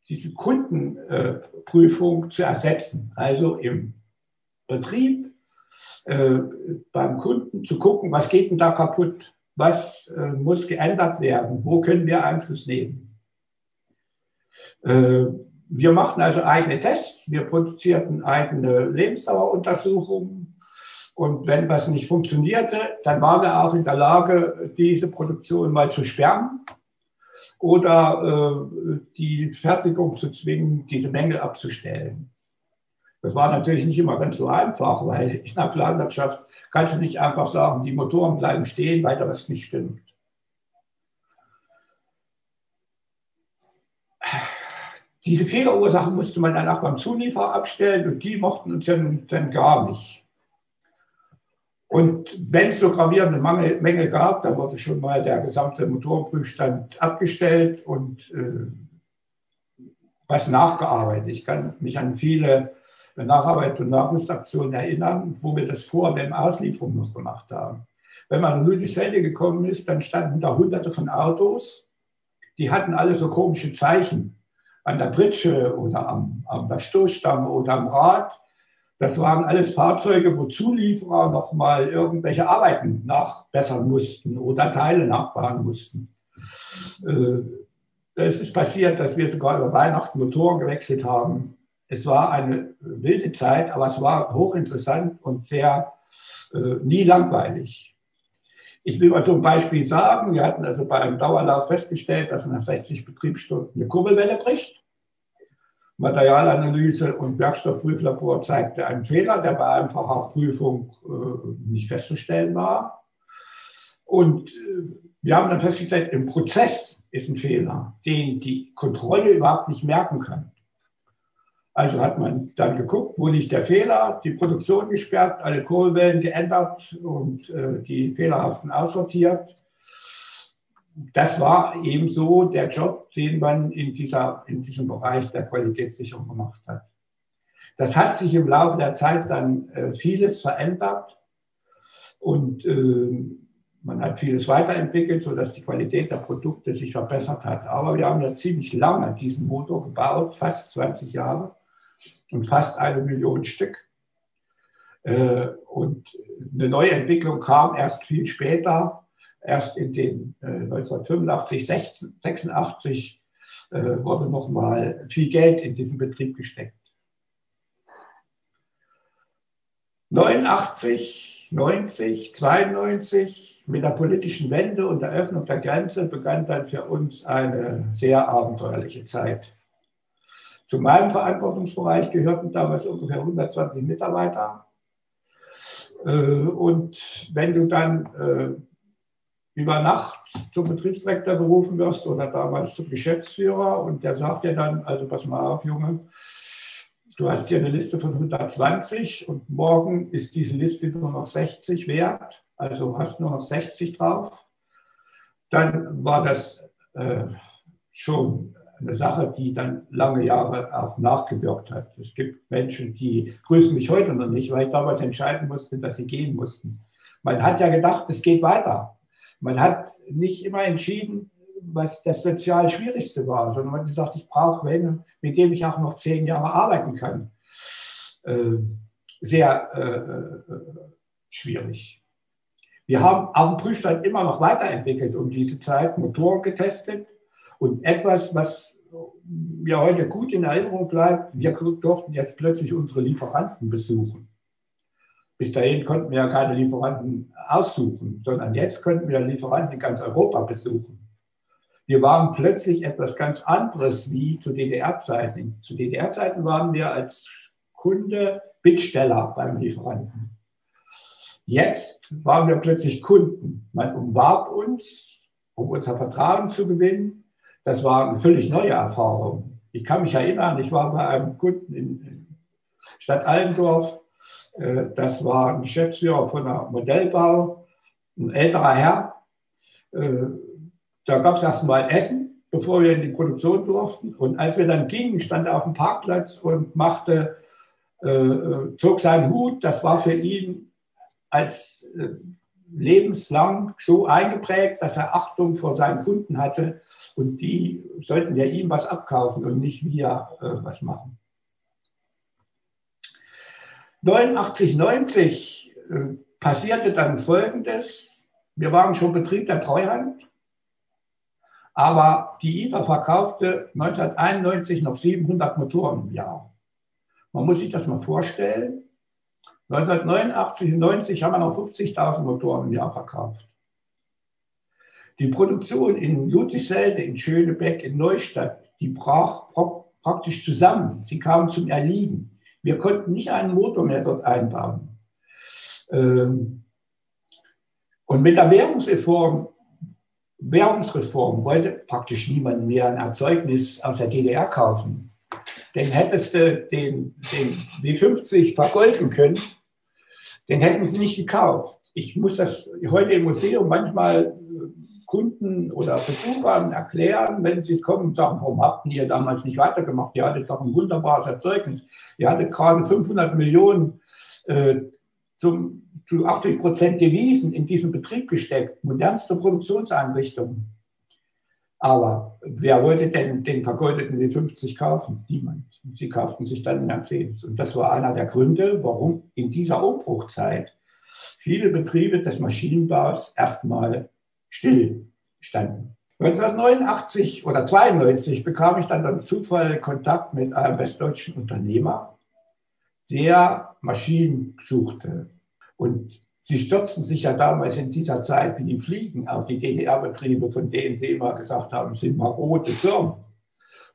diese Kundenprüfung zu ersetzen. Also im Betrieb äh, beim Kunden zu gucken, was geht denn da kaputt, was äh, muss geändert werden, wo können wir Einfluss nehmen. Äh, wir machten also eigene Tests, wir produzierten eigene Lebensdaueruntersuchungen, und wenn was nicht funktionierte, dann waren wir auch in der Lage, diese Produktion mal zu sperren oder äh, die Fertigung zu zwingen, diese Mängel abzustellen. Das war natürlich nicht immer ganz so einfach, weil in der Planwirtschaft kannst du nicht einfach sagen, die Motoren bleiben stehen, weil da was nicht stimmt. Diese Fehlerursachen musste man dann auch beim Zulieferer abstellen und die mochten uns dann, dann gar nicht. Und wenn es so gravierende Mangel, Mängel gab, dann wurde schon mal der gesamte Motorenprüfstand abgestellt und äh, was nachgearbeitet. Ich kann mich an viele Nacharbeit- und Nachrüstaktionen erinnern, wo wir das vor der Auslieferung noch gemacht haben. Wenn man in Ludwigsfelde gekommen ist, dann standen da hunderte von Autos, die hatten alle so komische Zeichen an der Pritsche oder am, am Stoßstange oder am Rad. Das waren alles Fahrzeuge, wo Zulieferer nochmal irgendwelche Arbeiten nachbessern mussten oder Teile nachbauen mussten. Äh, es ist passiert, dass wir sogar über Weihnachten Motoren gewechselt haben. Es war eine wilde Zeit, aber es war hochinteressant und sehr äh, nie langweilig. Ich will mal so ein Beispiel sagen. Wir hatten also bei einem Dauerlauf festgestellt, dass nach 60 Betriebsstunden eine Kurbelwelle bricht. Materialanalyse und Werkstoffprüflabor zeigte einen Fehler, der bei einfacher Prüfung äh, nicht festzustellen war. Und äh, wir haben dann festgestellt, im Prozess ist ein Fehler, den die Kontrolle überhaupt nicht merken kann. Also hat man dann geguckt, wo liegt der Fehler, die Produktion gesperrt, alle Kohlwellen geändert und äh, die fehlerhaften aussortiert. Das war eben so der Job, den man in, dieser, in diesem Bereich der Qualitätssicherung gemacht hat. Das hat sich im Laufe der Zeit dann äh, vieles verändert und äh, man hat vieles weiterentwickelt, sodass die Qualität der Produkte sich verbessert hat. Aber wir haben ja ziemlich lange diesen Motor gebaut, fast 20 Jahre und fast eine Million Stück. Äh, und eine neue Entwicklung kam erst viel später, erst in den 1985, 86 äh, wurde nochmal viel Geld in diesen Betrieb gesteckt. 89, 90, 92 mit der politischen Wende und der Öffnung der Grenze begann dann für uns eine sehr abenteuerliche Zeit. Zu meinem Verantwortungsbereich gehörten damals ungefähr 120 Mitarbeiter. Äh, und wenn du dann äh, über Nacht zum Betriebsdirektor berufen wirst oder damals zum Geschäftsführer und der sagt dir dann, also pass mal auf, Junge, du hast hier eine Liste von 120 und morgen ist diese Liste nur noch 60 wert, also hast nur noch 60 drauf, dann war das äh, schon eine Sache, die dann lange Jahre auch nachgewirkt hat. Es gibt Menschen, die grüßen mich heute noch nicht, weil ich damals entscheiden musste, dass sie gehen mussten. Man hat ja gedacht, es geht weiter. Man hat nicht immer entschieden, was das sozial Schwierigste war, sondern man hat gesagt, ich brauche wen, mit dem ich auch noch zehn Jahre arbeiten kann. Äh, sehr äh, äh schwierig. Wir haben auf dem Prüfstand immer noch weiterentwickelt um diese Zeit, Motoren getestet, und etwas, was mir heute gut in Erinnerung bleibt, wir durften jetzt plötzlich unsere Lieferanten besuchen. Bis dahin konnten wir ja keine Lieferanten aussuchen, sondern jetzt könnten wir Lieferanten in ganz Europa besuchen. Wir waren plötzlich etwas ganz anderes wie zu DDR-Zeiten. Zu DDR-Zeiten waren wir als Kunde Bittsteller beim Lieferanten. Jetzt waren wir plötzlich Kunden. Man umwarb uns, um unser Vertrauen zu gewinnen. Das war eine völlig neue Erfahrung. Ich kann mich erinnern, ich war bei einem Kunden in Stadt Allendorf. Äh, das war ein Geschäftsführer von einer Modellbau, ein älterer Herr. Äh, da gab es erst mal Essen, bevor wir in die Produktion durften. Und als wir dann gingen, stand er auf dem Parkplatz und machte, äh, zog seinen Hut. Das war für ihn als lebenslang so eingeprägt, dass er Achtung vor seinen Kunden hatte und die sollten ja ihm was abkaufen und nicht wir äh, was machen. 89, 90 äh, passierte dann Folgendes. Wir waren schon Betrieb der Treuhand, aber die IFA verkaufte 1991 noch 700 Motoren im Jahr. Man muss sich das mal vorstellen. 1989 und 90 haben wir noch 50.000 Motoren im Jahr verkauft. Die Produktion in Ludwigsfelde, in Schönebeck, in Neustadt, die brach praktisch zusammen. Sie kam zum Erliegen. Wir konnten nicht einen Motor mehr dort einbauen. Ähm, und mit der Währungsreform, Währungsreform wollte praktisch niemand mehr ein Erzeugnis aus der DDR kaufen. Den hättest du den, den W50 vergolden können, den hätten sie nicht gekauft. Ich muss das heute im Museum manchmal Kunden oder Besuchern erklären, wenn sie kommen und sagen, warum habt ihr damals nicht weitergemacht? Ihr hattet doch ein wunderbares Erzeugnis. Ihr hattet gerade 500 Millionen äh, zum, zu 80 Prozent Devisen in diesen Betrieb gesteckt, modernste Produktionseinrichtungen. Aber wer wollte denn den vergoldeten W50 kaufen? Niemand. Sie kauften sich dann Mercedes. Und das war einer der Gründe, warum in dieser Umbruchzeit viele Betriebe des Maschinenbaus erstmal still standen. 1989 oder 92 bekam ich dann durch Zufall Kontakt mit einem westdeutschen Unternehmer, der Maschinen suchte. Und sie stürzten sich ja damals in dieser Zeit wie die Fliegen auf die DDR-Betriebe, von denen sie immer gesagt haben, sind marode Firmen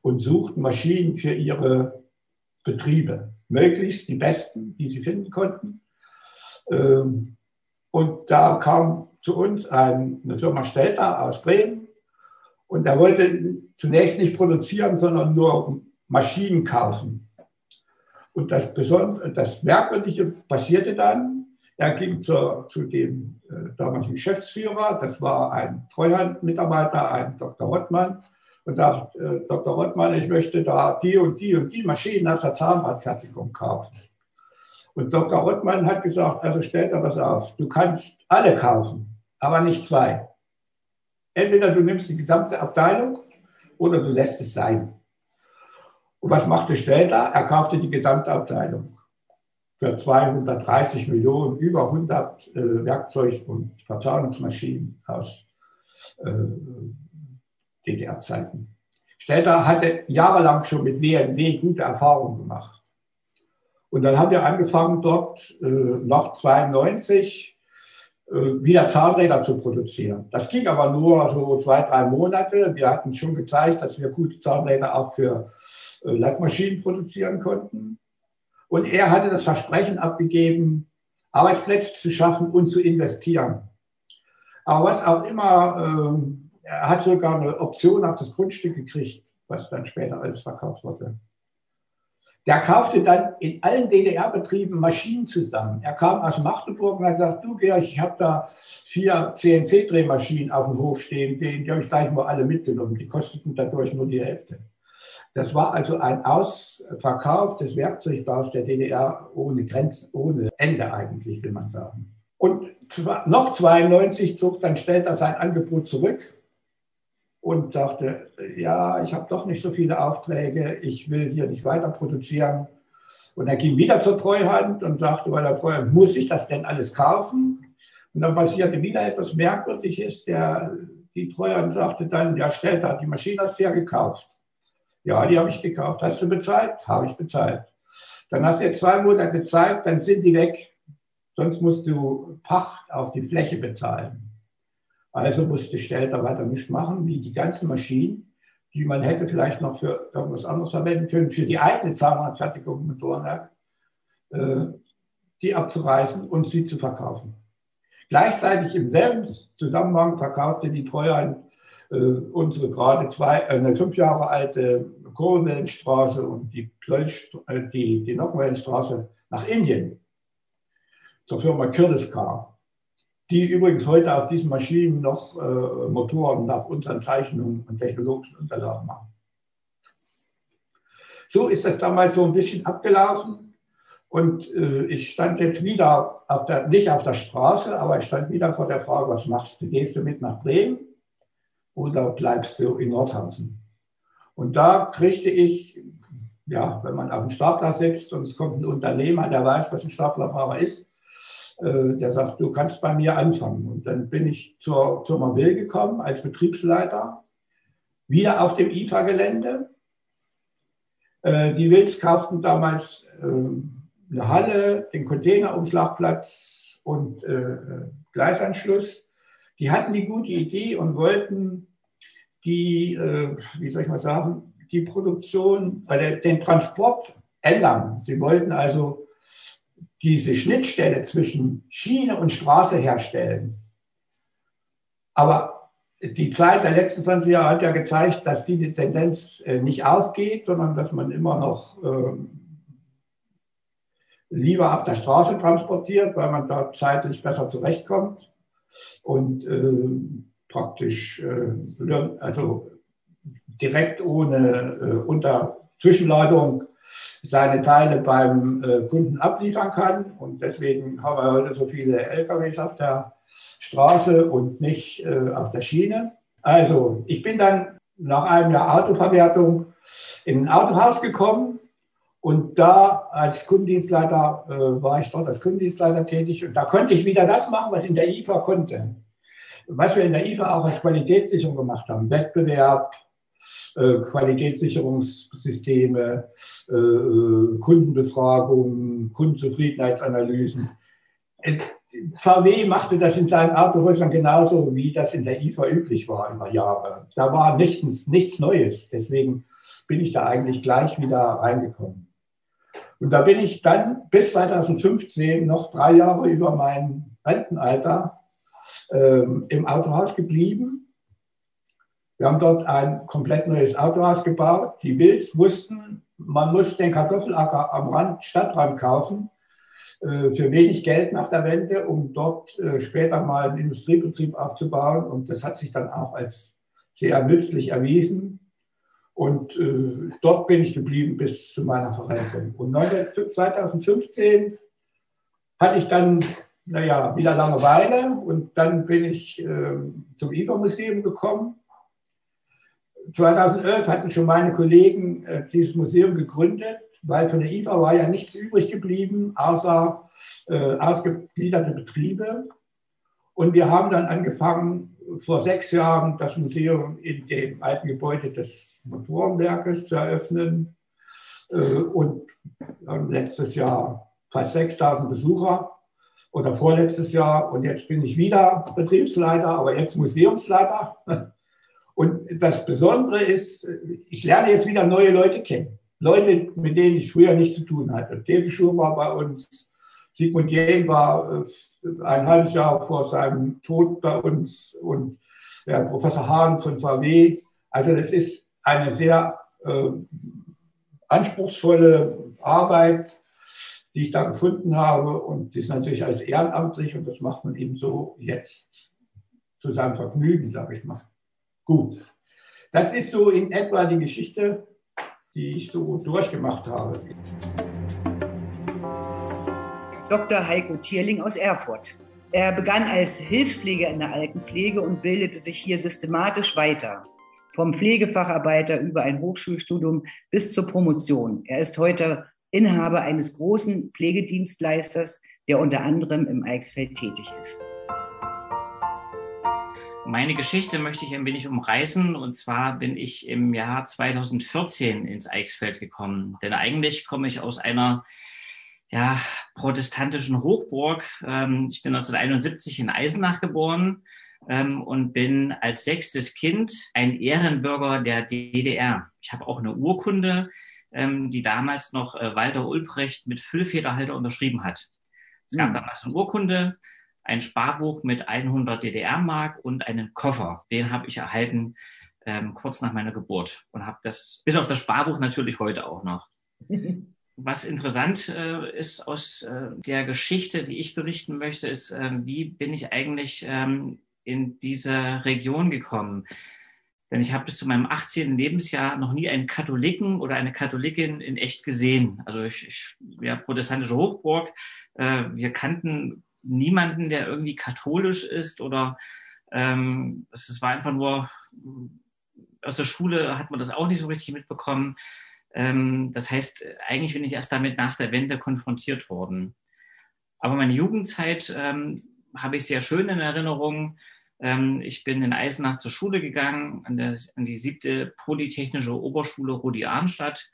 und suchten Maschinen für ihre Betriebe. Möglichst die besten, die sie finden konnten. Ähm, und da kam zu uns eine Firma Stelter aus Bremen und er wollte zunächst nicht produzieren, sondern nur Maschinen kaufen. Und das, Besondere, das Merkwürdige passierte dann. Er ging zur, zu dem äh, damaligen Geschäftsführer, das war ein Treuhandmitarbeiter, ein Dr. Rottmann, und sagt, äh, Dr. Rottmann, ich möchte da die und die und die Maschinen aus der Zahnradfertigung kaufen. Und Dr. Rottmann hat gesagt, also stell dir was auf, du kannst alle kaufen aber nicht zwei. Entweder du nimmst die gesamte Abteilung oder du lässt es sein. Und was machte später? Er kaufte die gesamte Abteilung für 230 Millionen, über 100 äh, Werkzeug- und Verzahnungsmaschinen aus äh, DDR-Zeiten. Stelter hatte jahrelang schon mit WNW gute Erfahrungen gemacht. Und dann haben wir angefangen, dort äh, nach 92 äh, wieder Zahnräder zu produzieren. Das ging aber nur so zwei, drei Monate. Wir hatten schon gezeigt, dass wir gute Zahnräder auch für äh, Lackmaschinen produzieren konnten. Und er hatte das Versprechen abgegeben, Arbeitsplätze zu schaffen und zu investieren. Aber was auch immer, äh, er hat sogar eine Option auf das Grundstück gekriegt, was dann später alles verkauft wurde. Der kaufte dann in allen DDR-Betrieben Maschinen zusammen. Er kam aus Magdeburg und hat gesagt, du Georg, ich habe da vier CNC-Drehmaschinen auf dem Hof stehen, die, die habe ich gleich mal alle mitgenommen. Die kosteten dadurch nur die Hälfte. Das war also ein Ausverkauf des Werkzeugbaus der DDR ohne Grenzen, ohne Ende eigentlich, will man sagen. Und noch 92 zog dann Stelter sein Angebot zurück und sagte, ja, ich habe doch nicht so viele Aufträge, ich will hier nicht weiter produzieren. Und er ging wieder zur Treuhand und sagte bei der Treuhand, muss ich das denn alles kaufen? Und dann passierte wieder etwas Merkwürdiges. Der, die Treuhand sagte dann, ja, stellt da, die Maschine hast du ja gekauft. Ja, die habe ich gekauft. Hast du bezahlt? Habe ich bezahlt. Dann hast du jetzt zwei Monate Zeit, dann sind die weg. Sonst musst du Pacht auf die Fläche bezahlen. Also musste Stelter weiter nichts machen, wie die ganzen Maschinen, die man hätte vielleicht noch für irgendwas anderes verwenden können, für die eigene Zahnradfertigung mit Dornwerk, äh, die abzureißen und sie zu verkaufen. Gleichzeitig im selben Zusammenhang verkaufte die Treuhand äh, unsere gerade zwei, äh, eine fünf Jahre alte Kohlenwellenstraße und die, äh, die, die Nockenwellenstraße nach Indien zur Firma Kirliskar die übrigens heute auf diesen Maschinen noch äh, Motoren nach unseren Zeichnungen und technologischen Unterlagen machen. So ist das damals so ein bisschen abgelaufen. Und äh, ich stand jetzt wieder, auf der, nicht auf der Straße, aber ich stand wieder vor der Frage, was machst du? Gehst du mit nach Bremen oder bleibst du in Nordhausen? Und da kriegte ich, ja, wenn man auf dem Stapler sitzt und es kommt ein Unternehmer, der weiß, was ein Staplerfahrer ist, der sagt, du kannst bei mir anfangen. Und dann bin ich zur Firma Will gekommen als Betriebsleiter, wieder auf dem IFA-Gelände. Äh, die Wills kauften damals äh, eine Halle, den Containerumschlagplatz und Gleisanschluss. Die hatten die gute Idee und wollten die, wie soll ich mal sagen, die Produktion, den Transport ändern. Sie wollten also diese Schnittstelle zwischen Schiene und Straße herstellen. Aber die Zeit der letzten 20 Jahre hat ja gezeigt, dass diese Tendenz äh, nicht aufgeht, sondern dass man immer noch ähm, lieber auf der Straße transportiert, weil man da zeitlich besser zurechtkommt und äh, praktisch äh, also direkt ohne äh, unter Zwischenladung seine Teile beim äh, Kunden abliefern kann. Und deswegen haben wir heute so viele LKWs auf der Straße und nicht äh, auf der Schiene. Also ich bin dann nach einem Jahr Autoverwertung in ein Autohaus gekommen und da als Kundendienstleiter äh, war ich dort als Kundendienstleiter tätig und da konnte ich wieder das machen, was in der IFA konnte. Was wir in der IFA auch als Qualitätssicherung gemacht haben, Wettbewerb, äh, Qualitätssicherungssysteme, äh, äh, Kundenbefragungen, Kundenzufriedenheitsanalysen. VW machte das in seinen Autohäusern genauso, wie das in der IFA üblich war über Jahre. Da war nichts, nichts Neues. Deswegen bin ich da eigentlich gleich wieder reingekommen. Und da bin ich dann bis 2015 noch drei Jahre über mein Rentenalter ähm, im Autohaus geblieben wir haben dort ein komplett neues Autohaus gebaut. Die Wills wussten, man muss den Kartoffelacker am Rand, Stadtrand kaufen äh, für wenig Geld nach der Wende, um dort äh, später mal einen Industriebetrieb aufzubauen. Und das hat sich dann auch als sehr nützlich erwiesen. Und äh, dort bin ich geblieben bis zu meiner Verrentung. Und 2015 hatte ich dann, naja, wieder Langeweile und dann bin ich äh, zum IFA-Museum gekommen 2011 hatten schon meine Kollegen äh, dieses Museum gegründet, weil von der IFA war ja nichts übrig geblieben, außer äh, ausgegliederte Betriebe. Und wir haben dann angefangen, vor sechs Jahren das Museum in dem alten Gebäude des Motorenwerkes zu eröffnen. Äh, und letztes Jahr fast 6000 Besucher oder vorletztes Jahr. Und jetzt bin ich wieder Betriebsleiter, aber jetzt Museumsleiter. Das Besondere ist, ich lerne jetzt wieder neue Leute kennen. Leute, mit denen ich früher nichts zu tun hatte. Tevi Schur war bei uns, Sigmund Jähn war äh, ein halbes Jahr vor seinem Tod bei uns und der Professor Hahn von VW. Also das ist eine sehr äh, anspruchsvolle Arbeit, die ich da gefunden habe. Und die ist natürlich als ehrenamtlich und das macht man eben so jetzt zu seinem Vergnügen, sage ich mal. Gut. Das ist so in etwa die Geschichte, die ich so durchgemacht habe. Dr. Heiko Tierling aus Erfurt. Er begann als Hilfspfleger in der Altenpflege und bildete sich hier systematisch weiter. Vom Pflegefacharbeiter über ein Hochschulstudium bis zur Promotion. Er ist heute Inhaber eines großen Pflegedienstleisters, der unter anderem im Eichsfeld tätig ist. Meine Geschichte möchte ich ein wenig umreißen. Und zwar bin ich im Jahr 2014 ins Eichsfeld gekommen. Denn eigentlich komme ich aus einer ja, protestantischen Hochburg. Ähm, ich bin 1971 in Eisenach geboren ähm, und bin als sechstes Kind ein Ehrenbürger der DDR. Ich habe auch eine Urkunde, ähm, die damals noch äh, Walter Ulbricht mit Füllfederhalter unterschrieben hat. Es gab hm. damals eine Urkunde, ein Sparbuch mit 100 DDR-Mark und einen Koffer. Den habe ich erhalten ähm, kurz nach meiner Geburt und habe das bis auf das Sparbuch natürlich heute auch noch. Was interessant äh, ist aus äh, der Geschichte, die ich berichten möchte, ist, äh, wie bin ich eigentlich ähm, in diese Region gekommen? Denn ich habe bis zu meinem 18. Lebensjahr noch nie einen Katholiken oder eine Katholikin in echt gesehen. Also ich, ich ja, protestantische Hochburg. Äh, wir kannten niemanden, der irgendwie katholisch ist oder ähm, es war einfach nur aus der Schule hat man das auch nicht so richtig mitbekommen. Ähm, das heißt, eigentlich bin ich erst damit nach der Wende konfrontiert worden. Aber meine Jugendzeit ähm, habe ich sehr schön in Erinnerung. Ähm, ich bin in Eisenach zur Schule gegangen, an, der, an die siebte Polytechnische Oberschule Rudi Arnstadt,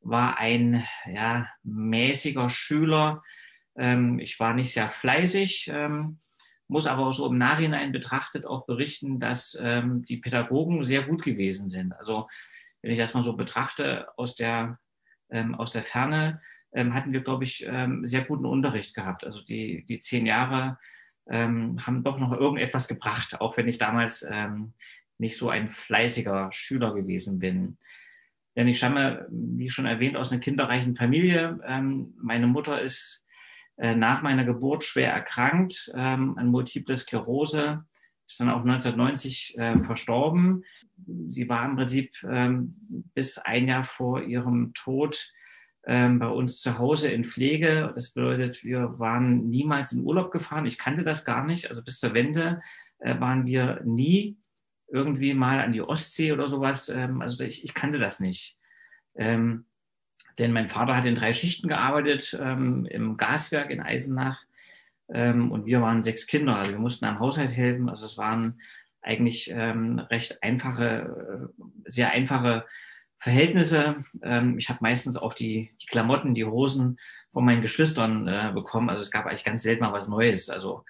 war ein ja, mäßiger Schüler, ähm, ich war nicht sehr fleißig, ähm, muss aber so im Nachhinein betrachtet auch berichten, dass ähm, die Pädagogen sehr gut gewesen sind. Also wenn ich das mal so betrachte aus der, ähm, aus der Ferne, ähm, hatten wir, glaube ich, ähm, sehr guten Unterricht gehabt. Also die, die zehn Jahre haben doch noch irgendetwas gebracht, auch wenn ich damals nicht so ein fleißiger Schüler gewesen bin. Denn ich stamme, wie schon erwähnt, aus einer kinderreichen Familie. Meine Mutter ist nach meiner Geburt schwer erkrankt ähm, an Multiple Sklerose, ist dann auch 1990 äh, verstorben. Sie war im Prinzip ähm, bis ein Jahr vor ihrem Tod ähm, bei uns zu Hause in Pflege. Das bedeutet, wir waren niemals in Urlaub gefahren. Ich kannte das gar nicht. Also bis zur Wende äh, waren wir nie irgendwie mal an die Ostsee oder sowas. Ähm, also ich, ich kannte das nicht. Ähm, denn mein Vater hat in drei Schichten gearbeitet, ähm, im Gaswerk in Eisenach. Ähm, und wir waren sechs Kinder. Also wir mussten am Haushalt helfen. Also es waren eigentlich ähm, recht einfache, äh, sehr einfache Verhältnisse. Ähm, ich habe meistens auch die, die Klamotten, die Hosen von meinen Geschwistern äh, bekommen. Also es gab eigentlich ganz selten mal was Neues. Also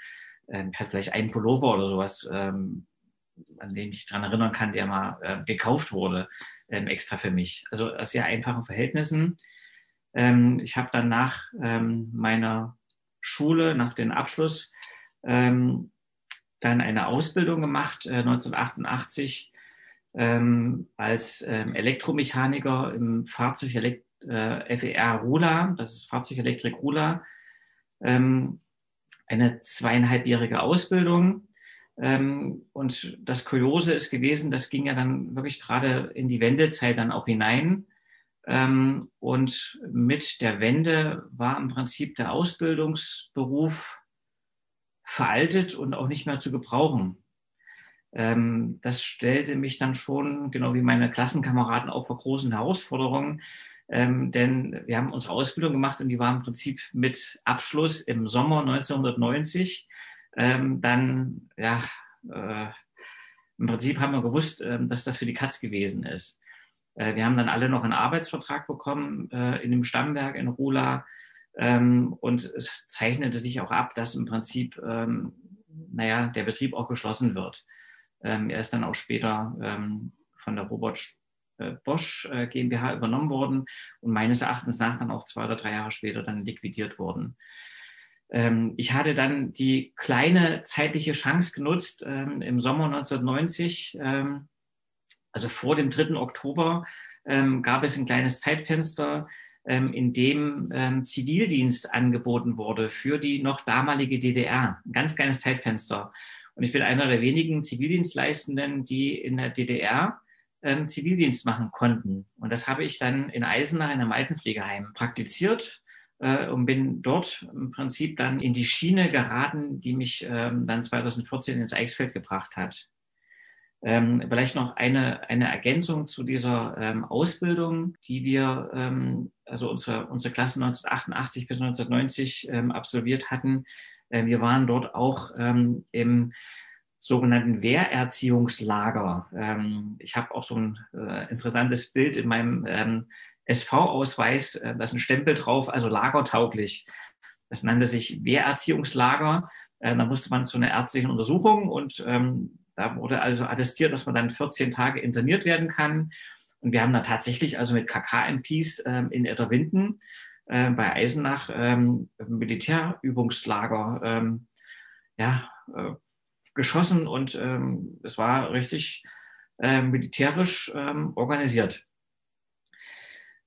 ähm, ich hatte vielleicht einen Pullover oder sowas, ähm, an den ich daran erinnern kann, der mal äh, gekauft wurde, ähm, extra für mich. Also aus sehr einfachen Verhältnissen. Ähm, ich habe dann nach ähm, meiner Schule, nach dem Abschluss, ähm, dann eine Ausbildung gemacht, äh, 1988 ähm, als ähm, Elektromechaniker im Fahrzeug äh, FER Rula, das ist Fahrzeugelektrik Rula, eine zweieinhalbjährige Ausbildung. Ähm, und das Kuriose ist gewesen, das ging ja dann wirklich gerade in die Wendezeit dann auch hinein. Ähm, und mit der Wende war im Prinzip der Ausbildungsberuf veraltet und auch nicht mehr zu gebrauchen. Ähm, das stellte mich dann schon, genau wie meine Klassenkameraden, auch vor großen Herausforderungen. Denn wir haben unsere Ausbildung gemacht und die war im Prinzip mit Abschluss im Sommer 1990. Ähm, dann, ja, äh, im Prinzip haben wir gewusst, äh, dass das für die Katz gewesen ist. Äh, wir haben dann alle noch einen Arbeitsvertrag bekommen äh, in dem Stammwerk in Rula. Ähm, und es zeichnete sich auch ab, dass im Prinzip, ähm, naja, der Betrieb auch geschlossen wird. Ähm, er ist dann auch später ähm, von der Robert äh, Bosch äh, GmbH übernommen worden und meines Erachtens nach dann auch zwei oder drei Jahre später dann liquidiert worden. Ähm, ich hatte dann die kleine zeitliche Chance genutzt ähm, im Sommer 1990, ähm, also vor dem 3. Oktober, gab es ein kleines Zeitfenster, in dem Zivildienst angeboten wurde für die noch damalige DDR. Ein ganz kleines Zeitfenster. Und ich bin einer der wenigen Zivildienstleistenden, die in der DDR Zivildienst machen konnten. Und das habe ich dann in Eisenach in einem Altenpflegeheim praktiziert äh, und bin dort im Prinzip dann in die Schiene geraten, die mich ähm, dann 2014 ins Eichsfeld gebracht hat. Ähm, vielleicht noch eine, eine Ergänzung zu dieser ähm, Ausbildung, die wir, ähm, also unsere, unsere Klasse 1988 bis 1990 ähm, absolviert hatten. Äh, wir waren dort auch ähm, im sogenannten Wehrerziehungslager. Ähm, ich habe auch so ein äh, interessantes Bild in meinem SV-Ausweis, äh, da ist ein Stempel drauf, also lagertauglich. Das nannte sich Wehrerziehungslager. Äh, da musste man zu einer ärztlichen Untersuchung und ähm, da wurde also attestiert, dass man dann 14 Tage interniert werden kann. Und wir haben da tatsächlich also mit KK-MPs ähm, in Etterwinden äh, bei Eisenach ähm, Militärübungslager ähm, ja, äh, geschossen und ähm, es war richtig äh, militärisch ähm, organisiert.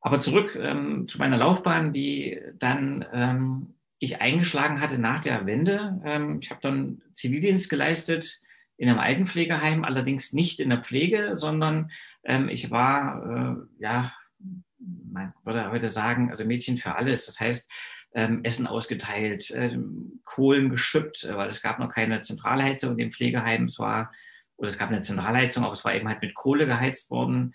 Aber zurück ähm, zu meiner Laufbahn, die dann ähm, ich eingeschlagen hatte nach der Wende. Ähm, ich habe dann Zivildienst geleistet in einem Altenpflegeheim, allerdings nicht in der Pflege, sondern ähm, ich war, äh, ja, man würde heute sagen, also Mädchen für alles. Das heißt, ähm, Essen ausgeteilt, äh, Kohlen geschüppt, äh, weil es gab noch keine Zentralheizung in dem Pflegeheim. Es war, oder es gab eine Zentralheizung, aber es war eben halt mit Kohle geheizt worden.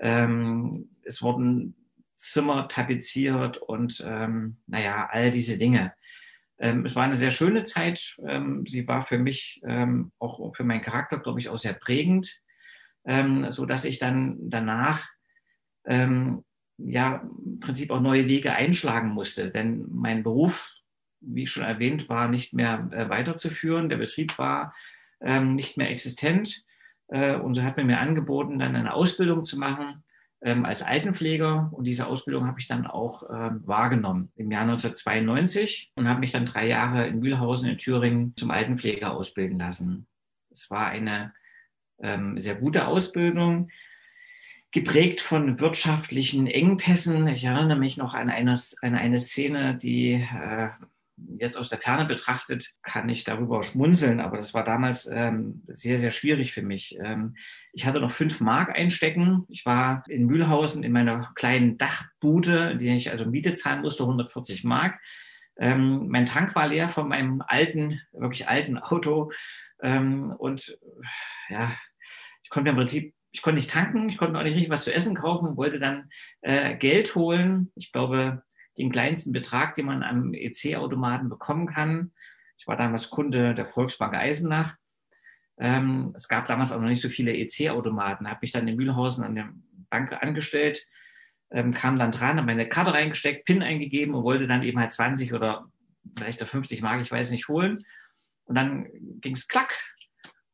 Ähm, es wurden Zimmer tapeziert und ähm, naja, all diese Dinge. Ähm, es war eine sehr schöne Zeit. Ähm, sie war für mich, ähm, auch für meinen Charakter, glaube ich, auch sehr prägend, ähm, so dass ich dann danach ähm, ja im Prinzip auch neue Wege einschlagen musste. Denn mein Beruf, wie schon erwähnt, war nicht mehr äh, weiterzuführen. Der Betrieb war ähm, nicht mehr existent. Äh, und so hat man mir angeboten, dann eine Ausbildung zu machen ähm, als Altenpfleger. Und diese Ausbildung habe ich dann auch ähm, wahrgenommen im Jahr 1992 und habe mich dann drei Jahre in Mühlhausen in Thüringen zum Altenpfleger ausbilden lassen. Es war eine ähm, sehr gute Ausbildung geprägt von wirtschaftlichen Engpässen. Ich erinnere mich noch an eine, an eine Szene, die äh, jetzt aus der Ferne betrachtet, kann ich darüber schmunzeln, aber das war damals ähm, sehr, sehr schwierig für mich. Ähm, ich hatte noch fünf Mark einstecken. Ich war in Mühlhausen in meiner kleinen Dachbude, in der ich also Miete zahlen musste, 140 Mark. Ähm, mein Tank war leer von meinem alten, wirklich alten Auto. Ähm, und ja, ich konnte im Prinzip ich konnte nicht tanken, ich konnte auch nicht richtig was zu essen kaufen, wollte dann äh, Geld holen. Ich glaube, den kleinsten Betrag, den man am EC-Automaten bekommen kann. Ich war damals Kunde der Volksbank Eisenach. Ähm, es gab damals auch noch nicht so viele EC-Automaten. Habe mich dann in Mühlhausen an der Bank angestellt, ähm, kam dann dran, habe meine Karte reingesteckt, PIN eingegeben und wollte dann eben halt 20 oder vielleicht 50 Mark, ich weiß nicht, holen. Und dann ging es klack,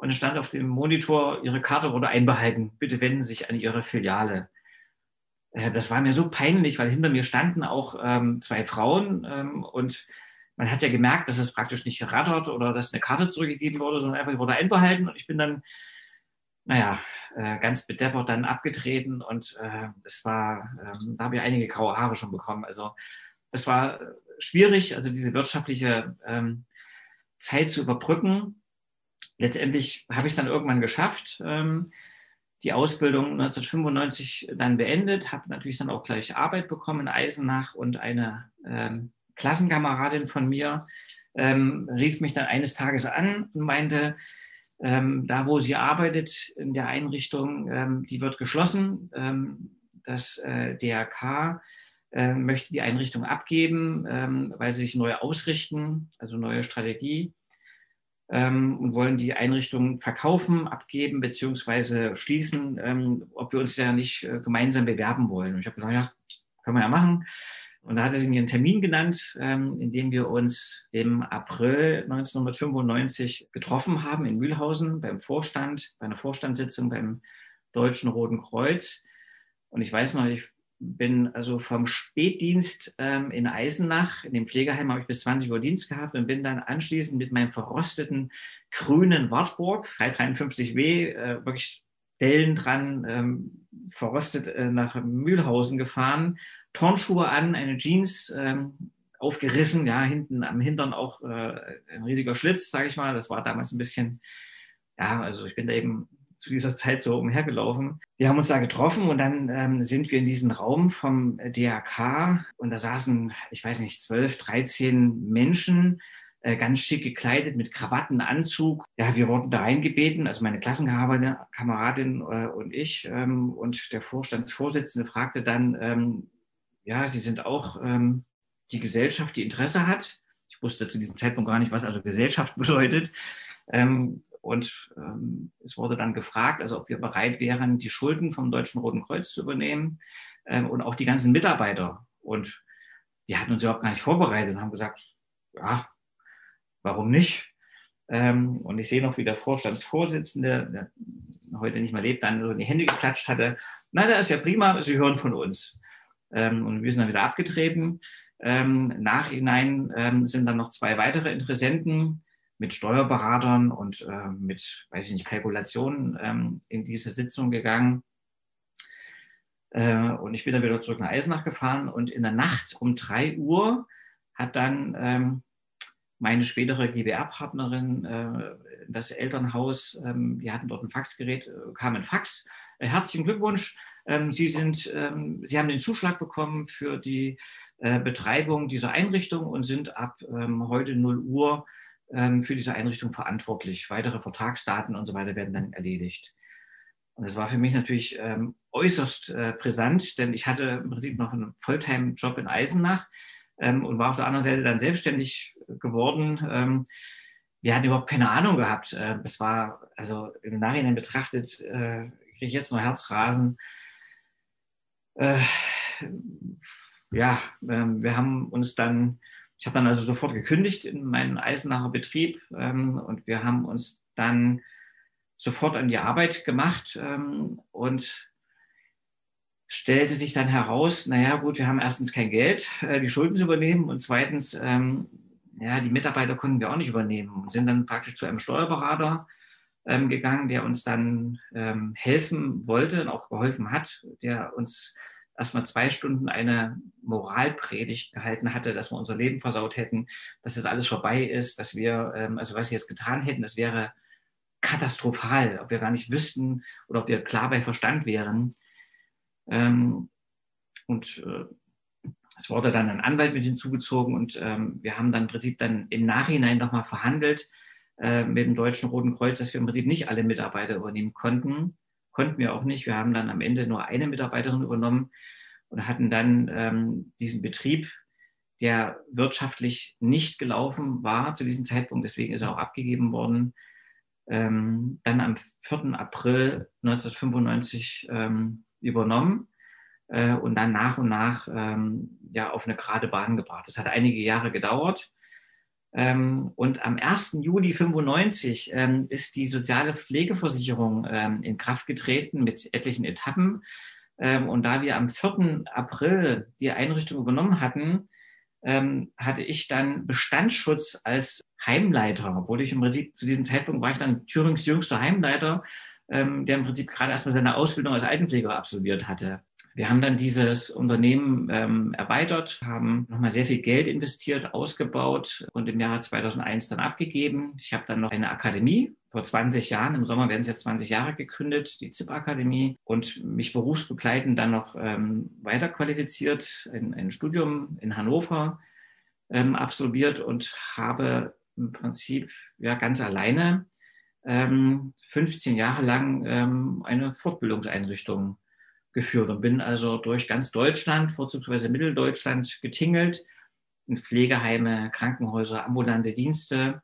und es stand auf dem Monitor, Ihre Karte wurde einbehalten. Bitte wenden Sie sich an Ihre Filiale. Äh, das war mir so peinlich, weil hinter mir standen auch ähm, zwei Frauen ähm, und man hat ja gemerkt, dass es praktisch nicht gerattert oder dass eine Karte zurückgegeben wurde, sondern einfach wurde einbehalten und ich bin dann, naja, äh, ganz bedeppert dann abgetreten und äh, es war, ähm, da habe ich einige graue Haare schon bekommen. Also das war schwierig, also diese wirtschaftliche ähm, Zeit zu überbrücken letztendlich habe ich es dann irgendwann geschafft. Ähm, die Ausbildung 1995 dann beendet, habe natürlich dann auch gleich Arbeit bekommen in Eisenach und eine ähm, Klassenkameradin von mir ähm, rief mich dann eines Tages an und meinte, ähm, da wo sie arbeitet in der Einrichtung, ähm, die wird geschlossen. Ähm, das äh, DRK äh, möchte die Einrichtung abgeben, weil sie sich neu ausrichten, also neue Strategie ähm, und wollen die Einrichtung verkaufen, abgeben beziehungsweise schließen, ähm, ob wir uns ja nicht äh, gemeinsam bewerben wollen. Und ich habe gesagt, ja, können wir ja machen. Und da hatte sie mir einen Termin genannt, ähm, in dem wir uns im April 1995 getroffen haben in Mühlhausen beim Vorstand, bei einer Vorstandssitzung beim Deutschen Roten Kreuz. Und ich weiß noch, ich bin also vom Spätdienst ähm, in Eisenach, in dem Pflegeheim habe ich bis 20 Uhr Dienst gehabt und bin dann anschließend mit meinem verrosteten grünen Wartburg, 353W, äh, wirklich Dellen dran, ähm, verrostet äh, nach Mühlhausen gefahren, Turnschuhe an, eine Jeans ähm, aufgerissen, ja, hinten am Hintern auch äh, ein riesiger Schlitz, sage ich mal. Das war damals ein bisschen, ja, also ich bin da eben zu dieser Zeit so umhergelaufen. Wir haben uns da getroffen und dann ähm, sind wir in diesen Raum vom DRK und da saßen, ich weiß nicht, zwölf, dreizehn Menschen, äh, ganz schick gekleidet mit Krawatten, Anzug. Ja, wir wurden da reingebeten, also meine Klassenkameradin äh, und ich. Ähm, und der Vorstandsvorsitzende fragte dann, ähm, ja, Sie sind auch ähm, die Gesellschaft, die Interesse hat. Ich wusste zu diesem Zeitpunkt gar nicht, was also Gesellschaft bedeutet. Ähm, und ähm, es wurde dann gefragt, also ob wir bereit wären, die Schulden vom Deutschen Roten Kreuz zu übernehmen ähm, und auch die ganzen Mitarbeiter. Und die hatten uns überhaupt gar nicht vorbereitet und haben gesagt, ja, warum nicht? Ähm, und ich sehe noch, wie der Vorstandsvorsitzende, der heute nicht mehr lebt, dann so in die Hände geklatscht hatte. Na, das ist ja prima, Sie hören von uns. Ähm, und wir sind dann wieder abgetreten. Ähm, nachhinein ähm, sind dann noch zwei weitere Interessenten mit Steuerberatern und äh, mit, weiß ich nicht, Kalkulationen ähm, in diese Sitzung gegangen. Äh, und ich bin dann wieder zurück nach Eisenach gefahren und in der Nacht um drei Uhr hat dann ähm, meine spätere GBR-Partnerin äh, das Elternhaus, ähm, die hatten dort ein Faxgerät, äh, kam ein Fax. Äh, herzlichen Glückwunsch, ähm, Sie, sind, ähm, Sie haben den Zuschlag bekommen für die äh, Betreibung dieser Einrichtung und sind ab ähm, heute 0 Uhr für diese Einrichtung verantwortlich. Weitere Vertragsdaten und so weiter werden dann erledigt. Und das war für mich natürlich ähm, äußerst äh, brisant, denn ich hatte im Prinzip noch einen Volltime-Job in Eisenach ähm, und war auf der anderen Seite dann selbstständig geworden. Ähm, wir hatten überhaupt keine Ahnung gehabt. Äh, es war, also im Nachhinein betrachtet, äh, kriege ich jetzt noch Herzrasen. Äh, ja, ähm, wir haben uns dann ich habe dann also sofort gekündigt in meinen Eisenacher Betrieb ähm, und wir haben uns dann sofort an die Arbeit gemacht ähm, und stellte sich dann heraus, naja gut, wir haben erstens kein Geld, äh, die Schulden zu übernehmen und zweitens, ähm, ja, die Mitarbeiter konnten wir auch nicht übernehmen und sind dann praktisch zu einem Steuerberater ähm, gegangen, der uns dann ähm, helfen wollte und auch geholfen hat, der uns erstmal zwei Stunden eine Moralpredigt gehalten hatte, dass wir unser Leben versaut hätten, dass das alles vorbei ist, dass wir, ähm, also was wir jetzt getan hätten, das wäre katastrophal, ob wir gar nicht wüssten oder ob wir klar bei Verstand wären. Ähm, und äh, es wurde dann ein Anwalt mit hinzugezogen und ähm, wir haben dann im Prinzip dann im Nachhinein nochmal verhandelt äh, mit dem Deutschen Roten Kreuz, dass wir im Prinzip nicht alle Mitarbeiter übernehmen konnten. Konnten wir auch nicht. Wir haben dann am Ende nur eine Mitarbeiterin übernommen und hatten dann ähm, diesen Betrieb, der wirtschaftlich nicht gelaufen war zu diesem Zeitpunkt, deswegen ist er auch abgegeben worden, ähm, dann am 4. April 1995 ähm, übernommen äh, und dann nach und nach ähm, ja, auf eine gerade Bahn gebracht. Das hat einige Jahre gedauert. Ähm, und am 1. Juli 95 ähm, ist die soziale Pflegeversicherung ähm, in Kraft getreten mit etlichen Etappen. Und da wir am 4. April die Einrichtung übernommen hatten, hatte ich dann Bestandsschutz als Heimleiter, obwohl ich im Prinzip zu diesem Zeitpunkt war ich dann Thürings jüngster Heimleiter, der im Prinzip gerade erstmal seine Ausbildung als Altenpfleger absolviert hatte. Wir haben dann dieses Unternehmen ähm, erweitert, haben nochmal sehr viel Geld investiert, ausgebaut und im Jahre 2001 dann abgegeben. Ich habe dann noch eine Akademie vor 20 Jahren, im Sommer werden es jetzt 20 Jahre gegründet, die ZIP-Akademie und mich berufsbegleitend dann noch ähm, weiterqualifiziert, ein, ein Studium in Hannover ähm, absolviert und habe im Prinzip ja ganz alleine ähm, 15 Jahre lang ähm, eine Fortbildungseinrichtung geführt und bin also durch ganz Deutschland, vorzugsweise Mitteldeutschland, getingelt, in Pflegeheime, Krankenhäuser, ambulante Dienste,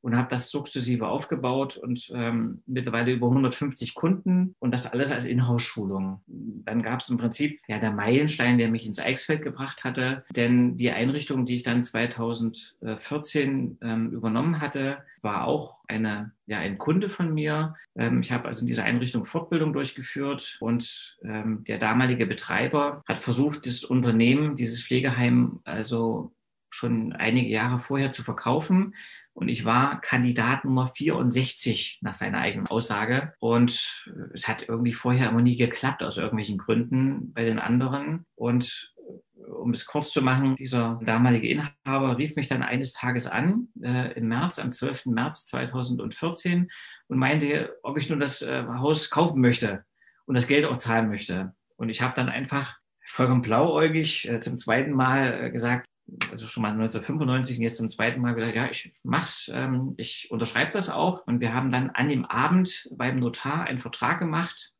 und habe das sukzessive aufgebaut und ähm, mittlerweile über 150 Kunden und das alles als Inhouse-Schulung. Dann gab es im Prinzip ja der Meilenstein, der mich ins Eichsfeld gebracht hatte, denn die Einrichtung, die ich dann 2014 ähm, übernommen hatte, war auch eine, ja, ein Kunde von mir. Ähm, ich habe also in dieser Einrichtung Fortbildung durchgeführt und ähm, der damalige Betreiber hat versucht, das Unternehmen, dieses Pflegeheim, also schon einige Jahre vorher zu verkaufen. Und ich war Kandidat Nummer 64 nach seiner eigenen Aussage. Und es hat irgendwie vorher immer nie geklappt aus irgendwelchen Gründen bei den anderen. Und um es kurz zu machen, dieser damalige Inhaber rief mich dann eines Tages an, äh, im März, am 12. März 2014 und meinte, ob ich nun das äh, Haus kaufen möchte und das Geld auch zahlen möchte. Und ich habe dann einfach vollkommen blauäugig äh, zum zweiten Mal äh, gesagt, also schon mal 1995 und jetzt zum zweiten Mal gesagt, ja, ich mach's, ähm, ich unterschreibe das auch. Und wir haben dann an dem Abend beim Notar einen Vertrag gemacht.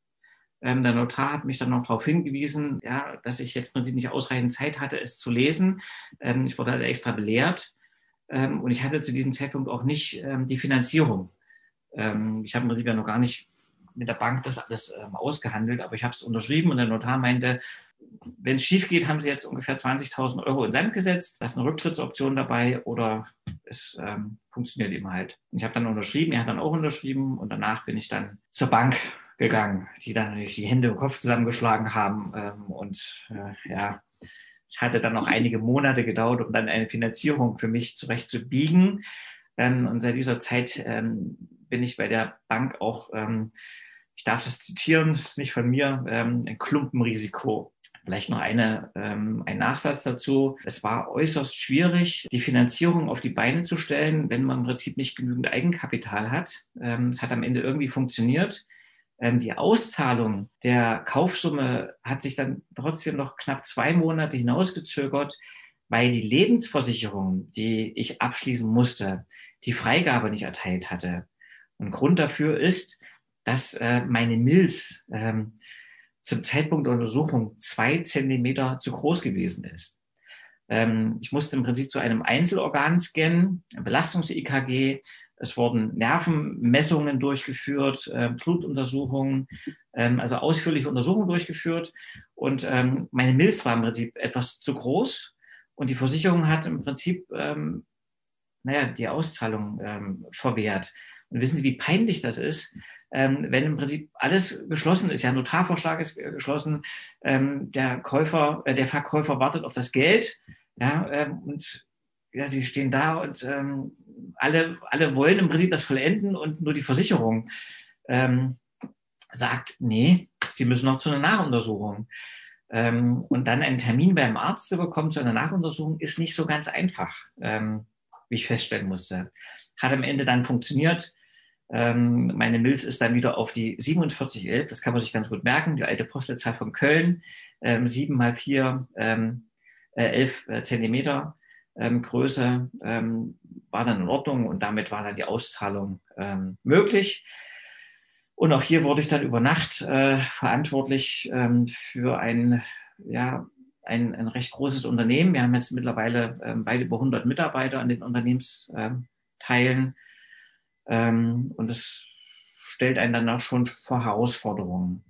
Ähm, der Notar hat mich dann noch darauf hingewiesen, ja, dass ich jetzt im Prinzip nicht ausreichend Zeit hatte, es zu lesen. Ähm, ich wurde halt extra belehrt. Ähm, und ich hatte zu diesem Zeitpunkt auch nicht ähm, die Finanzierung. Ähm, ich habe im Prinzip ja noch gar nicht mit der Bank das alles ausgehandelt, aber ich habe es unterschrieben und der Notar meinte, wenn es schief geht, haben sie jetzt ungefähr 20.000 Euro in Sand gesetzt. Da ist eine Rücktrittsoption dabei oder es ähm, funktioniert eben halt. Ich habe dann unterschrieben, er hat dann auch unterschrieben und danach bin ich dann zur Bank gegangen, die dann natürlich die Hände im Kopf zusammengeschlagen haben ähm, und äh, ja, es hatte dann noch einige Monate gedauert, um dann eine Finanzierung für mich zurechtzubiegen. Ähm, und seit dieser Zeit ähm, bin ich bei der Bank auch, ähm, ich darf das zitieren, das ist nicht von mir, ähm, ein Klumpenrisiko. Vielleicht noch eine, ähm, ein Nachsatz dazu. Es war äußerst schwierig, die Finanzierung auf die Beine zu stellen, wenn man im Prinzip nicht genügend Eigenkapital hat. Ähm, es hat am Ende irgendwie funktioniert. Ähm, die Auszahlung der Kaufsumme hat sich dann trotzdem noch knapp zwei Monate hinausgezögert, weil die Lebensversicherung, die ich abschließen musste, die Freigabe nicht erteilt hatte. Und Grund dafür ist, dass äh, meine Milz ähm, zum Zeitpunkt der Untersuchung zwei Zentimeter zu groß gewesen ist. Ähm, ich musste im Prinzip zu einem Einzelorgan scannen, Belastungs-EKG. Es wurden Nervenmessungen durchgeführt, äh, Blutuntersuchungen, ähm, also ausführliche Untersuchungen durchgeführt. Und ähm, meine Milz war im Prinzip etwas zu groß. Und die Versicherung hat im Prinzip, ähm, naja, die Auszahlung ähm, verwehrt. Und wissen Sie, wie peinlich das ist, ähm, wenn im Prinzip alles geschlossen ist, ja, Notarvorschlag ist äh, geschlossen, ähm, der Käufer, äh, der Verkäufer wartet auf das Geld, ja, ähm, und ja, sie stehen da und ähm, alle, alle wollen im Prinzip das vollenden und nur die Versicherung ähm, sagt, nee, sie müssen noch zu einer Nachuntersuchung. Ähm, und dann einen Termin beim Arzt zu bekommen zu einer Nachuntersuchung ist nicht so ganz einfach, ähm, wie ich feststellen musste. Hat am Ende dann funktioniert. Ähm, meine Milz ist dann wieder auf die 4711, das kann man sich ganz gut merken, die alte Postleitzahl von Köln, ähm, 7 mal 4, ähm, äh, 11 äh, Zentimeter ähm, Größe ähm, war dann in Ordnung und damit war dann die Auszahlung ähm, möglich. Und auch hier wurde ich dann über Nacht äh, verantwortlich ähm, für ein, ja, ein, ein recht großes Unternehmen. Wir haben jetzt mittlerweile ähm, beide über 100 Mitarbeiter an den Unternehmensteilen. Ähm, und es stellt einen dann auch schon vor Herausforderungen.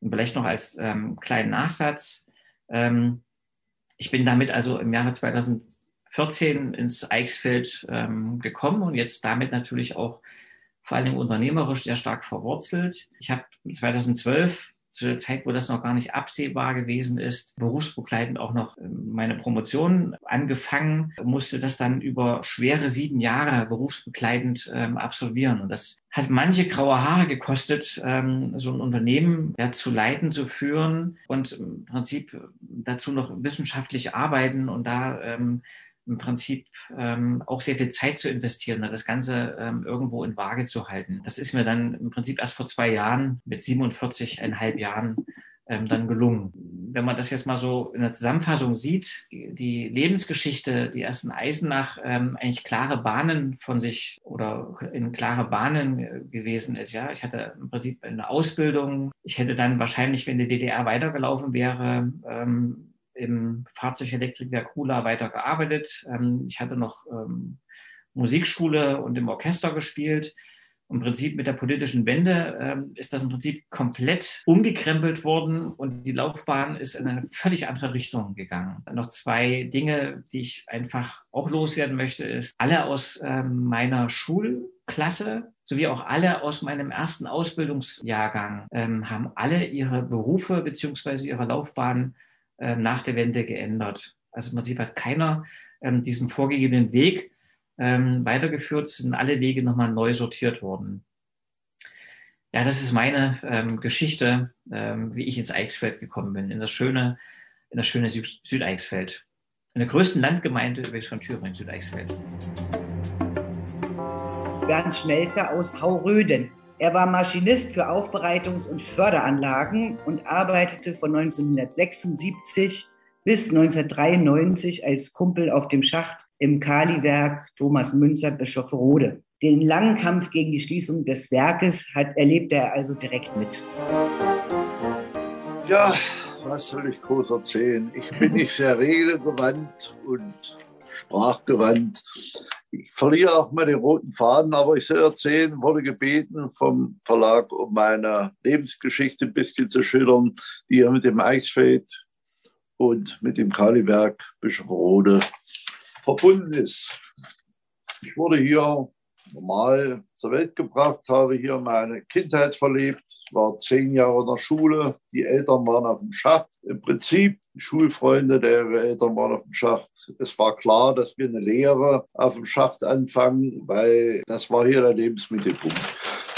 Und vielleicht noch als ähm, kleinen Nachsatz. Ähm, ich bin damit also im Jahre 2014 ins Eichsfeld ähm, gekommen und jetzt damit natürlich auch vor allem unternehmerisch sehr stark verwurzelt. Ich habe 2012 zu der Zeit, wo das noch gar nicht absehbar gewesen ist, berufsbegleitend auch noch ähm, meine Promotion angefangen, musste das dann über schwere sieben Jahre berufsbegleitend ähm, absolvieren. Und das hat manche graue Haare gekostet, ähm, so ein Unternehmen ja, zu leiten, zu führen und im Prinzip dazu noch wissenschaftlich arbeiten und da ähm, im Prinzip ähm, auch sehr viel Zeit zu investieren, das Ganze ähm, irgendwo in Waage zu halten. Das ist mir dann im Prinzip erst vor zwei Jahren mit 47,5 Jahren ähm, dann gelungen. Wenn man das jetzt mal so in der Zusammenfassung sieht, die Lebensgeschichte, die ersten Eisenach ähm, eigentlich klare Bahnen von sich oder in klare Bahnen äh, gewesen ist. Ja, ich hatte im Prinzip eine Ausbildung. Ich hätte dann wahrscheinlich, wenn die DDR weitergelaufen wäre, ähm, im Fahrzeugelektriker Kula weitergearbeitet. Ähm, ich hatte noch ähm, Musikschule und im Orchester gespielt. Im Prinzip mit der politischen Wende ähm, ist das im Prinzip komplett umgekrempelt worden und die Laufbahn ist in eine völlig andere Richtung gegangen. Noch zwei Dinge, die ich einfach auch loswerden möchte, ist alle aus ähm, meiner Schulklasse sowie auch alle aus meinem ersten Ausbildungsjahrgang ähm, haben alle ihre Berufe beziehungsweise ihre Laufbahn äh, nach der Wende geändert. Also im Prinzip hat keiner ähm, diesen vorgegebenen Weg ähm, weitergeführt, sind alle Wege nochmal neu sortiert worden. Ja, das ist meine ähm, Geschichte, ähm, wie ich ins Eichsfeld gekommen bin, in das schöne, in das schöne Süd Südeichsfeld. In der größten Landgemeinde übrigens von Thüringen, Südeichsfeld. Bernd Schmelzer aus Hauröden. Er war Maschinist für Aufbereitungs- und Förderanlagen und arbeitete von 1976 bis 1993 als Kumpel auf dem Schacht im Kaliwerk Thomas Münzer Bischofferode. Den langen Kampf gegen die Schließung des Werkes hat, erlebte er also direkt mit. Ja, was soll ich groß erzählen? Ich bin nicht sehr regelgewandt und sprachgewandt. Ich verliere auch mal den roten Faden, aber ich soll erzählen, wurde gebeten vom Verlag, um meine Lebensgeschichte ein bisschen zu schildern, die ja mit dem Eichsfeld und mit dem Kaliberg Bischofrode verbunden ist. Ich wurde hier normal zur Welt gebracht, habe hier meine Kindheit verlebt, war zehn Jahre in der Schule, die Eltern waren auf dem Schacht. Im Prinzip Schulfreunde der Eltern waren auf dem Schacht. Es war klar, dass wir eine Lehre auf dem Schacht anfangen, weil das war hier der Lebensmittelpunkt.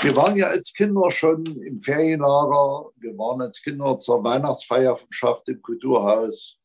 Wir waren ja als Kinder schon im Ferienlager, wir waren als Kinder zur Weihnachtsfeier vom Schacht im Kulturhaus.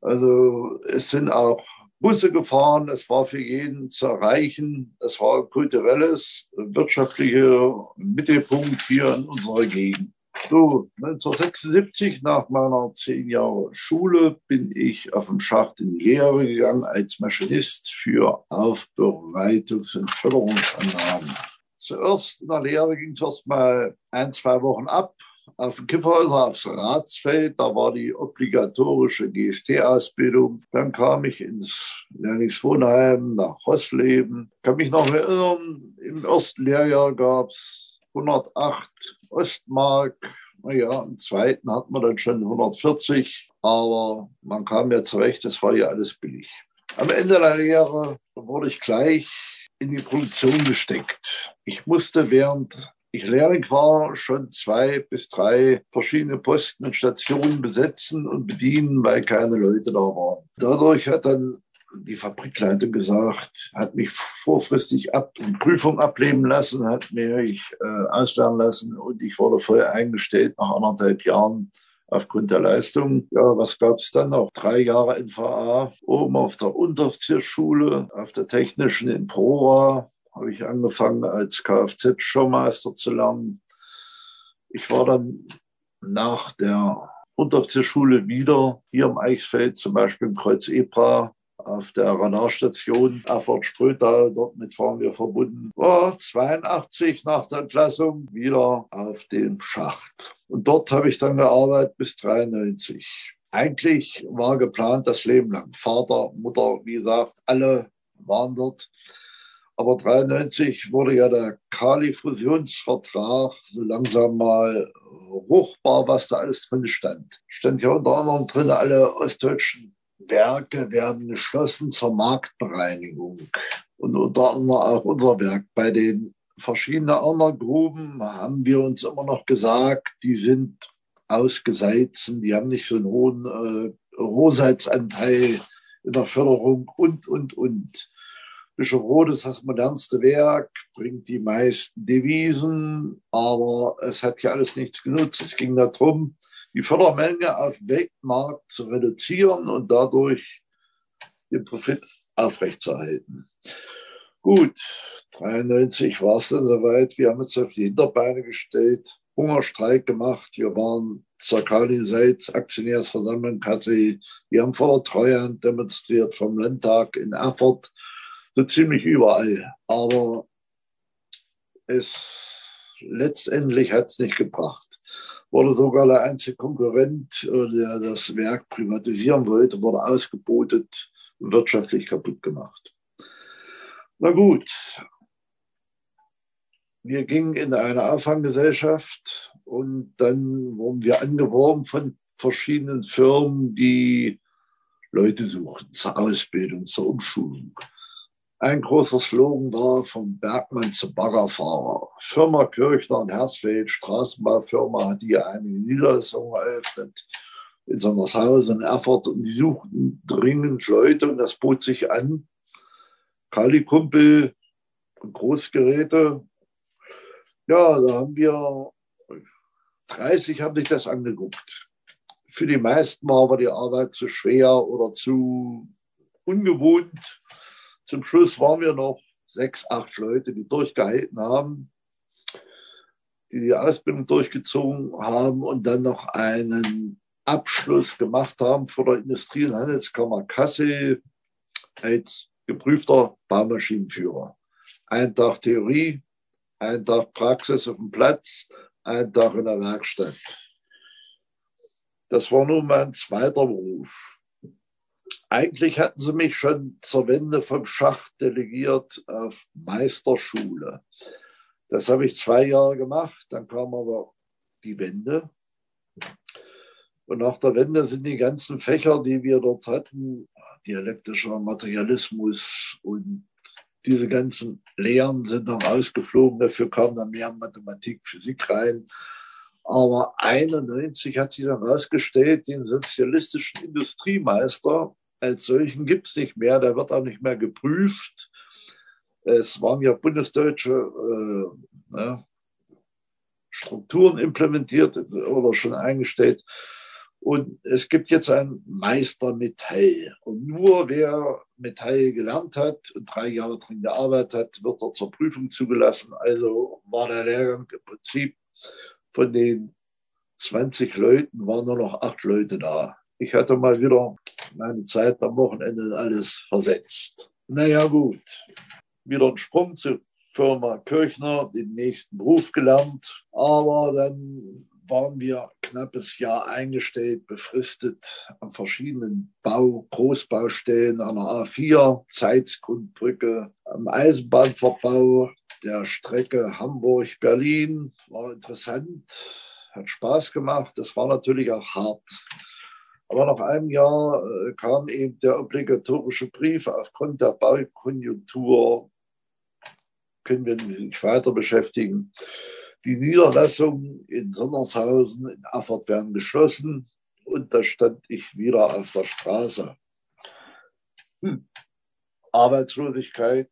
Also es sind auch Busse gefahren, es war für jeden zu erreichen. Es war ein kulturelles, wirtschaftlicher Mittelpunkt hier in unserer Gegend. So, 1976, nach meiner zehn Jahre Schule, bin ich auf dem Schacht in die Lehre gegangen als Maschinist für Aufbereitungs- und Förderungsanlagen. Zuerst in der Lehre ging es erst mal ein, zwei Wochen ab auf dem Kiffhäuser aufs Ratsfeld, da war die obligatorische GST-Ausbildung. Dann kam ich ins Lehrlingswohnheim nach Rossleben. Kann mich noch erinnern, im ersten Lehrjahr gab es 108 Ostmark. Naja, im zweiten hat man dann schon 140, aber man kam ja zurecht, das war ja alles billig. Am Ende der Lehre wurde ich gleich in die Produktion gesteckt. Ich musste während ich Lehrling war, schon zwei bis drei verschiedene Posten und Stationen besetzen und bedienen, weil keine Leute da waren. Dadurch hat dann die Fabrikleitung gesagt, hat mich vorfristig ab, die Prüfung ableben lassen, hat mich äh, auslernen lassen und ich wurde voll eingestellt nach anderthalb Jahren aufgrund der Leistung. Ja, was gab es dann noch? Drei Jahre NVA, oben auf der Unteroffiziersschule, auf der Technischen in Prora habe ich angefangen als Kfz-Showmeister zu lernen. Ich war dann nach der Unteroffizierschule wieder hier im Eichsfeld, zum Beispiel im Kreuz Ebra, auf der Radarstation Erfurt Sprödau, dort mit waren wir verbunden, war 82 nach der Entlassung wieder auf dem Schacht. Und dort habe ich dann gearbeitet bis 93. Eigentlich war geplant das Leben lang. Vater, Mutter, wie gesagt, alle waren dort. Aber 93 wurde ja der Kali-Fusionsvertrag so langsam mal ruchbar, was da alles drin stand. Stand ja unter anderem drin, alle ostdeutschen Werke werden geschlossen zur Marktbereinigung. Und unter anderem auch unser Werk. Bei den verschiedenen anderen Gruben haben wir uns immer noch gesagt, die sind ausgeseizen, die haben nicht so einen hohen äh, Rohsalzanteil in der Förderung und, und, und. Bischof Roth ist das modernste Werk, bringt die meisten Devisen, aber es hat ja alles nichts genutzt. Es ging darum, die Fördermenge auf Weltmarkt zu reduzieren und dadurch den Profit aufrechtzuerhalten. Gut, 93 war es dann soweit. Wir haben uns auf die Hinterbeine gestellt, Hungerstreik gemacht. Wir waren zur Kali-Seitz, Aktionärsversammlung KC. Wir haben vor der Treuhand demonstriert vom Landtag in Erfurt, so ziemlich überall. Aber es letztendlich hat es nicht gebracht wurde sogar der einzige Konkurrent, äh, der das Werk privatisieren wollte, wurde ausgebotet und wirtschaftlich kaputt gemacht. Na gut, wir gingen in eine Auffanggesellschaft und dann wurden wir angeworben von verschiedenen Firmen, die Leute suchen zur Ausbildung, zur Umschulung. Ein großer Slogan war vom Bergmann zu Baggerfahrer. Firma Kirchner und Hersfeld, Straßenbaufirma, hat hier eine Niederlassung eröffnet in Sondershausen, Erfurt und die suchten dringend Leute und das bot sich an. Kali-Kumpel, Großgeräte. Ja, da haben wir 30 haben sich das angeguckt. Für die meisten war aber die Arbeit zu schwer oder zu ungewohnt zum Schluss waren wir noch sechs, acht Leute, die durchgehalten haben, die die Ausbildung durchgezogen haben und dann noch einen Abschluss gemacht haben vor der Industrie- und Handelskammer Kassel als geprüfter Baumaschinenführer. Ein Tag Theorie, ein Tag Praxis auf dem Platz, ein Tag in der Werkstatt. Das war nun mein zweiter Beruf. Eigentlich hatten sie mich schon zur Wende vom Schacht delegiert auf Meisterschule. Das habe ich zwei Jahre gemacht. Dann kam aber die Wende. Und nach der Wende sind die ganzen Fächer, die wir dort hatten, dialektischer Materialismus und diese ganzen Lehren sind dann ausgeflogen. Dafür kam dann mehr Mathematik, Physik rein. Aber 91 hat sich dann herausgestellt, den sozialistischen Industriemeister als solchen gibt es nicht mehr, der wird auch nicht mehr geprüft. Es waren ja bundesdeutsche äh, ne, Strukturen implementiert oder schon eingestellt. Und es gibt jetzt ein Meister Metall. Und nur wer Metall gelernt hat und drei Jahre drin gearbeitet hat, wird er zur Prüfung zugelassen. Also war der Lehrgang im Prinzip von den 20 Leuten waren nur noch acht Leute da. Ich hatte mal wieder meine Zeit am Wochenende alles versetzt. Naja, gut. Wieder ein Sprung zur Firma Kirchner, den nächsten Beruf gelernt. Aber dann waren wir knappes Jahr eingestellt, befristet an verschiedenen Bau-, Großbaustellen an der A4, Zeitsgrundbrücke, am Eisenbahnverbau der Strecke Hamburg-Berlin. War interessant, hat Spaß gemacht. Das war natürlich auch hart. Aber nach einem Jahr äh, kam eben der obligatorische Brief, aufgrund der Baukonjunktur können wir nicht weiter beschäftigen. Die Niederlassungen in Sondershausen, in Erfurt werden geschlossen und da stand ich wieder auf der Straße. hm, Arbeitslosigkeit.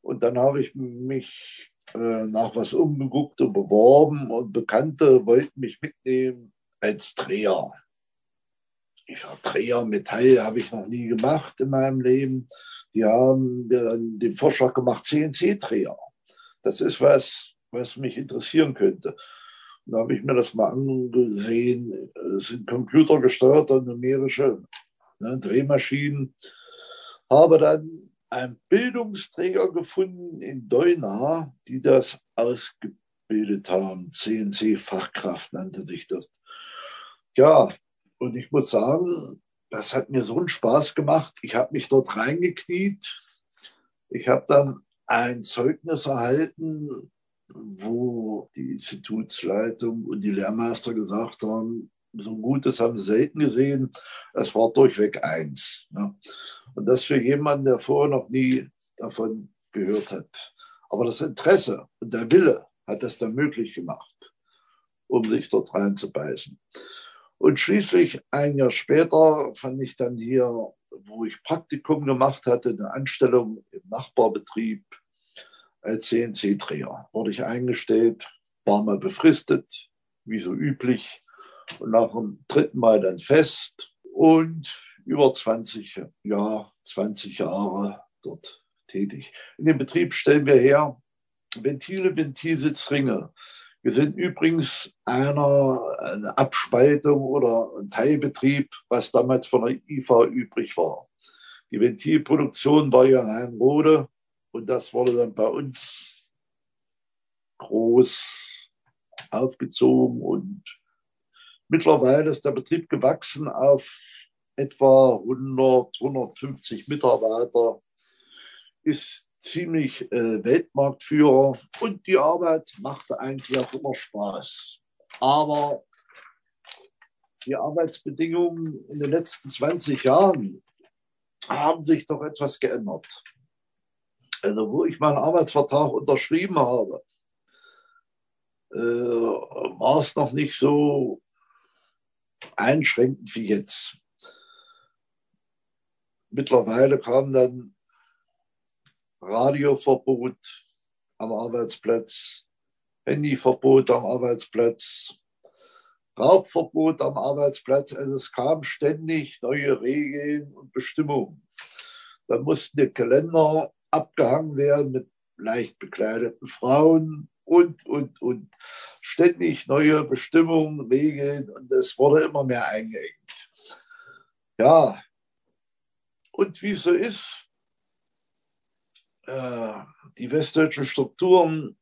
Und dann habe ich mich äh, nach was umgeguckt und beworben und Bekannte wollten mich mitnehmen als Dreher. Ich sage, Dreher, Metall habe ich noch nie gemacht in meinem Leben. Die haben den Vorschlag gemacht, CNC-Dreher. Das ist was, was mich interessieren könnte. Und da habe ich mir das mal angesehen. Es sind computergesteuerte numerische ne, Drehmaschinen. Habe dann einen Bildungsträger gefunden in Deuna, die das ausgebildet haben. CNC-Fachkraft nannte sich das. Ja, und ich muss sagen, das hat mir so einen Spaß gemacht. Ich habe mich dort reingekniet. Ich habe dann ein Zeugnis erhalten, wo die Institutsleitung und die Lehrmeister gesagt haben, so Gutes haben sie selten gesehen. Es war durchweg eins. Ne? Und das für jemanden, der vorher noch nie davon gehört hat. Aber das Interesse und der Wille hat das dann möglich gemacht, um sich dort reinzubeißen. Und schließlich ein Jahr später fand ich dann hier, wo ich Praktikum gemacht hatte, eine Anstellung im Nachbarbetrieb als CNC-Dreher. Wurde ich eingestellt, war mal befristet, wie so üblich, und nach dem dritten Mal dann fest und über 20, ja, 20 Jahre dort tätig. In dem Betrieb stellen wir her Ventile, Ventilsitzringe. Wir sind übrigens einer, eine Abspaltung oder ein Teilbetrieb, was damals von der IFA übrig war. Die Ventilproduktion war ja in Heinrode und das wurde dann bei uns groß aufgezogen und mittlerweile ist der Betrieb gewachsen auf etwa 100, 150 Mitarbeiter, ist ziemlich äh, Weltmarktführer und die Arbeit machte eigentlich auch immer Spaß. Aber die Arbeitsbedingungen in den letzten 20 Jahren haben sich doch etwas geändert also wo ich meinen Arbeitsvertrag unterschrieben habe, äh, war es noch nicht so einschränkend wie jetzt. Mittlerweile kam dann Radioverbot am Arbeitsplatz, Handyverbot am Arbeitsplatz, Raubverbot am Arbeitsplatz. Also es kamen ständig neue Regeln und Bestimmungen. Dann mussten die Kalender abgehangen werden mit leicht bekleideten Frauen und, und, und. Ständig neue Bestimmungen, Regeln und es wurde immer mehr eingeengt. Ja, und wie so ist, die westdeutschen Strukturen,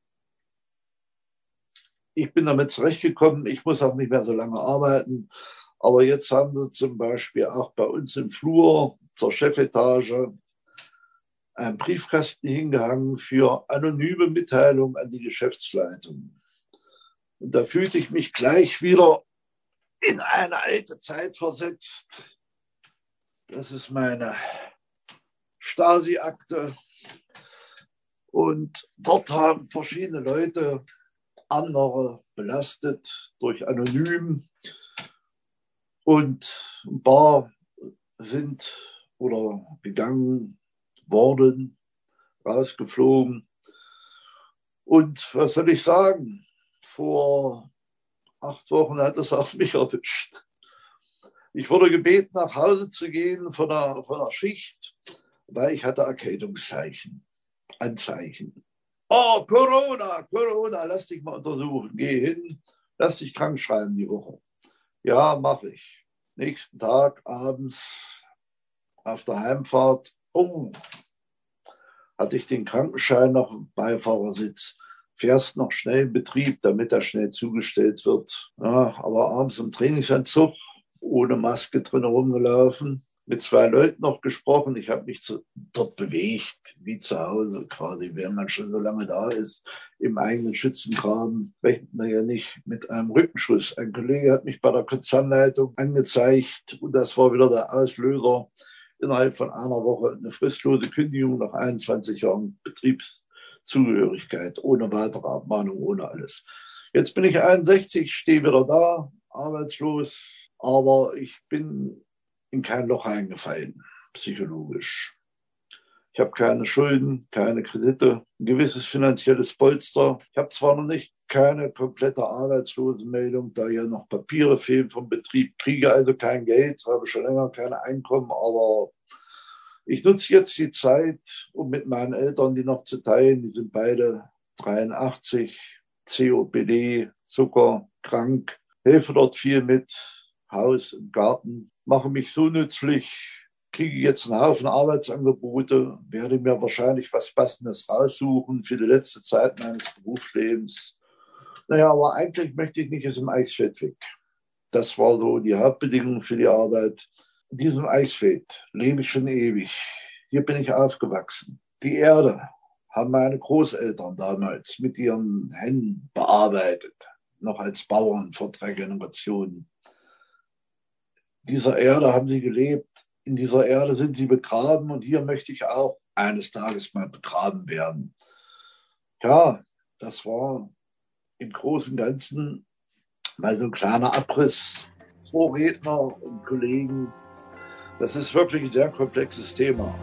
ich bin damit zurechtgekommen, ich muss auch nicht mehr so lange arbeiten, aber jetzt haben sie zum Beispiel auch bei uns im Flur zur Chefetage einen Briefkasten hingehangen für anonyme Mitteilung an die Geschäftsleitung. Und da fühlte ich mich gleich wieder in eine alte Zeit versetzt. Das ist meine Stasi-Akte. Und dort haben verschiedene Leute andere belastet durch Anonym. Und ein paar sind oder gegangen worden, rausgeflogen. Und was soll ich sagen? Vor acht Wochen hat es auch mich erwischt. Ich wurde gebeten, nach Hause zu gehen von der, von der Schicht, weil ich hatte Erkältungszeichen, Anzeichen. Oh, Corona, Corona, lass dich mal untersuchen. Geh hin, lass dich krank schreiben die Woche. Ja, mache ich. Nächsten Tag abends auf der Heimfahrt oh, hatte ich den Krankenschein noch im Beifahrersitz. Fährst noch schnell in Betrieb, damit er schnell zugestellt wird. Ja, aber abends im Trainingsanzug, ohne Maske drin rumgelaufen, mit zwei Leuten noch gesprochen. Ich habe mich zu, dort bewegt, wie zu Hause quasi, wenn man schon so lange da ist, im eigenen Schützengraben, rechnet man ja nicht mit einem Rückenschuss. Ein Kollege hat mich bei der Konzernleitung angezeigt und das war wieder der Auslöser innerhalb von einer Woche eine fristlose Kündigung nach 21 Jahren Betriebszugehörigkeit, ohne weitere Abmahnung, ohne alles. Jetzt bin ich 61, stehe wieder da, arbeitslos, aber ich bin in kein Loch eingefallen. psychologisch. Ich habe keine Schulden, keine Kredite, ein gewisses finanzielles Polster. Ich habe zwar noch nicht keine komplette Arbeitslosenmeldung, da hier noch Papiere fehlen vom Betrieb, kriege also kein Geld, habe schon länger kein Einkommen, aber ich nutze jetzt die Zeit, um mit meinen Eltern die noch zu teilen. Die sind beide 83, COPD, Zucker, krank, helfe dort viel mit, Haus und Garten, mache mich so nützlich, kriege jetzt einen Haufen Arbeitsangebote, werde mir wahrscheinlich was Passendes raussuchen für die letzte Zeit meines Berufslebens. Naja, aber eigentlich möchte ich nicht aus dem Eichsfeld weg. Das war so die Hauptbedingung für die Arbeit. In diesem Eichsfeld lebe ich schon ewig. Hier bin ich aufgewachsen. Die Erde haben meine Großeltern damals mit ihren Händen bearbeitet, noch als Bauern vor drei Generationen. Dieser Erde haben sie gelebt in dieser Erde sind sie begraben und hier möchte ich auch eines Tages mal begraben werden. Ja, das war im Großen und Ganzen mal so ein kleiner Abriss. Vorredner und Kollegen, das ist wirklich ein sehr komplexes Thema.